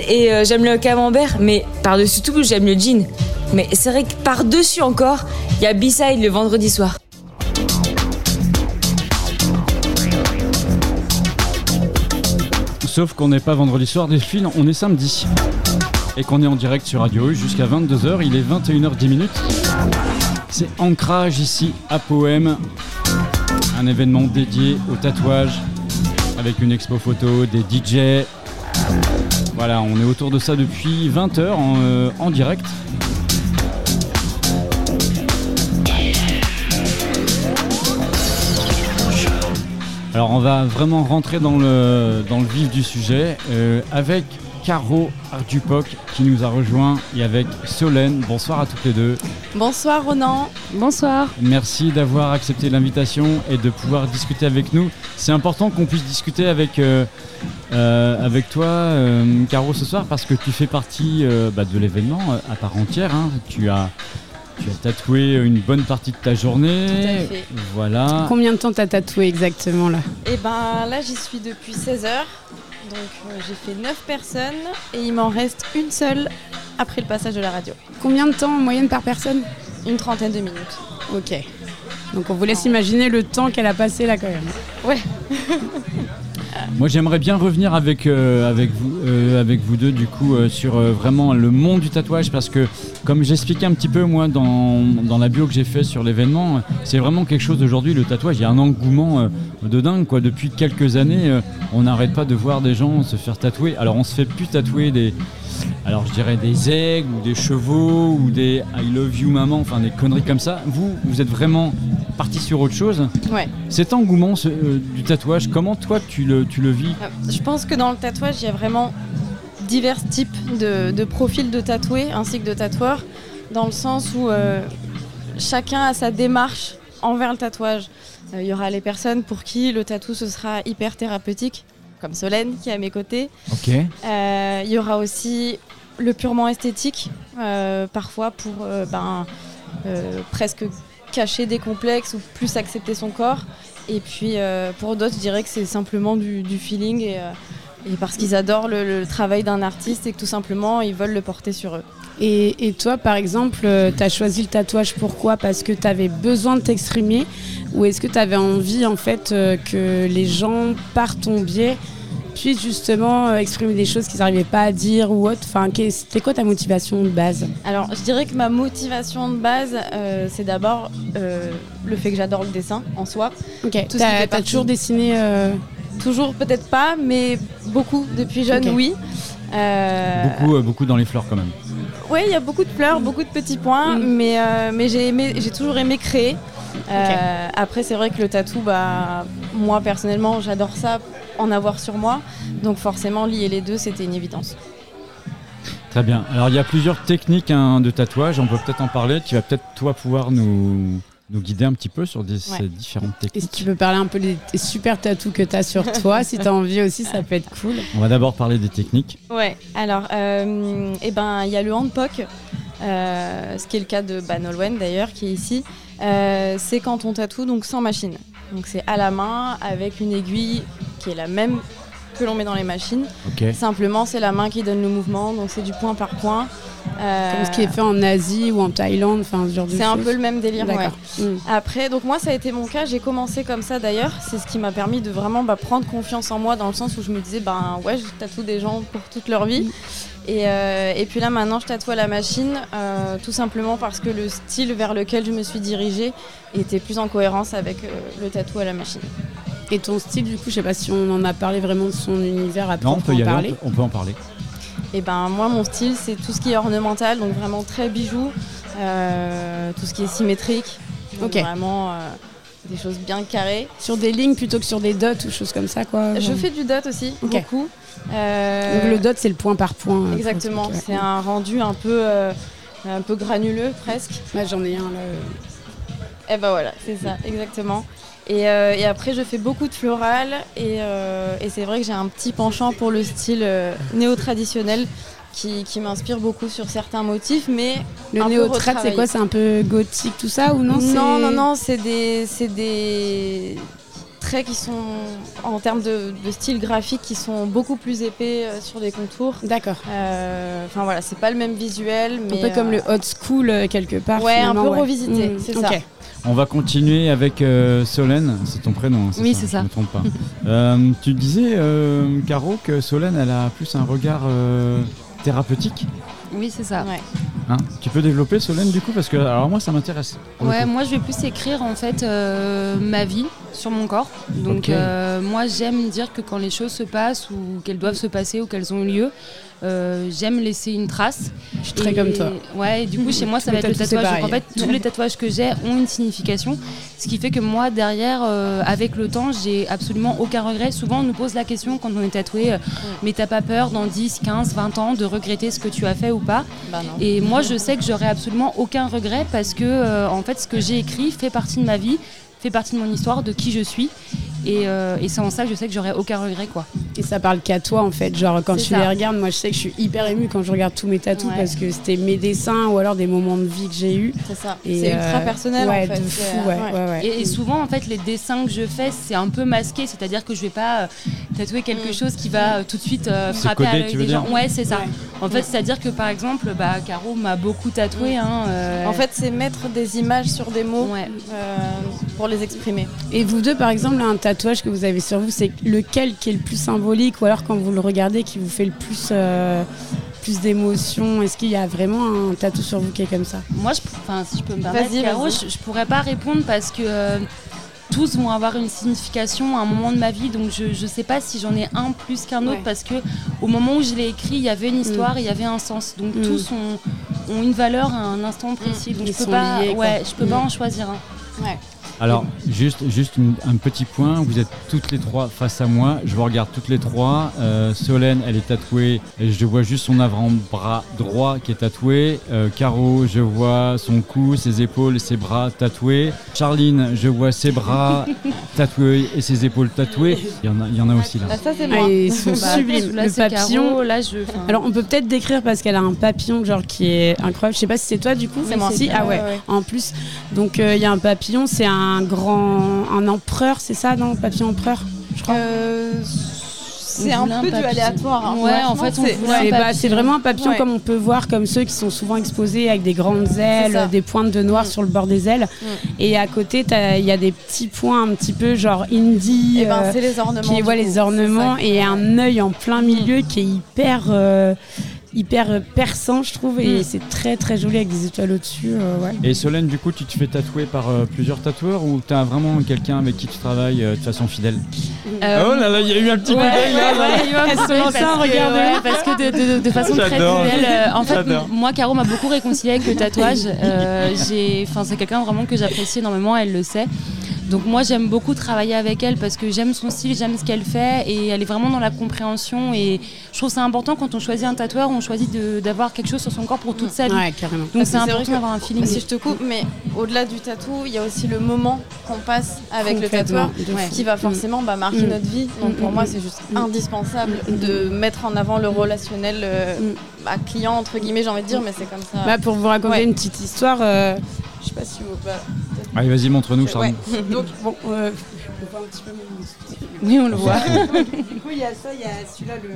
et euh, j'aime le camembert, mais par-dessus tout, j'aime le jean. Mais c'est vrai que par-dessus encore, il y a B-Side le vendredi soir. Sauf qu'on n'est pas vendredi soir, Delphine, on est samedi. Et qu'on est en direct sur Radio U jusqu'à 22h, il est 21h10 C'est Ancrage ici à Poème, un événement dédié au tatouage avec une expo photo, des DJ. Voilà, on est autour de ça depuis 20h en, euh, en direct. Alors on va vraiment rentrer dans le, dans le vif du sujet euh, avec Caro Ardupoc qui nous a rejoint et avec Solène. Bonsoir à toutes les deux. Bonsoir Ronan. Bonsoir. Merci d'avoir accepté l'invitation et de pouvoir discuter avec nous. C'est important qu'on puisse discuter avec, euh, euh, avec toi, Caro, ce soir parce que tu fais partie bah, de l'événement à part entière. Hein. Tu as tu as tatoué une bonne partie de ta journée. Tout à fait. Voilà. Combien de temps t'as tatoué exactement là? Eh ben là j'y suis depuis 16 heures. Donc euh, j'ai fait 9 personnes et il m'en reste une seule après le passage de la radio. Combien de temps en moyenne par personne? Une trentaine de minutes. Ok. Donc on vous laisse imaginer le temps qu'elle a passé là quand même. Ouais. Moi j'aimerais bien revenir avec, euh, avec, vous, euh, avec vous deux du coup euh, sur vraiment le monde du tatouage parce que comme j'expliquais un petit peu moi dans, dans la bio que j'ai fait sur l'événement, c'est vraiment quelque chose aujourd'hui le tatouage, il y a un engouement de dingue quoi. Depuis quelques années on n'arrête pas de voir des gens se faire tatouer. Alors on se fait plus tatouer des, alors je dirais des aigles ou des chevaux ou des I love you maman, enfin des conneries comme ça. Vous, vous êtes vraiment parti sur autre chose. Ouais. Cet engouement ce- euh, du tatouage, comment toi tu le, tu le vis Je pense que dans le tatouage, il y a vraiment divers types de, de profils de tatoués ainsi que de tatoueurs, dans le sens où euh, chacun a sa démarche envers le tatouage. Euh, Il y aura les personnes pour qui le tatou ce sera hyper thérapeutique, comme Solène qui est à mes côtés. Euh, Il y aura aussi le purement esthétique, parfois pour ben, presque cacher des complexes ou plus accepter son corps. Et puis euh, pour d'autres, je dirais que c'est simplement du, feeling et, euh, et parce qu'ils adorent le, travail d'un artiste et que tout simplement ils veulent le porter sur eux. Et, et toi, par exemple, tu as choisi le tatouage pourquoi? Parce que tu avais besoin de t'exprimer? Ou est-ce que tu avais envie, en fait, euh, que les gens, par ton biais, puissent justement euh, exprimer des choses qu'ils n'arrivaient pas à dire ou autre Enfin, qu'est- c'était quoi ta motivation de base? Alors, je dirais que ma motivation de base, euh, c'est d'abord euh, le fait que j'adore le dessin en soi. Ok, t'as fait t'as partie- toujours dessiné euh, Toujours peut-être pas, mais beaucoup depuis jeune, oui. Euh, Beaucoup, euh, beaucoup dans les fleurs quand même. Oui, il y a beaucoup de fleurs, beaucoup de petits points, mais, euh, mais j'ai aimé- j'ai toujours aimé créer. Euh, Après, c'est vrai que le tatou, bah, moi personnellement, j'adore ça, en avoir sur moi. Donc forcément, lier les deux, c'était une évidence. Très bien. Alors il y a plusieurs techniques hein, de tatouage, on peut peut-être en parler. Tu vas peut-être toi pouvoir nous, nous guider un petit peu sur des, Ouais. ces différentes Et si techniques. tu peux parler un peu des, super tatous que tu as sur toi, si tu as envie aussi, ça peut être cool. On va d'abord parler des techniques. Ouais, alors, euh, eh ben, il y a le handpoke, euh, ce qui est le cas de Nolwenn d'ailleurs, qui est ici. Euh, c'est quand on tatoue donc sans machine. Donc c'est à la main avec une aiguille qui est la même que l'on met dans les machines. Simplement, c'est la main qui donne le mouvement, donc c'est du point par point. Euh, Comme ce qui est fait en Asie ou en Thaïlande, enfin ce genre de C'est un peu le même délire, ouais. Mm. Après, donc moi, ça a été mon cas. J'ai commencé comme ça d'ailleurs. C'est ce qui m'a permis de vraiment bah, prendre confiance en moi dans le sens où je me disais, ben ouais, je tatoue des gens pour toute leur vie. Et, euh, et puis là, maintenant, je tatoue à la machine, euh, tout simplement parce que le style vers lequel je me suis dirigée était plus en cohérence avec euh, le tatou à la machine. Et ton style, du coup, je sais pas si on en a parlé vraiment de son univers à Non, on peut y en aller, parler. on peut, on peut en parler. Et ben moi, mon style, c'est tout ce qui est ornemental, donc vraiment très bijoux, euh, tout ce qui est symétrique, donc vraiment euh, des choses bien carrées. Sur des lignes plutôt que sur des dots ou choses comme ça, quoi. Je genre. fais du dot aussi, beaucoup. Euh, Donc le dot, c'est le point par point. euh, Exactement, c'est ouais. un rendu un peu, euh, un peu granuleux presque. Là, j'en ai un là. Et ben voilà, c'est ça, exactement. Et, euh, et après, je fais beaucoup de floral et, euh, et c'est vrai que j'ai un petit penchant pour le style euh, néo-traditionnel qui, qui m'inspire beaucoup sur certains motifs, mais Le néo-trad, c'est quoi C'est un peu gothique, tout ça ou non Non, non, non, c'est des, des traits qui sont, en termes de, de style graphique, qui sont beaucoup plus épais sur les contours. D'accord. Enfin voilà, c'est pas le même visuel, mais un peu comme le hot school quelque part. Ouais, un peu ouais. revisité, Mm, c'est ok. ça. On va continuer avec euh, Solène, c'est ton prénom. hein, Oui, c'est ça. Je me trompe pas. Euh, tu disais, euh, Caro, que Solène, elle a plus un regard euh, thérapeutique. Oui, c'est ça. Ouais. Hein tu peux développer Solène du coup parce que alors moi ça m'intéresse. Ouais, moi je vais plus écrire en fait euh, ma vie sur mon corps. Donc euh, moi j'aime dire que quand les choses se passent ou qu'elles doivent se passer ou qu'elles ont eu lieu, euh, j'aime laisser une trace. Je suis très Et- comme toi. Ouais, et du coup chez moi ça va être le tatouage. Donc en fait tous les tatouages que j'ai ont une signification. Ce qui fait que moi derrière, euh, avec le temps, j'ai absolument aucun regret. Souvent on nous pose la question quand on est tatoué, euh, mais t'as pas peur dans 10, 15, 20 ans de regretter ce que tu as fait ou pas? Bah et moi, je sais que j'aurai absolument aucun regret parce que, en fait, ce que j'ai écrit fait partie de ma vie, fait partie de mon histoire, de qui je suis. Et, euh, et c'est en ça que je sais que j'aurai aucun regret, quoi. Et ça parle qu'à toi en fait. Genre quand tu ça. les regardes, moi je sais que je suis hyper émue quand je regarde tous mes tatous Ouais. parce que c'était mes dessins ou alors des moments de vie que j'ai eu. C'est ça. Ultra euh, personnel ouais, en fait. de fou, euh, ouais, ouais, ouais. Et, et souvent, en fait, les dessins que je fais, c'est un peu masqué, c'est-à-dire que je vais pas euh, tatouer quelque Mm. chose qui va euh, tout de suite euh, frapper codé, à l'œil des gens. Ouais, c'est ça. Ouais. En fait, c'est-à-dire que par exemple, bah, Caro m'a beaucoup tatoué. Hein, euh, En fait, c'est mettre des images sur des mots Ouais. euh, pour les exprimer. Et vous deux, par exemple, un tatouage que vous avez sur vous, c'est lequel qui est le plus symbolique ou alors quand vous le regardez qui vous fait le plus, euh, plus d'émotion Est-ce qu'il y a vraiment un tatou sur vous qui est comme ça? Moi, je, enfin, si je peux me permettre, Caro, je, je pourrais pas répondre parce que euh, tous vont avoir une signification à un moment de ma vie, donc je, je sais pas si j'en ai un plus qu'un autre Ouais. parce que au moment où je l'ai écrit, il y avait une histoire, il y avait un sens. Donc Mm. tous ont, ont une valeur à un instant précis. Donc Ils je peux pas, liés, ouais, je peux pas Mm. en choisir un. Ouais. Alors juste, juste une- un petit point, vous êtes toutes les trois face à moi, je vous regarde toutes les trois. Euh, Solène, elle est tatouée, et je vois juste son avant-bras droit qui est tatoué. Euh, Caro, je vois son cou, ses épaules, ses bras tatoués. Charline, je vois ses bras tatoués et ses épaules tatouées. Il y en a, il y en a aussi là. Ah, ça, c'est Ah, moi. Ils sont Bah, sublimes. là, le papillon. Caro, là je. Alors on peut peut-être décrire parce qu'elle a un papillon genre qui est incroyable. Je sais pas si c'est toi du coup. C'est moi. Si, ah ouais. Ouais, ouais. En plus, donc euh, il y a un papillon, c'est un grand, un empereur, c'est ça non Papillon empereur, je crois. Euh, c'est un un peu du aléatoire. hein. Ouais, en fait, c'est- ouais. un bah, vraiment un papillon Ouais. comme on peut voir, comme ceux qui sont souvent exposés avec des grandes ailes, des pointes de noir Mm. sur le bord des ailes. Mm. Et à côté, t'as- il y a des petits points un petit peu genre indie. Eh ben, euh, c'est les ornements. qui voit les ornements et un œil en plein milieu qui est hyper euh, hyper euh, perçant je trouve et Mm. c'est très très joli avec des étoiles au-dessus euh, ouais. Et Solène, du coup, tu te fais tatouer par euh, plusieurs tatoueurs ou tu as vraiment quelqu'un avec qui tu travailles euh, de façon fidèle? Euh, Oh là là, il y a eu un petit Ouais, coup d'œil là, ouais, là. ouais, il y a eu un parce que- parce que de, de- de façon très fidèle. euh, en fait, moi, Caro m'a beaucoup réconcilié avec le tatouage. Euh, j'ai- enfin, c'est quelqu'un vraiment que j'apprécie énormément, elle le sait. Donc moi j'aime beaucoup travailler avec elle parce que j'aime son style, j'aime ce qu'elle fait et elle est vraiment dans la compréhension et je trouve ça important quand on choisit un tatoueur, on choisit de- d'avoir quelque chose sur son corps pour toute sa vie. ouais carrément Donc c'est c'est important d'avoir un feeling. Si je te coupe, mais au-delà du tatou, il y a aussi le moment qu'on passe avec le tatoueur Ouais. qui va forcément bah, marquer Mm. notre vie. Donc pour Mm, moi, mm, c'est juste mm. indispensable Mm. de mettre en avant le relationnel euh, Mm. bah, client, entre guillemets, j'ai envie de dire, mais c'est comme ça. Bah, pour vous raconter Ouais. une petite histoire euh, je sais pas si vous bah, Allez, vas-y, montre-nous, Charline. ouais. donc bon euh, on voit un petit peu mon- Oui, on le voit. du coup il y a ça il y a celui-là le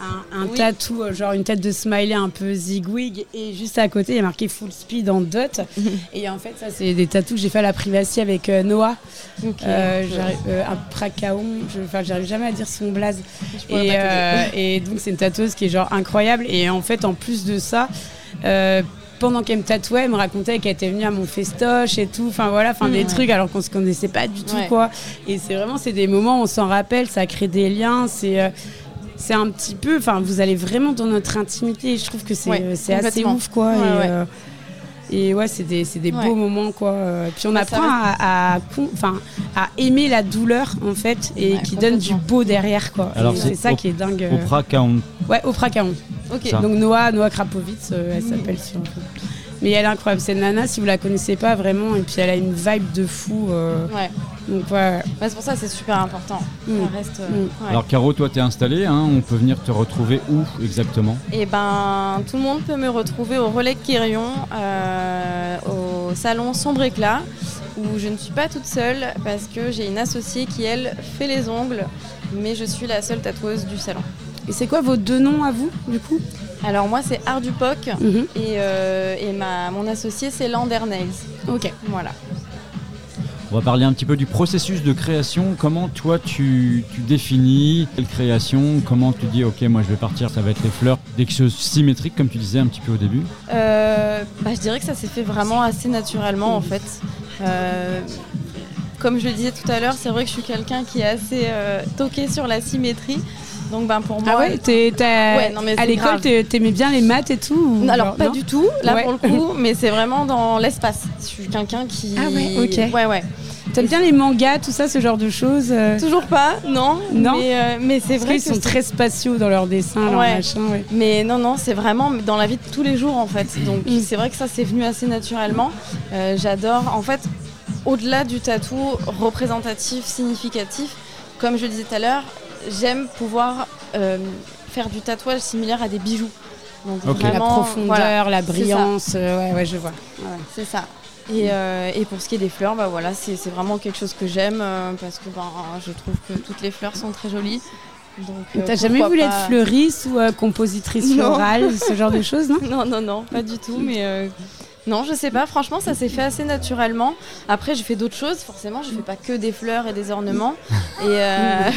un, un Oui. tatou euh, genre une tête de smiley un peu zigwig et juste à côté il y a marqué full speed en dot et en fait ça c'est des tatous que j'ai fait à la privacy avec euh, Noah Euh, euh, un pracaon, enfin j'arrive jamais à dire son blaze. Et, euh, et donc c'est une tatoueuse qui est genre incroyable. Et en fait, en plus de ça, euh, pendant qu'elle me tatouait, elle me racontait qu'elle était venue à mon festoche et tout. Enfin voilà, enfin des Mm. trucs alors qu'on se connaissait pas du tout Ouais. quoi. Et c'est vraiment c'est des moments où on s'en rappelle, ça crée des liens. C'est euh, c'est un petit peu, enfin vous allez vraiment dans notre intimité. Je trouve que c'est Ouais, euh, assez ouf quoi. Ouais, et, euh, et ouais, c'est des, c'est des Ouais. beaux moments, quoi. Euh, Puis on Bah, apprend à, à con- enfin, à aimer la douleur, en fait, et Ouais, qui donne du beau derrière, quoi. Alors, c'est c'est ça Op- qui est dingue. euh. Oprah Kaon. Ouais, Oprah Kaon. Ok. Ça. Donc Noah, Noah Krapovitz, euh, elle s'appelle sur. Mais elle est incroyable, c'est nana, si vous la connaissez pas vraiment, et puis elle a une vibe de fou. euh, Ouais. donc ouais. Ouais, c'est pour ça que c'est super important. Mm. Ça reste. euh, Mm. ouais. Alors, Caro, toi, t'es installée, hein, on peut venir te retrouver où exactement? Et ben, tout le monde peut me retrouver au Relais de Quirion, euh, au salon Sombre Éclat, où je ne suis pas toute seule parce que j'ai une associée qui, elle, fait les ongles, mais je suis la seule tatoueuse du salon. Et c'est quoi vos deux noms à vous, du coup? Alors moi, c'est Art du Poc Mhm. et, euh, et ma, mon associé, c'est Lander Nails. Ok. Voilà. On va parler un petit peu du processus de création. Comment toi tu, tu définis quelle création? Comment tu dis ok moi je vais partir, ça va être les fleurs. Dès que c'est symétrique comme tu disais un petit peu au début? Euh, bah, je dirais que ça s'est fait vraiment assez naturellement en fait. Euh, comme je le disais tout à l'heure, c'est vrai que je suis quelqu'un qui est assez euh, toqué sur la symétrie. Donc ben pour moi. Ah ouais, t'es- t'as- Ouais, non, mais à l'école, t'aimais bien les maths et tout ou Alors pas non du tout, là Ouais. pour le coup, mais c'est vraiment dans l'espace. Je suis quelqu'un qui. Ah ouais, ok. Ouais, ouais. T'aimes bien les mangas, tout ça, ce genre de choses euh Toujours pas, non. Non. Mais, euh, mais c'est vrai qu'ils sont très spatiaux dans leurs dessins, leurs Ouais. machins, ouais. Mais non, non, c'est vraiment dans la vie de tous les jours en fait. Donc Mm. c'est vrai que ça c'est venu assez naturellement. Euh, J'adore, en fait, au-delà du tatou représentatif, significatif, comme je le disais tout à l'heure, j'aime pouvoir euh, faire du tatouage similaire à des bijoux. Donc La vraiment, profondeur, voilà, la c'est ça. brillance, euh, ouais, ouais, je vois. Ouais. C'est ça. Et, euh, et pour ce qui est des fleurs, bah voilà, c'est c'est vraiment quelque chose que j'aime euh, parce que ben, je trouve que toutes les fleurs sont très jolies. Donc, euh, T'as jamais voulu pas- être fleuriste ou euh, compositrice Non. florale, ce genre de choses, non? Non, non, non, pas du tout. Mais euh, non, je sais pas. Franchement, ça s'est fait assez naturellement. Après, j'ai fait d'autres choses. Forcément, je fais pas que des fleurs et des ornements. Et euh,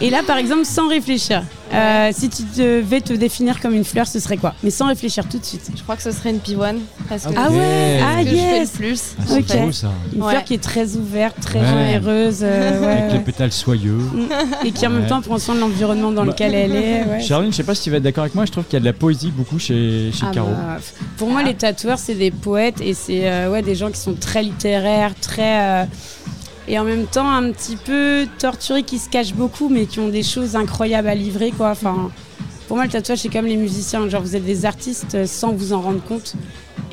Et là, par exemple, sans réfléchir, euh, si tu devais te définir comme une fleur, ce serait quoi? Mais sans réfléchir tout de suite. je crois que ce serait une pivoine. Parce que Ah ouais, ah que je fais yes. le plus. Ah, c'est ça. Une Ouais. fleur qui est très ouverte, très Ouais. généreuse, euh, ouais, Avec les pétales soyeux. et qui en même temps prend soin de l'environnement dans Bah, lequel elle est. ouais. Charline, je sais pas si tu vas être d'accord avec moi, je trouve qu'il y a de la poésie beaucoup chez, chez Ah Caro. bah, pour moi, les tatoueurs, c'est des poètes et c'est euh, ouais, des gens qui sont très littéraires, très. Et en même temps, un petit peu torturés, qui se cachent beaucoup, mais qui ont des choses incroyables à livrer, quoi. Pour moi, le tatouage, c'est comme les musiciens. Genre, vous êtes des artistes euh, sans vous en rendre compte.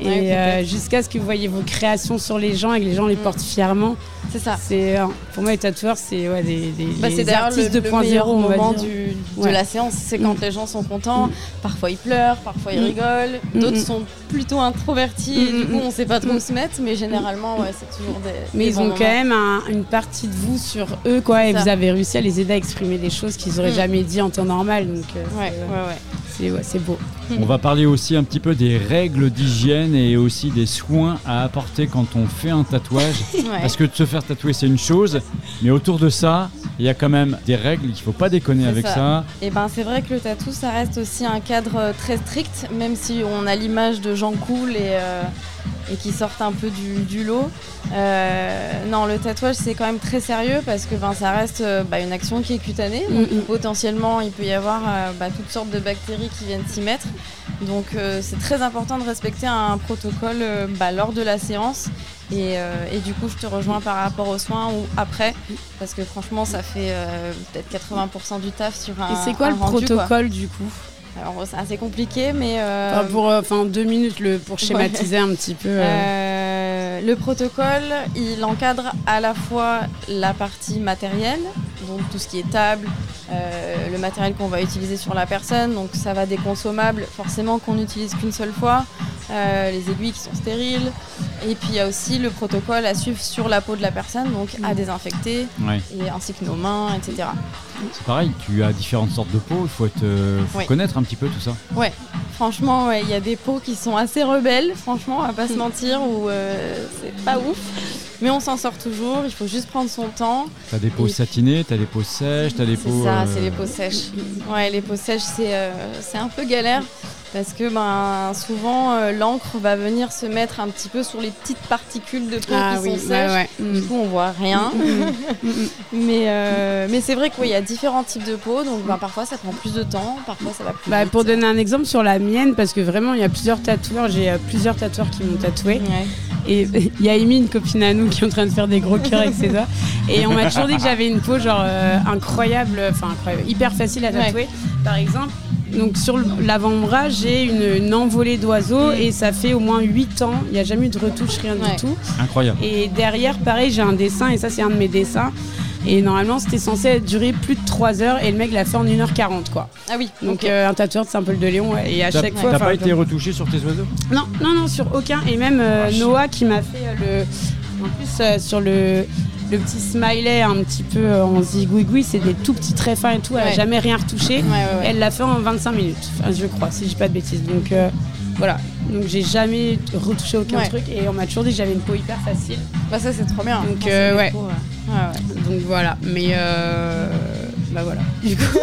Et Ouais, euh, jusqu'à ce que vous voyez vos créations sur les gens et que les gens les portent fièrement. C'est ça. C'est, euh, pour moi, les tatoueurs, c'est ouais, des, des, Bah, des artistes le, le 2.0, meilleur on va moment dire. du- de la séance, c'est quand Mm. les gens sont contents. Parfois ils pleurent, parfois ils Mm. rigolent. Mm, D'autres mm. sont plutôt introvertis et Mm, du mm, coup mm. on sait pas trop Mm. où se mettre. Mais généralement, ouais, c'est toujours des. Mais des ils bons ont moments. quand même un- une partie de vous sur eux, quoi, et Ça. vous avez réussi à les aider à exprimer des choses qu'ils auraient Mm. jamais dit en temps normal. Donc, euh, Ouais, ouais, ouais. C'est ouais, beau. On va parler aussi un petit peu des règles d'hygiène et aussi des soins à apporter quand on fait un tatouage. Ouais. Parce que de se faire tatouer, c'est une chose, mais autour de ça, il y a quand même des règles, il faut pas déconner avec ça. ça. Et ben c'est vrai que le tatou ça reste aussi un cadre euh, très strict, même si on a l'image de gens cool et, euh, et qui sortent un peu du, du lot. Euh, non, le tatouage c'est quand même très sérieux parce que ben, ça reste euh, bah, une action qui est cutanée. Donc Mm, mm. potentiellement il peut y avoir euh, bah, toutes sortes de bactéries qui viennent s'y mettre. Donc euh, c'est très important de respecter un protocole bah, lors de la séance. Et, et du coup, je te rejoins par rapport aux soins ou après, parce que franchement, ça fait peut-être 80% du taf sur un. et c'est quoi un le rendu, quoi. protocole du coup? Alors c'est assez compliqué, mais. euh, Enfin, pour, euh, enfin, deux minutes le, pour schématiser un petit peu. euh, euh, le protocole, il encadre à la fois la partie matérielle, donc tout ce qui est table, euh, le matériel qu'on va utiliser sur la personne, donc ça va des consommables forcément qu'on n'utilise qu'une seule fois, euh, les aiguilles qui sont stériles, et puis il y a aussi le protocole à suivre sur la peau de la personne, donc à désinfecter, Ouais. et ainsi que nos mains, etc. C'est pareil, tu as différentes sortes de peaux, il faut, être, euh, faut connaître un petit peu tout ça. Ouais, franchement, ouais, il y a des peaux qui sont assez rebelles, franchement, à pas se mentir, où euh, c'est pas ouf. Mais on s'en sort toujours, il faut juste prendre son temps. T'as des peaux Et- satinées, t'as des peaux sèches, t'as des C'est peaux. ça, euh, c'est les peaux sèches. Ouais, les peaux sèches, c'est euh, c'est un peu galère. Parce que ben, souvent, euh, l'encre va venir se mettre un petit peu sur les petites particules de peau Ah qui oui, sont sèches. ouais. Du Mm. coup, on voit rien. Mm, mm. mais euh, mais c'est vrai qu'il y a différents types de peau. Donc ben, parfois, ça prend plus de temps. Parfois, ça va plus Bah, vite. pour donner un exemple sur la mienne, parce que vraiment il y a plusieurs tatoueurs, j'ai euh, plusieurs tatoueurs qui m'ont tatoué. Ouais. Et il y a Amy, une copine à nous, qui est en train de faire des gros cœurs avec ses doigts. Et on m'a toujours dit que j'avais une peau genre incroyable, enfin incroyable, hyper facile à tatouer. Par exemple, donc sur l'avant-bras, j'ai une, une envolée d'oiseaux et ça fait au moins 8 ans. Il n'y a jamais eu de retouche, rien Ouais. du tout. Incroyable. Et derrière, pareil, j'ai un dessin et ça, c'est un de mes dessins. Et normalement, c'était censé durer plus de 3 heures et le mec l'a fait en 1h40, quoi. Ah oui, Donc, euh, un tatoueur de Saint-Paul de Léon. ouais. Et à chaque fois. t'as pas été retouché sur tes oiseaux? Non, non, non, sur aucun. Et même euh, Noah qui m'a fait euh, En plus, euh, sur le, le petit smiley un petit peu euh, en zigouigoui, c'est des tout petits traits fins et tout. Elle a Ouais. jamais rien retouché. Ouais, ouais, ouais. Elle l'a fait en 25 minutes, enfin, je crois, si je dis pas de bêtises. Donc euh, voilà. Donc j'ai jamais retouché aucun truc et on m'a toujours dit que j'avais une peau hyper facile. Bah ça c'est trop bien. Donc Quand euh, ouais. Donc voilà. Mais euh, bah voilà. Du coup,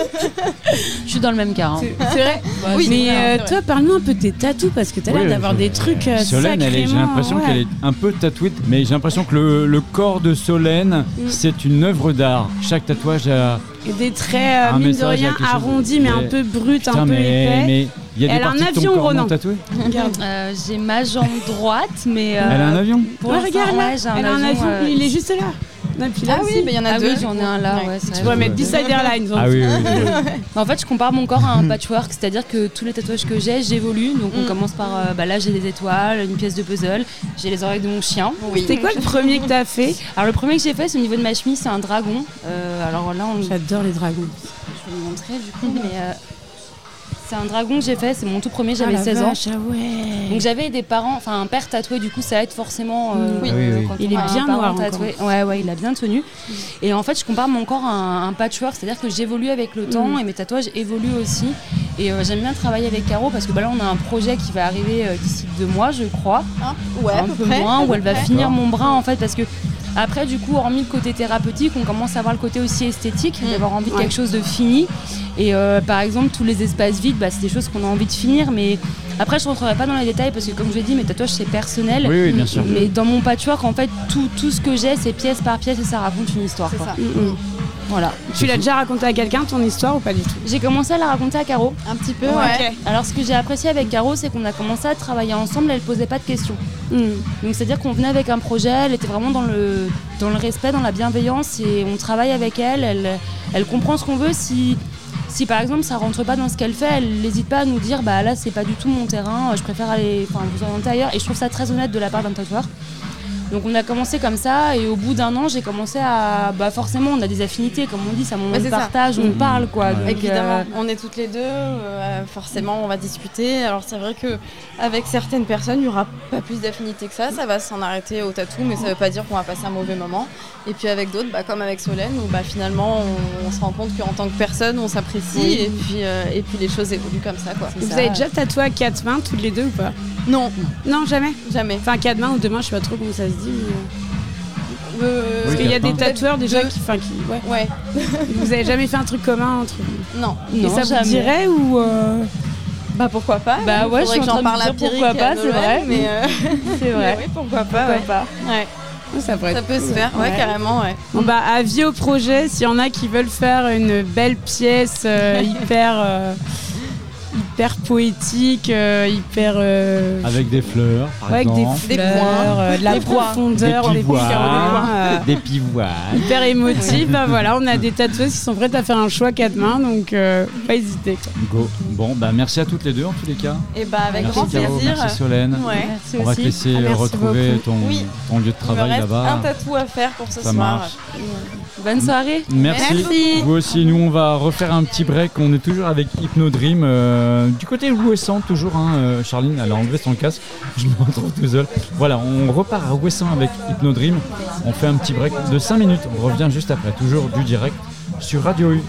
Je suis dans le même cas. hein. c'est c'est vrai. Oui, mais vrai, euh, toi, parle-nous un peu de tes tatous parce que t'as l'air Oui, d'avoir je- des trucs euh, Solène, j'ai l'impression ouais. qu'elle est un peu tatouée, mais j'ai l'impression que le, le corps de Solène, Mm. c'est une œuvre d'art. Chaque tatouage a. Des traits, euh, mine de rien, arrondis, mais un peu brut, un peu mais épais. mais il y a des Elle a un avion, Ronan. Euh, j'ai ma jambe droite, mais. euh, Elle a un avion Pour Ouais, l'instant, regarde là, ouais, j'ai un elle a un avion, avion, euh, il est juste là. Non, puis là Ah oui, il y en a Ah deux. oui, j'en ai un là, Ouais. Tu pourrais mettre Decide Airlines. Ah oui, oui, oui. En fait, je compare mon corps à un patchwork, c'est-à-dire que tous les tatouages que j'ai, j'évolue. Donc, on Mm. commence par euh, bah, là, j'ai des étoiles, une pièce de puzzle, j'ai les oreilles de mon chien. C'était quoi le premier que t'as fait? Alors, le premier que j'ai fait, c'est au niveau de ma chemise, c'est un dragon. Euh, alors là, on... je vais J'adore les dragons. vous montrer du coup, mais euh, c'est un dragon que j'ai fait, c'est mon tout premier, j'avais Ah, la 16 ans. vache, ah ouais. Donc j'avais des parents, enfin un père tatoué, du coup ça aide forcément. euh, Oui. Ah oui, oui. quand Il est bien noir tatoué. Ouais, ouais, il a bien tenu. Et en fait, je compare mon corps à un, un patchwork, c'est-à-dire que j'évolue avec le temps Mm. et mes tatouages évoluent aussi. Et euh, j'aime bien travailler avec Caro parce que bah, là, on a un projet qui va arriver euh, d'ici deux mois, je crois, Hein ouais, un peu près, moins, où elle va près. finir mon bras en fait parce que. Après, du coup, hormis le côté thérapeutique, on commence à avoir le côté aussi esthétique, Mm. d'avoir envie de Ouais. quelque chose de fini. Et euh, par exemple, tous les espaces vides, bah, c'est des choses qu'on a envie de finir. Mais après, je ne rentrerai pas dans les détails parce que, comme je l'ai dit, mes tatouages, c'est personnel. Oui, oui, bien sûr. Mais dans mon patchwork, en fait, tout, tout ce que j'ai, c'est pièce par pièce et ça raconte une histoire. C'est quoi. ça. Mm, mm. Voilà. Tu l'as déjà raconté à quelqu'un ton histoire ou pas du tout? J'ai commencé à la raconter à Caro. Un petit peu, Ouais. ouais. Alors, ce que j'ai apprécié avec Caro, c'est qu'on a commencé à travailler ensemble. Elle posait pas de questions. Mm. Donc, c'est-à-dire qu'on venait avec un projet. Elle était vraiment dans le, dans le respect, dans la bienveillance et on travaille avec elle. Elle, elle comprend ce qu'on veut. Si, si par exemple ça rentre pas dans ce qu'elle fait, elle n'hésite pas à nous dire bah là c'est pas du tout mon terrain. Je préfère aller, enfin vous orienter ailleurs. Et je trouve ça très honnête de la part d'un tatoueur. Donc on a commencé comme ça et au bout d'un an j'ai commencé à bah forcément on a des affinités comme on dit ça Bah, on ça. partage on Mhm. parle quoi Ouais. Donc, Évidemment, euh, on est toutes les deux, euh, forcément on va discuter. Alors c'est vrai que avec certaines personnes, il n'y aura pas plus d'affinité que ça, ça va s'en arrêter au tatou, mais ça ne veut pas dire qu'on va passer un mauvais moment. Et puis avec d'autres, bah, comme avec Solène, où bah, finalement on, on se rend compte qu'en tant que personne, on s'apprécie Oui. et, puis, euh, et puis les choses évoluent comme ça. Quoi. Vous avez déjà tatoué à quatre mains toutes les deux ou pas? Non, Non, jamais. jamais. Enfin, mains ou deux mains, je sais pas trop comment ça se dit. Mais... Euh, Parce qu'il y a des tatoueurs déjà qui, enfin, qui, ouais. Ouais, Vous avez jamais fait un truc commun entre vous? Non. Et Non, ça vous dirait ou euh, Bah pourquoi pas? Bah ouais, faudrait je suis que en j'en train de parle me à dire pourquoi pas, c'est Noël, vrai. Mais, euh, c'est vrai mais oui, pourquoi pas. pourquoi ouais. pas Ouais, ça pourrait ça peut se faire, ouais, Ouais. carrément, ouais. Bon bah avis au projet, s'il y en a qui veulent faire une belle pièce euh, hyper euh, hyper poétique, euh, hyper euh, Avec des fleurs, par ouais, avec exemple. des Des fleurs, points. euh, de la Des profondeur, Des des pivoines. euh, Des pivoines. hyper émotif. bah voilà, on a des tatoueuses qui sont prêtes à faire un choix quatre mains, donc euh, pas hésiter. Go. Bon, bah merci à toutes les deux en tous les cas. Et bah avec merci grand Caro, plaisir. merci Solène. Ouais. Merci On va te laisser Ah, retrouver beaucoup. ton, Oui. ton lieu de travail reste un là-bas. tatou à faire pour ce Ça soir. marche. Bonne soirée Merci. Merci. Vous aussi, nous on va refaire un petit break. On est toujours avec Hypnodream. euh, du côté Ouessant, toujours. Hein, euh, Charline, elle a enlevé son casque. Je me retrouve tout seul. Voilà, on repart à Ouessant avec Hypnodream. On fait un petit break de 5 minutes. On revient juste après, toujours du direct sur Radio U.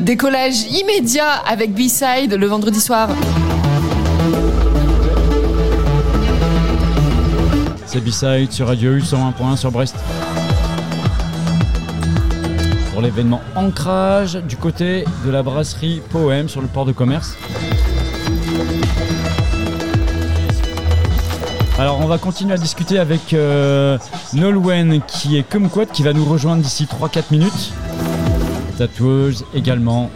Décollage immédiat avec B-Side le vendredi soir. C'est B-Side sur Radio U 101.1 sur Brest. Pour l'événement Ancrage du côté de la brasserie Poème sur le port de commerce. Alors on va continuer à discuter avec euh, Nolwenn qui est kumquat qui va nous rejoindre d'ici 3-4 minutes. Tatoueuse également.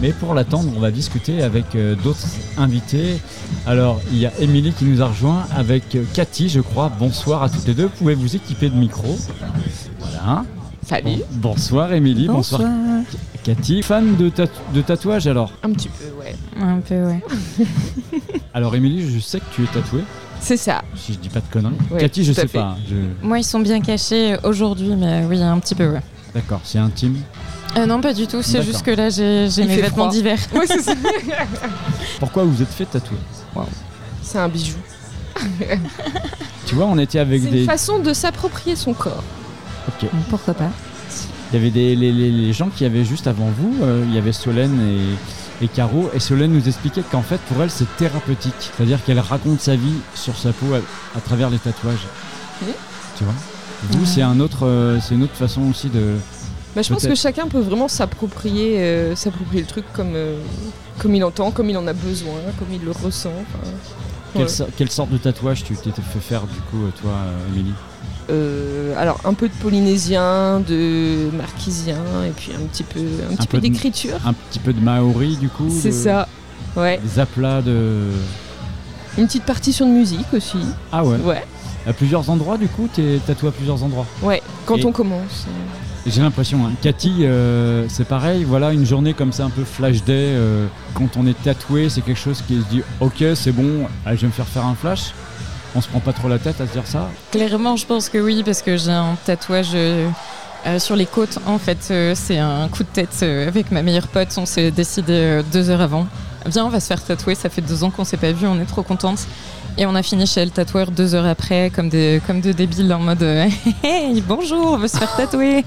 Mais pour l'attendre, on va discuter avec euh, d'autres invités. Alors, il y a Émilie qui nous a rejoint avec euh, Cathy, je crois. Bonsoir à toutes les deux. Vous pouvez vous équiper de micro? Voilà. Salut. Bon- bonsoir Émilie, bonsoir. Cathy. Fan de, tat- de tatouage alors? Un petit peu, ouais. Un peu, ouais. Alors Émilie, je sais que tu es tatouée, C'est ça. si je dis pas de conneries. Ouais, Cathy, je sais fait. pas. je- Moi, ils sont bien cachés aujourd'hui, mais oui, un petit peu, ouais. D'accord, c'est intime. Euh, non, pas du tout. C'est juste que là, j'ai mes vêtements d'hiver. Ouais, c'est. Pourquoi vous êtes fait tatouer C'est un bijou. Tu vois, on était avec C'est des. une façon de s'approprier son corps. Ok. Pourquoi pas Il y avait des, les, les- les gens qui avaient juste avant vous, euh, il y avait Solène et, et Caro, et Solène nous expliquait qu'en fait pour elle c'est thérapeutique, c'est-à-dire qu'elle raconte sa vie sur sa peau à, à travers les tatouages. Oui. Tu vois? Vous c'est un autre, euh, c'est une autre façon aussi de. Bah, je pense que chacun peut vraiment s'approprier euh, s'approprier le truc comme, euh, comme il entend, comme il en a besoin, comme il le ressent. enfin, Quelle, voilà. so- quelle sorte de tatouage tu t'étais fait faire du coup toi, Émilie? Alors un peu de polynésien, de marquisien et puis un petit peu, un petit peu, d'écriture. Un petit peu de maori du coup. C'est de- ça. Ouais. Des aplats de. Une petite partition de musique aussi. Ah ouais. Ouais. À plusieurs endroits du coup, t'es tatoué à plusieurs endroits. Ouais. Quand Et- on commence. J'ai l'impression, hein. Cathy, euh, c'est pareil, voilà, une journée comme ça, un peu flash day, euh, quand on est tatoué, c'est quelque chose qui se dit, ok, c'est bon, allez, je vais me faire faire un flash. On se prend pas trop la tête à se dire ça. Clairement, je pense que oui, parce que j'ai un tatouage euh, euh, sur les côtes. En fait, euh, c'est un coup de tête euh, avec ma meilleure pote. On s'est décidé euh, deux heures avant. Viens, on va se faire tatouer. Ça fait deux ans qu'on s'est pas vu. On est trop contente. Et on a fini chez le tatoueur deux heures après, comme des, comme deux débiles en mode euh, hey, bonjour, on veut se faire tatouer.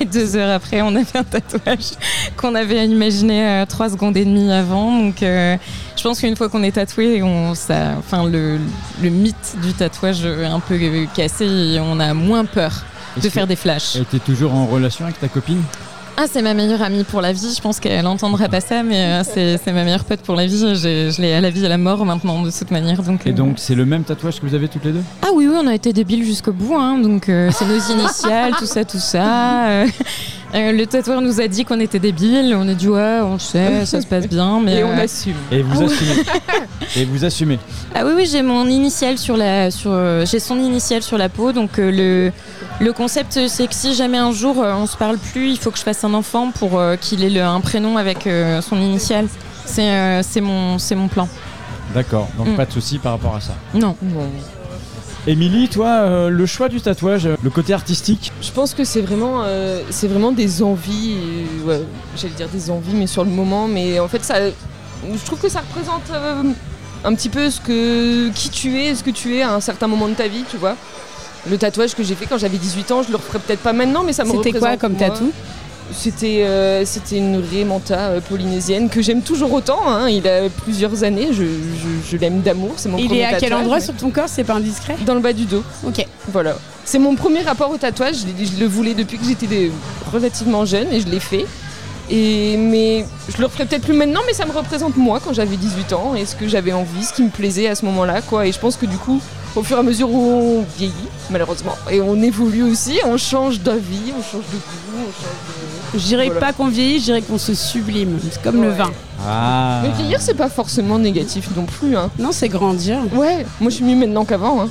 Et deux heures après, on a fait un tatouage qu'on avait imaginé euh, trois secondes et demie avant. Donc, euh, je pense qu'une fois qu'on est tatoué, on, ça, enfin, le, le mythe du tatouage est un peu cassé et on a moins peur de faire des flashs. Et t'es toujours en relation avec ta copine? Ah, c'est ma meilleure amie pour la vie. Je pense qu'elle entendra pas ça, mais euh, c'est ma meilleure pote pour la vie. Je l'ai à la vie et à la mort maintenant, de toute manière. Donc, Et euh, donc, c'est le même tatouage que vous avez toutes les deux? Ah oui, oui, on a été débiles jusqu'au bout. hein. Donc, euh, c'est nos initiales, tout ça, tout ça. Euh, le tatoueur nous a dit qu'on était débiles. On a dit, ouais, on le sait, ça se passe bien. Mais, Et on euh, assume. Et vous Ah assumez. Et vous assumez. Ah oui, oui, j'ai mon initiale sur la, sur, euh, j'ai son initiale sur la peau. Donc euh, le, le concept, c'est que si jamais un jour euh, on se parle plus, il faut que je fasse un enfant pour euh, qu'il ait le- un prénom avec euh, son initiale. C'est, euh, c'est mon, c'est mon plan. D'accord, donc Mm. pas de souci par rapport à ça. Non. Émilie, toi, euh, le choix du tatouage, euh, le côté artistique Je pense que c'est vraiment, euh, c'est vraiment des envies, ouais, j'allais dire des envies, mais sur le moment, mais en fait, ça, je trouve que ça représente euh, un petit peu ce que, qui tu es, ce que tu es à un certain moment de ta vie, tu vois. Le tatouage que j'ai fait quand j'avais 18 ans, je le referais peut-être pas maintenant, mais ça me C'était quoi comme moi. tatou? C'était euh, c'était une raie manta euh, polynésienne que j'aime toujours autant. hein. Il a plusieurs années, je, je- je l'aime d'amour. C'est mon Il est à quel endroit mais- sur ton corps? C'est pas indiscret? Dans le bas du dos. Ok. Voilà. C'est mon premier rapport au tatouage. Je, le voulais depuis que j'étais des- relativement jeune et je l'ai fait. Et, mais je le referai peut-être plus maintenant, mais ça me représente moi quand j'avais 18 ans et ce que j'avais envie, ce qui me plaisait à ce moment-là. quoi. Et je pense que du coup, au fur et à mesure où on vieillit, malheureusement. Et on évolue aussi, on change d'avis, on change de goût, on change de. Je dirais Voilà. pas qu'on vieillit, je dirais qu'on se sublime. C'est comme le vin. Ah. Mais vieillir, c'est pas forcément négatif non plus. Hein. Non, c'est grandir. Ouais, moi je suis mieux maintenant qu'avant. Hein.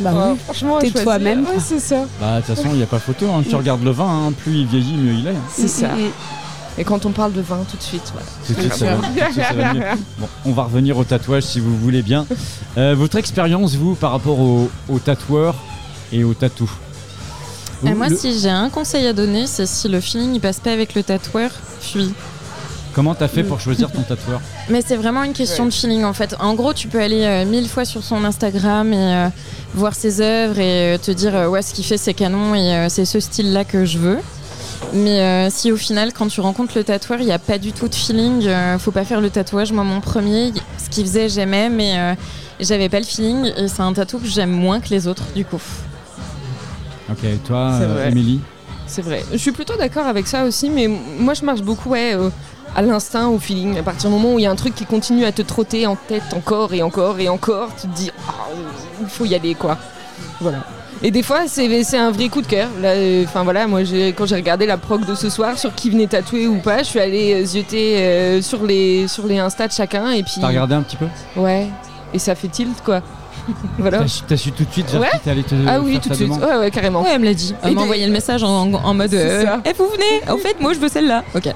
Bah Ouais, oui. Franchement, T'es toi-même, Ouais, c'est ça. Bah, de toute façon, il n'y a pas photo. hein. Tu regardes le vin, hein, plus il vieillit, mieux il est. hein. C'est ça. Mm, mm. Et quand on parle de vin, tout de suite, voilà. Tout de suite, ça va, Bien tout de suite, ça va sûr. mieux. Bon, on va revenir au tatouage si vous voulez bien. Euh, votre expérience, vous, par rapport aux au tatoueurs et au tatou? Et moi, Le- si j'ai un conseil à donner, c'est si le feeling il passe pas avec le tatoueur, fuis. Comment t'as fait pour choisir ton tatoueur Mais c'est vraiment une question de feeling en fait. En gros, tu peux aller euh, mille fois sur son Instagram et euh, voir ses œuvres et euh, te dire euh, ouais, ce qu'il fait c'est canon et euh, c'est ce style-là que je veux. Mais euh, si au final, quand tu rencontres le tatoueur, il n'y a pas du tout de feeling, euh, faut pas faire le tatouage. Moi, mon premier, ce qu'il faisait, j'aimais, mais euh, j'avais pas le feeling et c'est un tatou que j'aime moins que les autres du coup. Ok, toi, euh. Émilie C'est vrai. Je suis plutôt d'accord avec ça aussi, mais moi je marche beaucoup ouais, euh, à l'instinct, au feeling. À partir du moment où il y a un truc qui continue à te trotter en tête encore et encore et encore, tu te dis, ah, il faut y aller quoi. Voilà. Et des fois, c'est un vrai coup de cœur. Euh, Enfin voilà, moi quand j'ai regardé la prog de ce soir sur qui venait tatouer ou pas, je suis allée euh, zioter euh, sur les sur les Insta de chacun et puis. T'as regardé un petit peu? Ouais. Et ça fait tilt quoi. voilà. T'as su- T'as su tout de suite Ouais. t'allais te Ah oui, faire tout ta de suite. demande Ouais, ouais, carrément. Ouais, elle me l'a dit. Elle Et m'a des- envoyé le message en, en mode C'est euh, ça. Eh, vous venez En fait, moi je veux celle-là. Ok.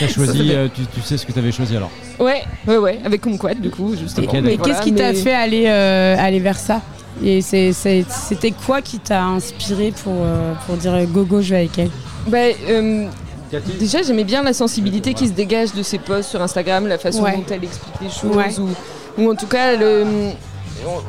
T'as choisi, euh, tu, tu sais ce que t'avais choisi alors Ouais, ouais, ouais, avec Kumquat du coup, justement. Ok, Mais d'accord. qu'est-ce qui t'a mais- fait aller, euh, aller vers ça? Et c'est- c'est- c'était quoi qui t'a inspiré pour, euh, pour dire euh, go go, je vais avec elle? Bah, euh, déjà, j'aimais bien la sensibilité qui se dégage de ses posts sur Instagram, la façon Ouais. dont elle explique les choses, Ouais. ou, ou en tout cas le,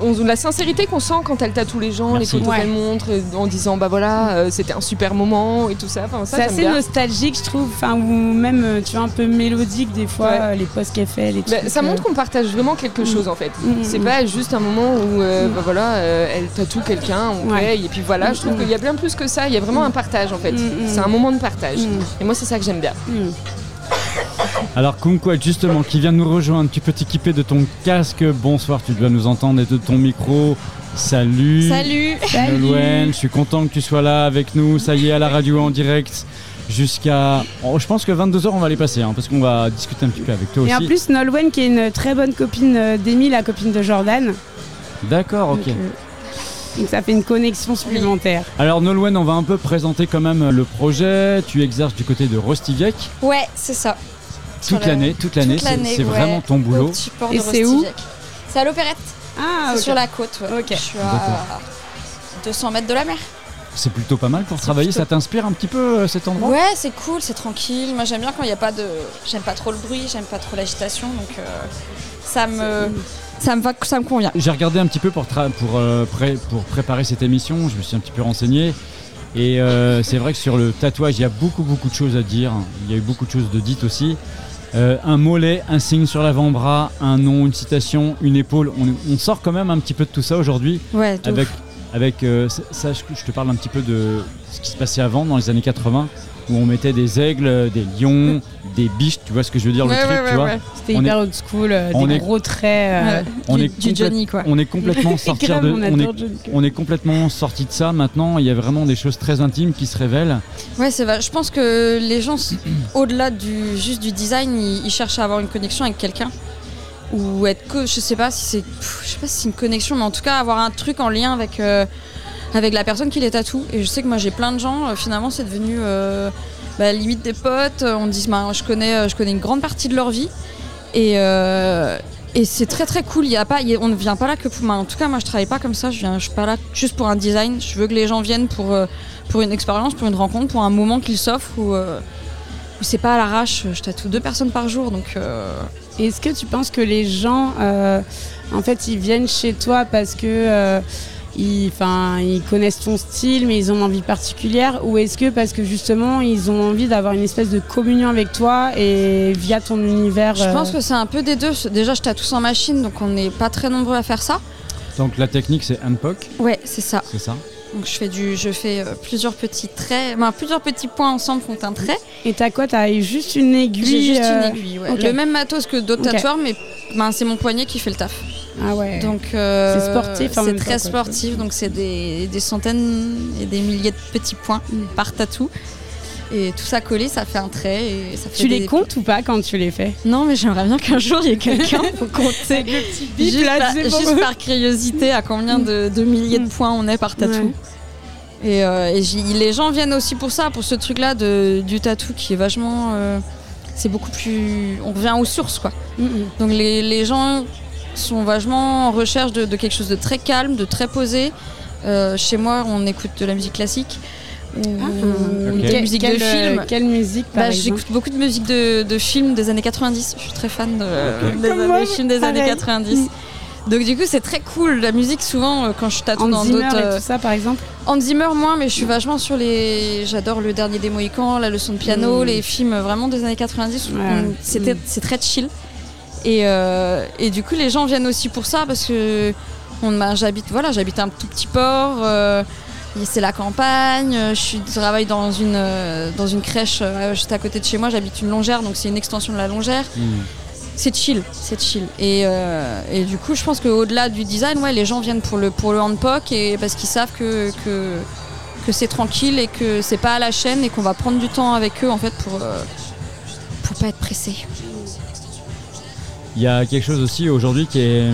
on- on- la sincérité qu'on sent quand elle tatoue les gens, Merci. les photos Ouais. qu'elle montre, euh, en disant bah voilà, euh, c'était un super moment et tout ça. Enfin, ça C'est assez bien. nostalgique, je trouve, enfin, ou même, euh, tu vois, un peu mélodique des fois, Ouais. euh, les posts qu'elle fait, les Bah, ça montre qu'on partage vraiment quelque chose en fait. Mm, C'est mm. pas juste un moment où euh, Mm. bah, voilà, elle tatoue quelqu'un, on Ouais. paye et puis voilà. Je trouve Mm, qu'il y a bien plus que ça. Il y a vraiment un partage en fait. Mm, mm. C'est un moment de partage. Mm. Et moi c'est ça que j'aime bien. Alors Kumquat justement qui vient nous rejoindre, tu peux t'équiper de ton casque. Bonsoir, tu dois nous entendre et de ton micro. Salut. Salut Nolwenn, je suis content que tu sois là avec nous. Ça y est, à la radio en direct jusqu'à. oh, je pense que 22h on va les passer hein, parce qu'on va discuter un petit peu avec toi Et en aussi. plus, Nolwenn, qui est une très bonne copine euh, d'Emile, la copine de Jordan. D'accord, ok. Euh, donc ça fait une connexion supplémentaire. Alors Nolwenn, on va un peu présenter quand même le projet. Tu exerces du côté de Rostiviec Ouais, c'est ça. Toute la- l'année, toute l'année. toute C'est l'année, c'est ouais. vraiment ton Au boulot. Et c'est où. C'est à l'opérette. Ah, sur la côte, ouais. Ok. Je suis à 200 mètres de la mer. C'est plutôt pas mal pour travailler. Ça t'inspire un petit peu euh, cet endroit? Ouais, c'est cool, c'est tranquille. Moi, j'aime bien quand il n'y a pas de. J'aime pas trop le bruit, j'aime pas trop l'agitation, donc euh, ça me. Ça me va, ça me convient. J'ai regardé un petit peu pour, euh, pré- pour préparer cette émission, je me suis un petit peu renseigné. Et euh, c'est vrai que sur le tatouage, il y a beaucoup, beaucoup de choses à dire. Il y a eu beaucoup de choses de dites aussi. Euh, un mollet, un signe sur l'avant-bras, un nom, une citation, une épaule. On, on sort quand même un petit peu de tout ça aujourd'hui. Ouais, Avec, avec euh, ça, je te parle un petit peu de ce qui se passait avant, dans les années 80, où on mettait des aigles, des lions, des biches. Tu vois ce que je veux dire, Ouais, le truc, ouais, tu vois ouais. C'était On hyper est- old school, euh, on des est- gros traits. euh, on du- est du Johnny, quoi. On est complètement sorti de, on est, on complètement sorti de ça. Maintenant, il y a vraiment des choses très intimes qui se révèlent. Ouais, c'est vrai. Je pense que les gens, au-delà du juste du design, ils, ils cherchent à avoir une connexion avec quelqu'un ou être que, je sais pas si c'est, je sais pas si c'est une connexion, mais en tout cas avoir un truc en lien avec euh, avec la personne qui les tatoue. Et je sais que moi j'ai plein de gens. euh, finalement, c'est devenu euh, bah, limite des potes. On dit, bah, je connais, euh, je connais une grande partie de leur vie et euh, c'est très très cool. Y a pas, on ne vient pas là que pour. bah, en tout cas, moi je travaille pas comme ça. Je viens, je suis pas là juste pour un design. Je veux que les gens viennent pour euh, pour une expérience, pour une rencontre, pour un moment qu'ils s'offrent euh, où c'est pas à l'arrache. Je tatoue deux personnes par jour, donc. euh, Est-ce que tu penses que les gens, euh, en fait, ils viennent chez toi parce que euh, ils, connaissent ton style, mais ils ont une envie particulière, ou est-ce que parce que justement ils ont envie d'avoir une espèce de communion avec toi et via ton univers Je euh, pense que c'est un peu des deux. Déjà, je tatoue sans machine, donc on n'est pas très nombreux à faire ça. Donc la technique, c'est handpoke, Ouais, c'est ça. c'est ça Donc je fais du, je fais euh, plusieurs petits traits, ben, plusieurs petits points ensemble font un trait. Et t'as quoi? T'as juste une aiguille J'ai juste euh, une aiguille, ouais. ok. Le même matos que d'autres Ok. tatoueurs, mais ben, c'est mon poignet qui fait le taf. Ah ouais. Donc euh, C'est sportif C'est très temps, quoi. sportif, donc c'est des, des centaines et des milliers de petits points Mm. par tatou. Et tout ça collé, ça fait un trait. Et ça fait Tu des- les comptes ou pas quand tu les fais? Non, mais j'aimerais bien qu'un jour il y ait quelqu'un pour compter. bip, juste, là, par, juste curiosité à combien de, de milliers de points on est par tatou. Ouais. Et, euh, et les gens viennent aussi pour ça, pour ce truc-là de- du tatou qui est vachement. euh, c'est beaucoup plus. On revient aux sources, quoi. Donc les, les gens sont vachement en recherche de, de quelque chose de très calme, de très posé. Euh, chez moi, on écoute de la musique classique. Ou Ok. de la musique Quelle, de euh, film. quelle musique, par Bah, exemple J'écoute beaucoup de musique de, de films des années 90. Je suis très fan de, Ok. des, films des années pareil. 90. Donc du coup c'est très cool la musique souvent euh, quand je tatoue dans d'autres euh, tout ça, par exemple Hans Zimmer moins mais je suis vachement sur les j'adore le dernier des Mohicans la leçon de piano Mm. les films vraiment des années 90 où Ouais. on- c'était c'est très chill et, euh, et du coup les gens viennent aussi pour ça parce que on, j'habite voilà j'habite un tout petit port euh, c'est la campagne euh, je suis- travaille dans une dans une crèche juste à côté de chez moi j'habite une longère donc c'est une extension de la longère c'est chill, c'est chill. Et, euh, et du coup, je pense qu'au-delà du design, ouais, les gens viennent pour le, pour le handpoke et parce qu'ils savent que, que, que c'est tranquille et que c'est pas à la chaîne et qu'on va prendre du temps avec eux en fait pour, pour pas être pressé. Il y a quelque chose aussi aujourd'hui qui est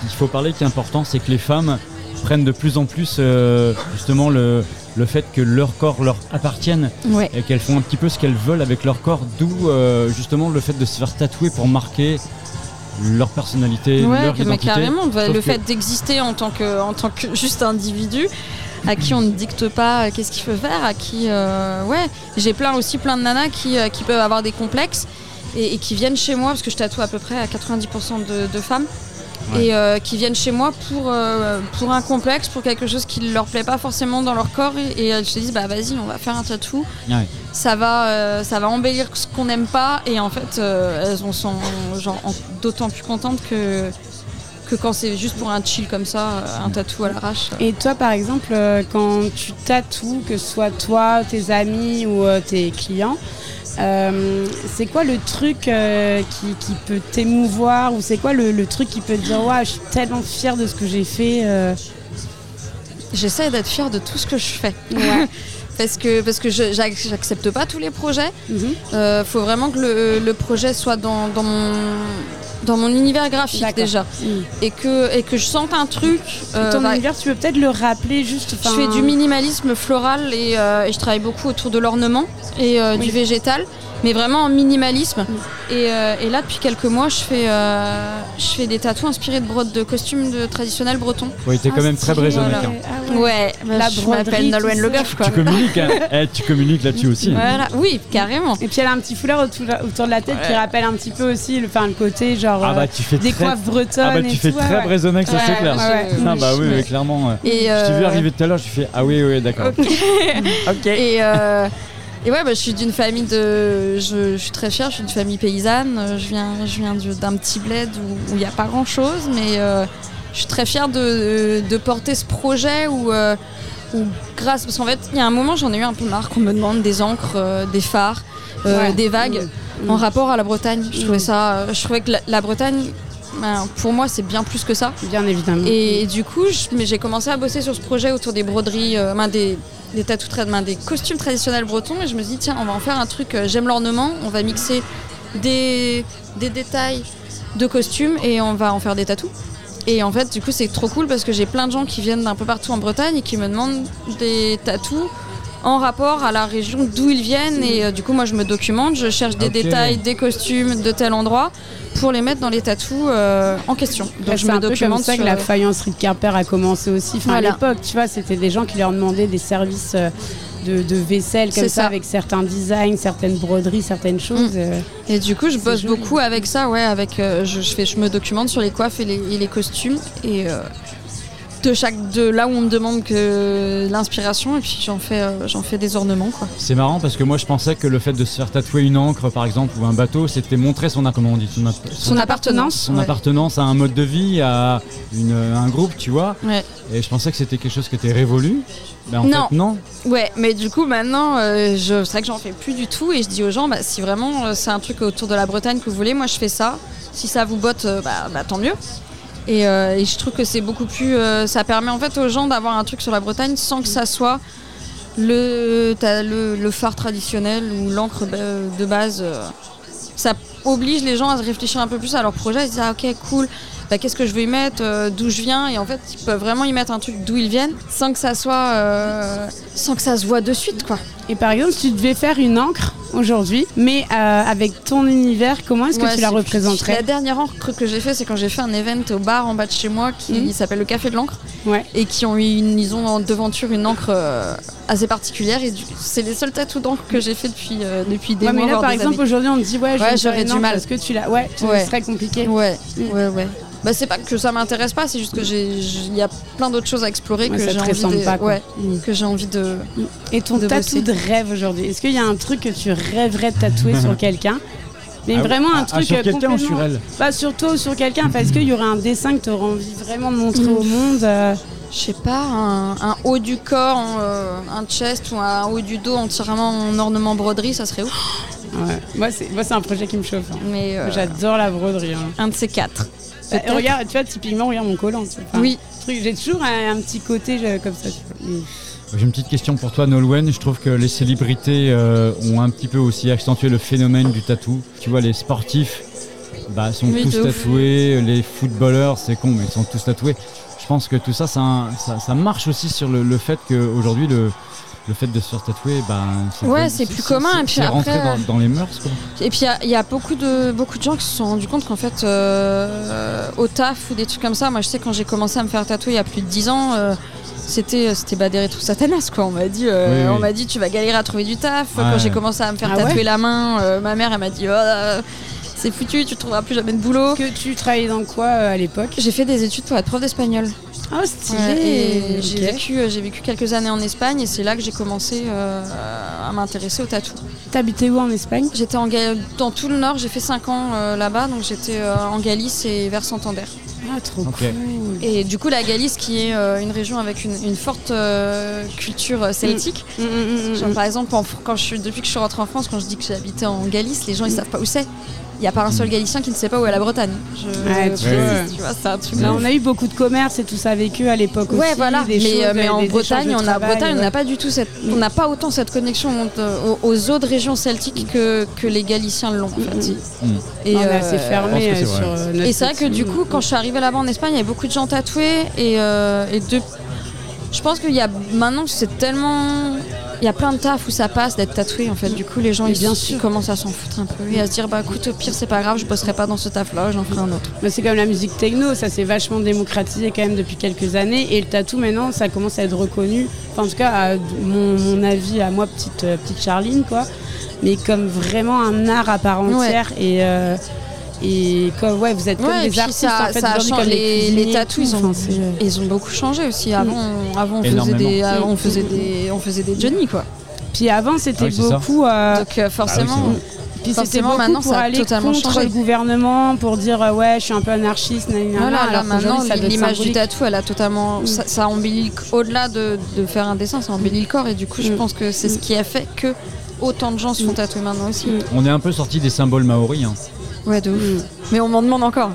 qu'il faut parler qui est important, c'est que les femmes prennent de plus en plus euh, justement le, le fait que leur corps leur appartienne Ouais. et qu'elles font un petit peu ce qu'elles veulent avec leur corps, d'où euh, justement le fait de se faire tatouer pour marquer leur personnalité, Ouais, leur identité. carrément, bah, le que- fait d'exister en tant que, en tant que juste individu à qui on ne dicte pas euh, qu'est-ce qu'il faut faire, à qui, euh, ouais, j'ai plein aussi plein de nanas qui, qui peuvent avoir des complexes et, et qui viennent chez moi parce que je tatoue à peu près à 90% de, de femmes. Ouais. Et euh, qui viennent chez moi pour, euh, pour un complexe, pour quelque chose qui leur plaît pas forcément dans leur corps et, et elles se disent bah vas-y on va faire un tatou Ouais. ça va, euh, ça va embellir ce qu'on n'aime pas et en fait euh, elles en sont d'autant plus contentes que, que quand c'est juste pour un chill comme ça, un tatou à l'arrache. Et toi, par exemple, quand tu tatoues, que ce soit toi, tes amis ou tes clients, euh, c'est quoi le truc euh, qui, qui peut t'émouvoir ou c'est quoi le, le truc qui peut te dire ouais, je suis tellement fière de ce que j'ai fait euh. J'essaie d'être fière de tout ce que je fais. Ouais. parce que, parce que je j'accepte pas tous les projets. Il Mhm. faut vraiment que le, le projet soit dans, dans mon, dans mon univers graphique déjà. Et, que, et que je sente un truc. euh, Ton bah, univers, tu peux peut-être le rappeler juste. Je fais du minimalisme floral et, euh, et je travaille beaucoup autour de l'ornement et euh, du végétal, mais vraiment en minimalisme. Et, euh, et là, depuis quelques mois, je fais, euh, je fais des tatous inspirés de brodes de costumes de traditionnels bretons. Oui, t'es quand même très brésilien. Voilà. Ouais, bah, La je broderie, m'appelle Nolwenn Le. Goff, quoi. Tu communiques, hein. Eh, tu communiques là-dessus aussi. Voilà, oui, carrément. Et puis elle a un petit foulard autour, autour de la tête qui Ouais. rappelle un petit peu aussi le, enfin, le côté genre Ah bah euh, tu fais des très... coiffes bretonnes. Ah bah tu et fais tout, très ouais, ouais. Ça c'est Ouais, clair. ouais, ouais. Ah bah oui, Ouais. clairement. ouais. Et, Je t'ai vu arriver tout à l'heure, je fais ah oui, oui, d'accord. ok. Et, et ouais, bah, je suis d'une famille de. Je, je suis très fière, je suis d'une famille paysanne. Euh, Je viens, je viens du- d'un petit bled où il n'y a pas grand chose, mais euh, je suis très fière de, de porter ce projet où. euh, où grâce, parce qu'en fait, il y a un moment, j'en ai eu un peu marre qu'on me demande des encres, euh, des phares, Ouais. des vagues Mm. en rapport à la Bretagne. Je trouvais Mm. ça, je trouvais que la, la Bretagne, ben, pour moi, c'est bien plus que ça. Bien évidemment. Et, du coup, j'ai commencé à bosser sur ce projet autour des broderies, euh, ben, des, des tatous, tra- ben, des costumes traditionnels bretons. Et je me suis dit, tiens, on va en faire un truc. euh, J'aime l'ornement. On va mixer des, des détails de costumes et on va en faire des tatous. Et en fait, du coup, c'est trop cool parce que j'ai plein de gens qui viennent d'un peu partout en Bretagne et qui me demandent des tatous en rapport à la région d'où ils viennent. Et euh, du coup, moi, je me documente, je cherche des détails, des costumes de tel endroit pour les mettre dans les tatous euh, en question. Donc, je c'est me comme documente ça que sur- la faïencerie de Quimper a commencé aussi. Enfin, Voilà. À l'époque, tu vois, c'était des gens qui leur demandaient des services euh, de, de vaisselle comme C'est ça, ça. avec certains designs, certaines broderies, certaines choses. euh. Et du coup, je C'est bosse joli. beaucoup avec ça, ouais, avec euh, je, je fais, je me documente sur les coiffes et les, et les costumes et euh, de chaque, de là où on me demande que l'inspiration et puis j'en fais, euh, j'en fais des ornements quoi. C'est marrant parce que moi je pensais que le fait de se faire tatouer une encre par exemple ou un bateau c'était montrer son, comment on dit, son, ap- Son appartenance, son ouais. appartenance à un mode de vie, à une- un groupe, tu vois. Ouais. Et je pensais que c'était quelque chose qui était révolu. Mais en Non. fait non. Ouais, mais du coup maintenant, euh, je, c'est vrai que j'en fais plus du tout et je dis aux gens, bah, si vraiment euh, c'est un truc autour de la Bretagne que vous voulez, moi je fais ça. Si ça vous botte, euh, bah, bah, tant mieux. Et, euh, et je trouve que c'est beaucoup plus. euh, ça permet en fait aux gens d'avoir un truc sur la Bretagne sans que ça soit le, le, phare traditionnel ou l'encre de, base. euh. ça oblige les gens à se réfléchir un peu plus à leur projet. Ils se disent ah, ok cool. Bah, qu'est-ce que je veux y mettre, d'où je viens, et en fait ils peuvent vraiment y mettre un truc d'où ils viennent, sans que ça soit, sans que ça se voit de suite quoi. Et par exemple, si tu devais faire une encre aujourd'hui, mais euh, avec ton univers, comment est-ce que Ouais, tu la représenterais La dernière encre que j'ai fait, c'est quand j'ai fait un event au bar en bas de chez moi qui Mhm. s'appelle le Café de l'encre. Et qui ont eu une, ils ont en devanture une encre euh, assez particulière. Et c'est les seuls tatous d'encre que j'ai fait depuis, euh, depuis des Ouais, mois. mais là, par exemple, aujourd'hui, on te dit, ouais, j'aurais du mal. Est-ce que tu l'as? Ouais, ce serait compliqué. Ouais, ouais, ouais. Bah, c'est pas que ça m'intéresse pas, c'est juste que il y a plein d'autres choses à explorer Ouais, que j'ai envie de, pas, que j'ai envie de. Et ton tatou de rêve aujourd'hui, est-ce qu'il y a un truc que tu rêverais de tatouer sur quelqu'un? Mais Ah vraiment un Ah, truc sur quelqu'un ou complètement- sur elle? Bah sur toi ou sur quelqu'un. Est-ce qu'il y aurait un dessin que tu aurais envie vraiment de montrer au monde euh, Je sais pas, un, un haut du corps, en, euh, un chest ou un haut du dos entièrement en ornement broderie, ça serait ouf. Ouais. Moi, c'est moi, c'est un projet qui me chauffe. hein. Mais euh, J'adore la broderie. hein. Un de ces quatre. Bah, regarde, tu vois, typiquement, regarde mon collant. Enfin, Oui. truc- J'ai toujours un, un petit côté je- comme ça. tu vois. J'ai une petite question pour toi, Nolwenn. Je trouve que les célébrités euh, ont un petit peu aussi accentué le phénomène du tatou. Tu vois, les sportifs bah, sont Oui, tous ouf. tatoués. Les footballeurs, c'est con, mais ils sont tous tatoués. Je pense que tout ça, ça, ça, ça marche aussi sur le, le fait qu'aujourd'hui, le, le fait de se faire tatouer, bah, c'est Ouais, c'est plus commun, et puis après, dans, dans les mœurs. Quoi. Et puis il y a- il y, a beaucoup de, beaucoup de gens qui se sont rendus compte qu'en fait, euh, au taf ou des trucs comme ça, moi je sais quand j'ai commencé à me faire tatouer il y a plus de 10 ans, euh, c'était c'était badéré tout satanas quoi. On m'a dit, euh, Oui, oui. on m'a dit tu vas galérer à trouver du taf. Ouais. Quand j'ai commencé à me faire Ah tatouer ouais la main, euh, ma mère elle m'a dit oh, euh, c'est foutu, tu trouveras plus jamais de boulot. Que tu travaillais dans quoi euh, à l'époque? J'ai fait des études pour être prof d'espagnol. Ah, stylé Ouais, et j'ai vécu, euh, j'ai vécu quelques années en Espagne et c'est là que j'ai commencé euh, à m'intéresser au tatou. T'habitais où en Espagne? J'étais en dans tout le nord, j'ai fait 5 ans euh, là-bas, donc j'étais euh, en Galice et vers Santander. Ah, trop cool. Et du coup, la Galice, qui est euh, une région avec une, une forte euh, culture euh, celtique. Mm, mm, mm, Genre, par exemple, en- quand je suis, depuis que je suis rentrée en France, quand je dis que j'habitais en Galice, les gens ils savent pas où c'est. Il n'y a pas un seul Galicien qui ne sait pas où est la Bretagne. Je Ouais, tu précise, vois. tu vois, c'est un truc. Là, on a eu beaucoup de commerce et tout ça avec eux à l'époque aussi. Ouais, voilà. des mais, choses, euh, mais en des Bretagne, on a, travail, Bretagne, on ouais. n'a pas du tout cette, on n'a pas autant cette connexion aux, aux autres régions celtiques que, que les Galiciens l'ont en fait. Mm. Et, On est euh, assez fermé c'est euh, sur vrai. notre Et c'est vrai que du coup, quand je suis arrivée là-bas en Espagne, il y avait beaucoup de gens tatoués. Et, euh, et. Je pense qu'il y a maintenant, c'est tellement. Il y a plein de taf où ça passe d'être tatoué. En fait, du coup, les gens ils, bien sûr. commencent à s'en foutre un peu et à se dire bah écoute, au pire, c'est pas grave, je bosserai pas dans ce taf-là, j'en ferai un autre. Mais c'est comme la musique techno, ça s'est vachement démocratisé quand même depuis quelques années. Et le tatou maintenant, ça commence à être reconnu. Enfin, en tout cas, à mon, mon avis, à moi, petite, euh, petite Charline, quoi. Mais comme vraiment un art à part entière. Et, euh, et comme, ouais, vous êtes comme Ouais, des artistes ça, en fait, ça a aujourd'hui, changé. comme Les, les ils ont, Enfin, c'est- euh, ils ont beaucoup changé aussi. Avant, avant on, faisait des, avant, on faisait des, on faisait des Johnny quoi. Puis avant, c'était Ah oui, beaucoup. euh, Donc euh, forcément. Oui, Puis c'était beaucoup maintenant, pour ça a aller totalement contre changé. le gouvernement, pour dire euh, ouais, je suis un peu anarchiste, nanana, Voilà, alors maintenant, l'image du tatou, elle a totalement. Mm. Ça, ça embellit au-delà de, de faire un dessin, ça embellit le corps. Et du coup, je Mm. pense que c'est ce qui a fait que autant de gens se font Mm. tatouer maintenant aussi. Mm. On est un peu sorti des symboles maoris. hein. Ouais, de ouf. Mais on m'en demande encore.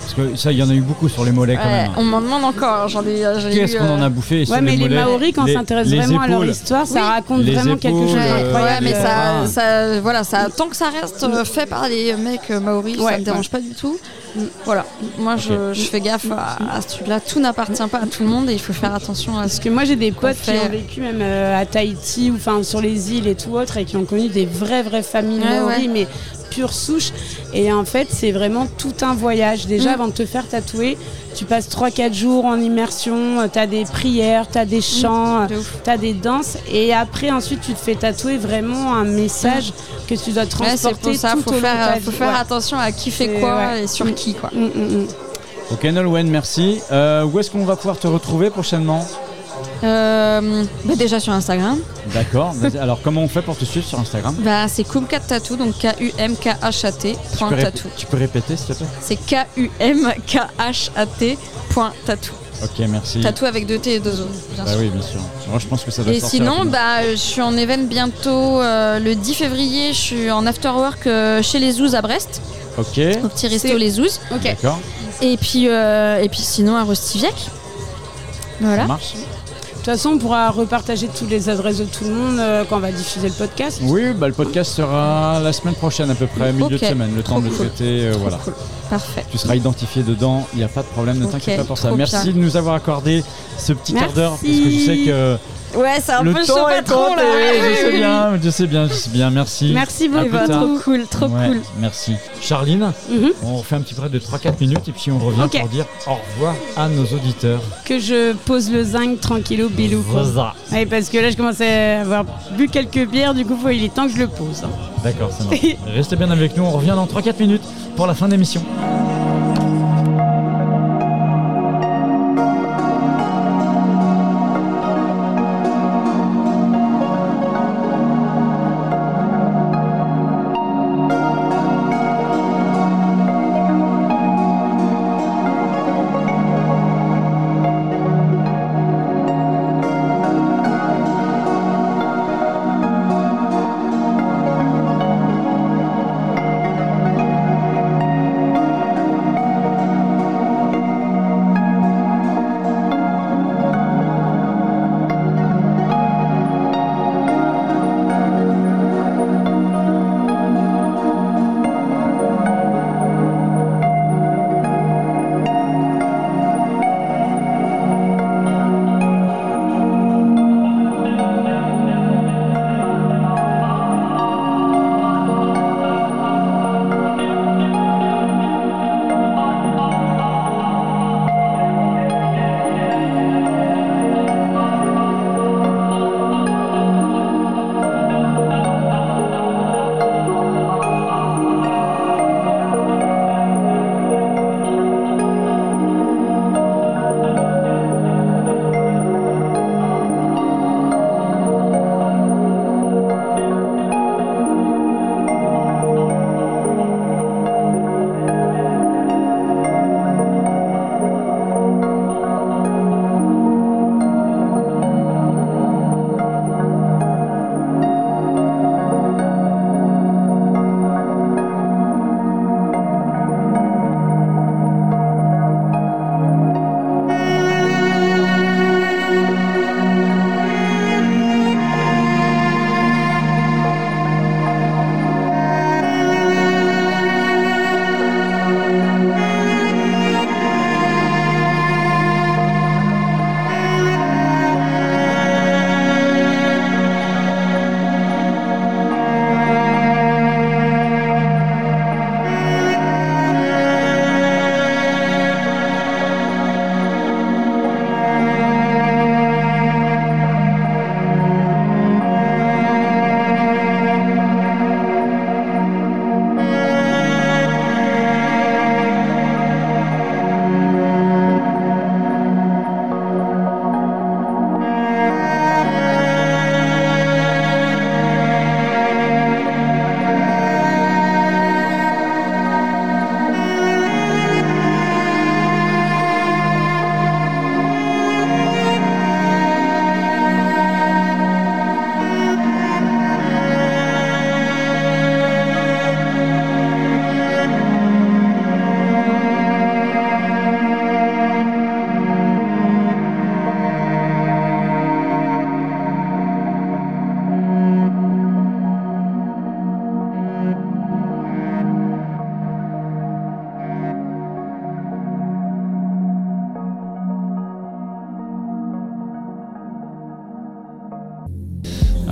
Parce que ça, il y en a eu beaucoup sur les mollets quand Ouais, même. on m'en demande encore. J'en ai, Qu'est-ce eu, qu'on en euh, a bouffé sur Ouais, mais les mollets Maoris, quand on Les- s'intéresse les vraiment à leur épaules. histoire, ça Oui. raconte Les vraiment quelque chose épaules, Ouais, euh, d'incroyable. ouais, mais ça, ça, voilà, ça, tant que ça reste euh, fait par les mecs euh, maoris, Ouais, ça me dérange pas du tout. Voilà, moi je, je fais gaffe à, à ce truc-là. Tout n'appartient pas à tout le monde et il faut faire attention à Parce ce que moi j'ai des potes qui fait. ont vécu même euh, à Tahiti ou enfin sur les îles et tout autre et qui ont connu des vraies vraies familles Ouais, maoris ouais. mais pure souche et en fait c'est vraiment tout un voyage déjà Mm. avant de te faire tatouer tu passes 3-4 jours en immersion tu as des prières tu as des chants de ouf. tu as des danses et après ensuite tu te fais tatouer vraiment un message que tu dois Ouais, c'est transporter pour ça, tout faut au long de faire, ta faut vie. faire Ouais. attention à qui fait quoi ouais. et sur Mm. qui quoi. Mm, mm, mm. Ok Nolwenn, merci. Euh, où est-ce qu'on va pouvoir te retrouver prochainement? Euh, bah déjà sur Instagram, D'accord. Alors comment on fait pour te suivre sur Instagram? Bah, c'est Kumkat Tattoo, donc K-U-M-K-H-A-T, tu peux, rép- tattoo. tu peux répéter s'il te plaît? C'est K-U-M-K-H-A-T, point tattoo. Ok, merci. Tattoo avec deux T et deux O, bien Bah sûr. oui, bien sûr. Moi je pense que ça va Et sinon, rapidement. bah, euh, je suis en event bientôt euh, le 10 février. Je suis en afterwork euh, chez les Zouz à Brest, Ok. au petit resto Les Zouz. Ok. D'accord. Et puis, euh, et puis sinon à Rostiviec. Voilà. Ça marche. De toute façon, on pourra repartager toutes les adresses de tout le monde euh, quand on va diffuser le podcast. Oui, bah, le podcast sera la semaine prochaine à peu près, milieu de semaine, le temps trop de le cool. traiter. euh, voilà. Parfait. Tu seras identifié dedans, il n'y a pas de problème, ne t'inquiète pas pour ça. trop Merci bien. de nous avoir accordé ce petit quart d'heure, parce que je sais que Ouais, c'est un le peu chaud patron là. Je sais bien, je sais bien, je sais bien. Merci. Merci beaucoup. Trop cool, trop Ouais, cool. Merci. Charline, on fait un petit break de 3-4 minutes et puis on revient pour dire au revoir à nos auditeurs. Que je pose le zinc tranquillou bilou. Voilà. Ouais, parce que là, je commence à avoir bu quelques bières, du coup, faut- il est temps que je le pose. hein. D'accord, ça marche. Restez bien avec nous, on revient dans 3-4 minutes pour la fin d'émission.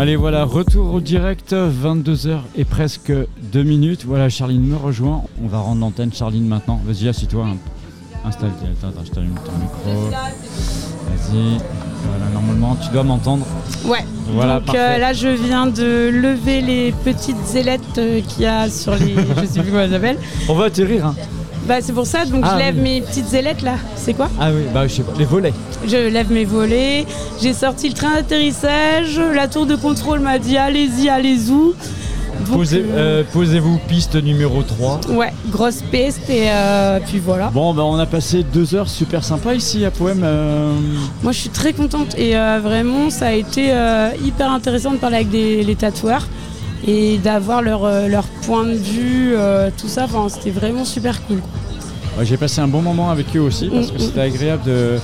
Allez, voilà, retour au direct, 22h et presque 2 minutes. Voilà, Charline me rejoint. On va rendre l'antenne, Charline, maintenant. Vas-y, assis-toi. hein. Installe-toi. Attends, attends, je t'allume ton micro. Vas-y. Voilà, normalement, tu dois m'entendre. Ouais. Voilà, Donc euh, là, je viens de lever les petites ailettes euh, qu'il y a sur les. je sais plus comment elles s'appellent. On va atterrir. Hein. Bah, c'est pour ça, donc Ah, je lève oui. mes petites ailettes là. C'est quoi? Ah oui, bah je sais pas. Les volets. Je lève mes volets. J'ai sorti le train d'atterrissage. La tour de contrôle m'a dit allez-y, allez-y. Posez, euh, Posez-vous, piste numéro 3. Ouais, grosse piste et euh, puis voilà. Bon, bah on a passé deux heures super sympa ici à Poème. euh, Moi, je suis très contente et euh, vraiment, ça a été euh, hyper intéressant de parler avec des, les tatoueurs et d'avoir leur, euh, leur point de vue, euh, tout ça. Enfin, c'était vraiment super cool. J'ai passé un bon moment avec eux aussi parce que Mm, c'était agréable de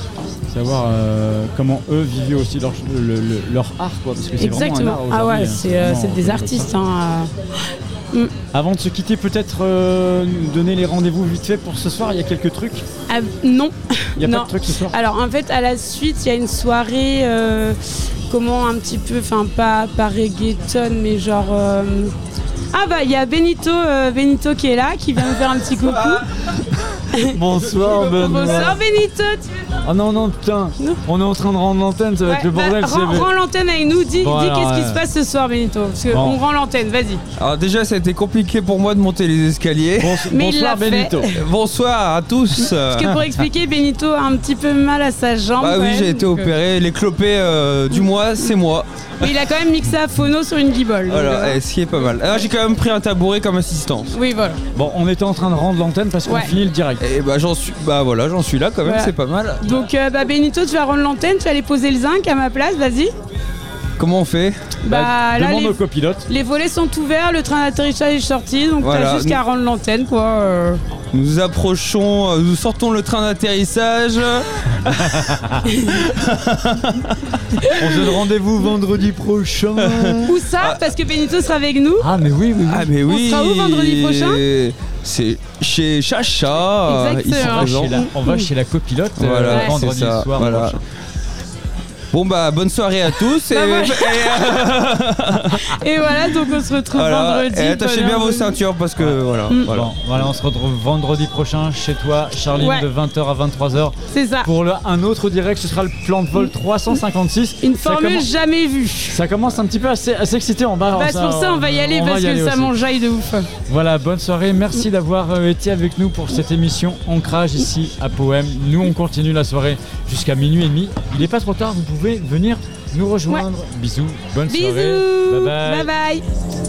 savoir euh, comment eux vivaient aussi leur, le- le- leur art. Quoi, parce que c'est vraiment un Exactement. art Ah ouais, hein, c'est euh, vraiment- c'est des vraiment artistes. hein, euh. Mm. Avant de se quitter, peut-être nous donner les rendez-vous vite fait pour ce soir. Il y a quelques trucs. Ah, non. Il y a pas de trucs ce soir Alors en fait, à la suite, il y a une soirée, comment un petit peu, enfin pas, pas reggaeton, mais genre. euh, Ah bah il y a Benito, euh, Benito qui est là, qui vient me faire un petit coucou. Bonsoir Benoît. Bonsoir Benito. tu- Ah non, non, putain. On est en train de rendre l'antenne, ça va être le bordel. bah, rends l'antenne avec nous, dis, Bon, dis alors, qu'est-ce qui euh, se passe ce soir Benito. Parce Bon. qu'on rend l'antenne, vas-y. Alors déjà, ça a été compliqué pour moi de monter les escaliers. Mais fait. Benito. Bonsoir à tous. Parce que pour expliquer, Benito a un petit peu mal à sa jambe. Bah quand oui, j'ai été donc, euh, opéré. Les clopés euh, du mois, c'est moi. Mais il a quand même mixé à phono sur une guibole. Voilà, euh, ce qui est pas mal. Alors j'ai quand même pris un tabouret comme assistance. Oui, voilà. Bon, on était en train de rendre l'antenne parce qu'on Ouais. finit le direct. Et bah j'en suis, bah voilà, j'en suis là quand même, Voilà. c'est pas mal. Donc euh, bah, Benito, tu vas rendre l'antenne, tu vas aller poser le zinc à ma place, vas-y. Comment on fait Bah, là, demande les- au copilote. Les volets sont ouverts, le train d'atterrissage est sorti, donc Voilà, t'as juste qu'à nous- rendre l'antenne quoi. euh. Nous approchons, euh, nous sortons le train d'atterrissage. On se donne rendez-vous vendredi prochain. Où ça Parce que Benito sera avec nous. Ah mais oui, oui, Ah mais On oui. sera où vendredi prochain C'est chez Chacha. Exactement. On va, chez la, on va chez la copilote euh, vendredi ça, soir. voilà. Bon bah bonne soirée à tous et, Bah, voilà. et, euh, Et voilà, donc on se retrouve voilà. vendredi. Et attachez bien vos ceintures parce que voilà. Mm. voilà. Bon, voilà, on se retrouve vendredi prochain chez toi, Charline, Ouais. de 20h à 23h. C'est ça. Pour le- un autre direct, ce sera le plan de vol 356. Une Ça formule commence- jamais vue. Ça commence un petit peu à s'e- à s'exciter en bas. Bah, c'est pour ça on va y aller parce que ça m'enjaille de ouf. Voilà, bonne soirée. Merci d'avoir euh, été avec nous pour cette émission Ancrage ici à Poème. Nous, on continue la soirée jusqu'à minuit et demi. Il n'est pas trop tard, vous pouvez venir nous rejoindre. Bisous, bonne Bisous. soirée. Bye bye. bye. bye.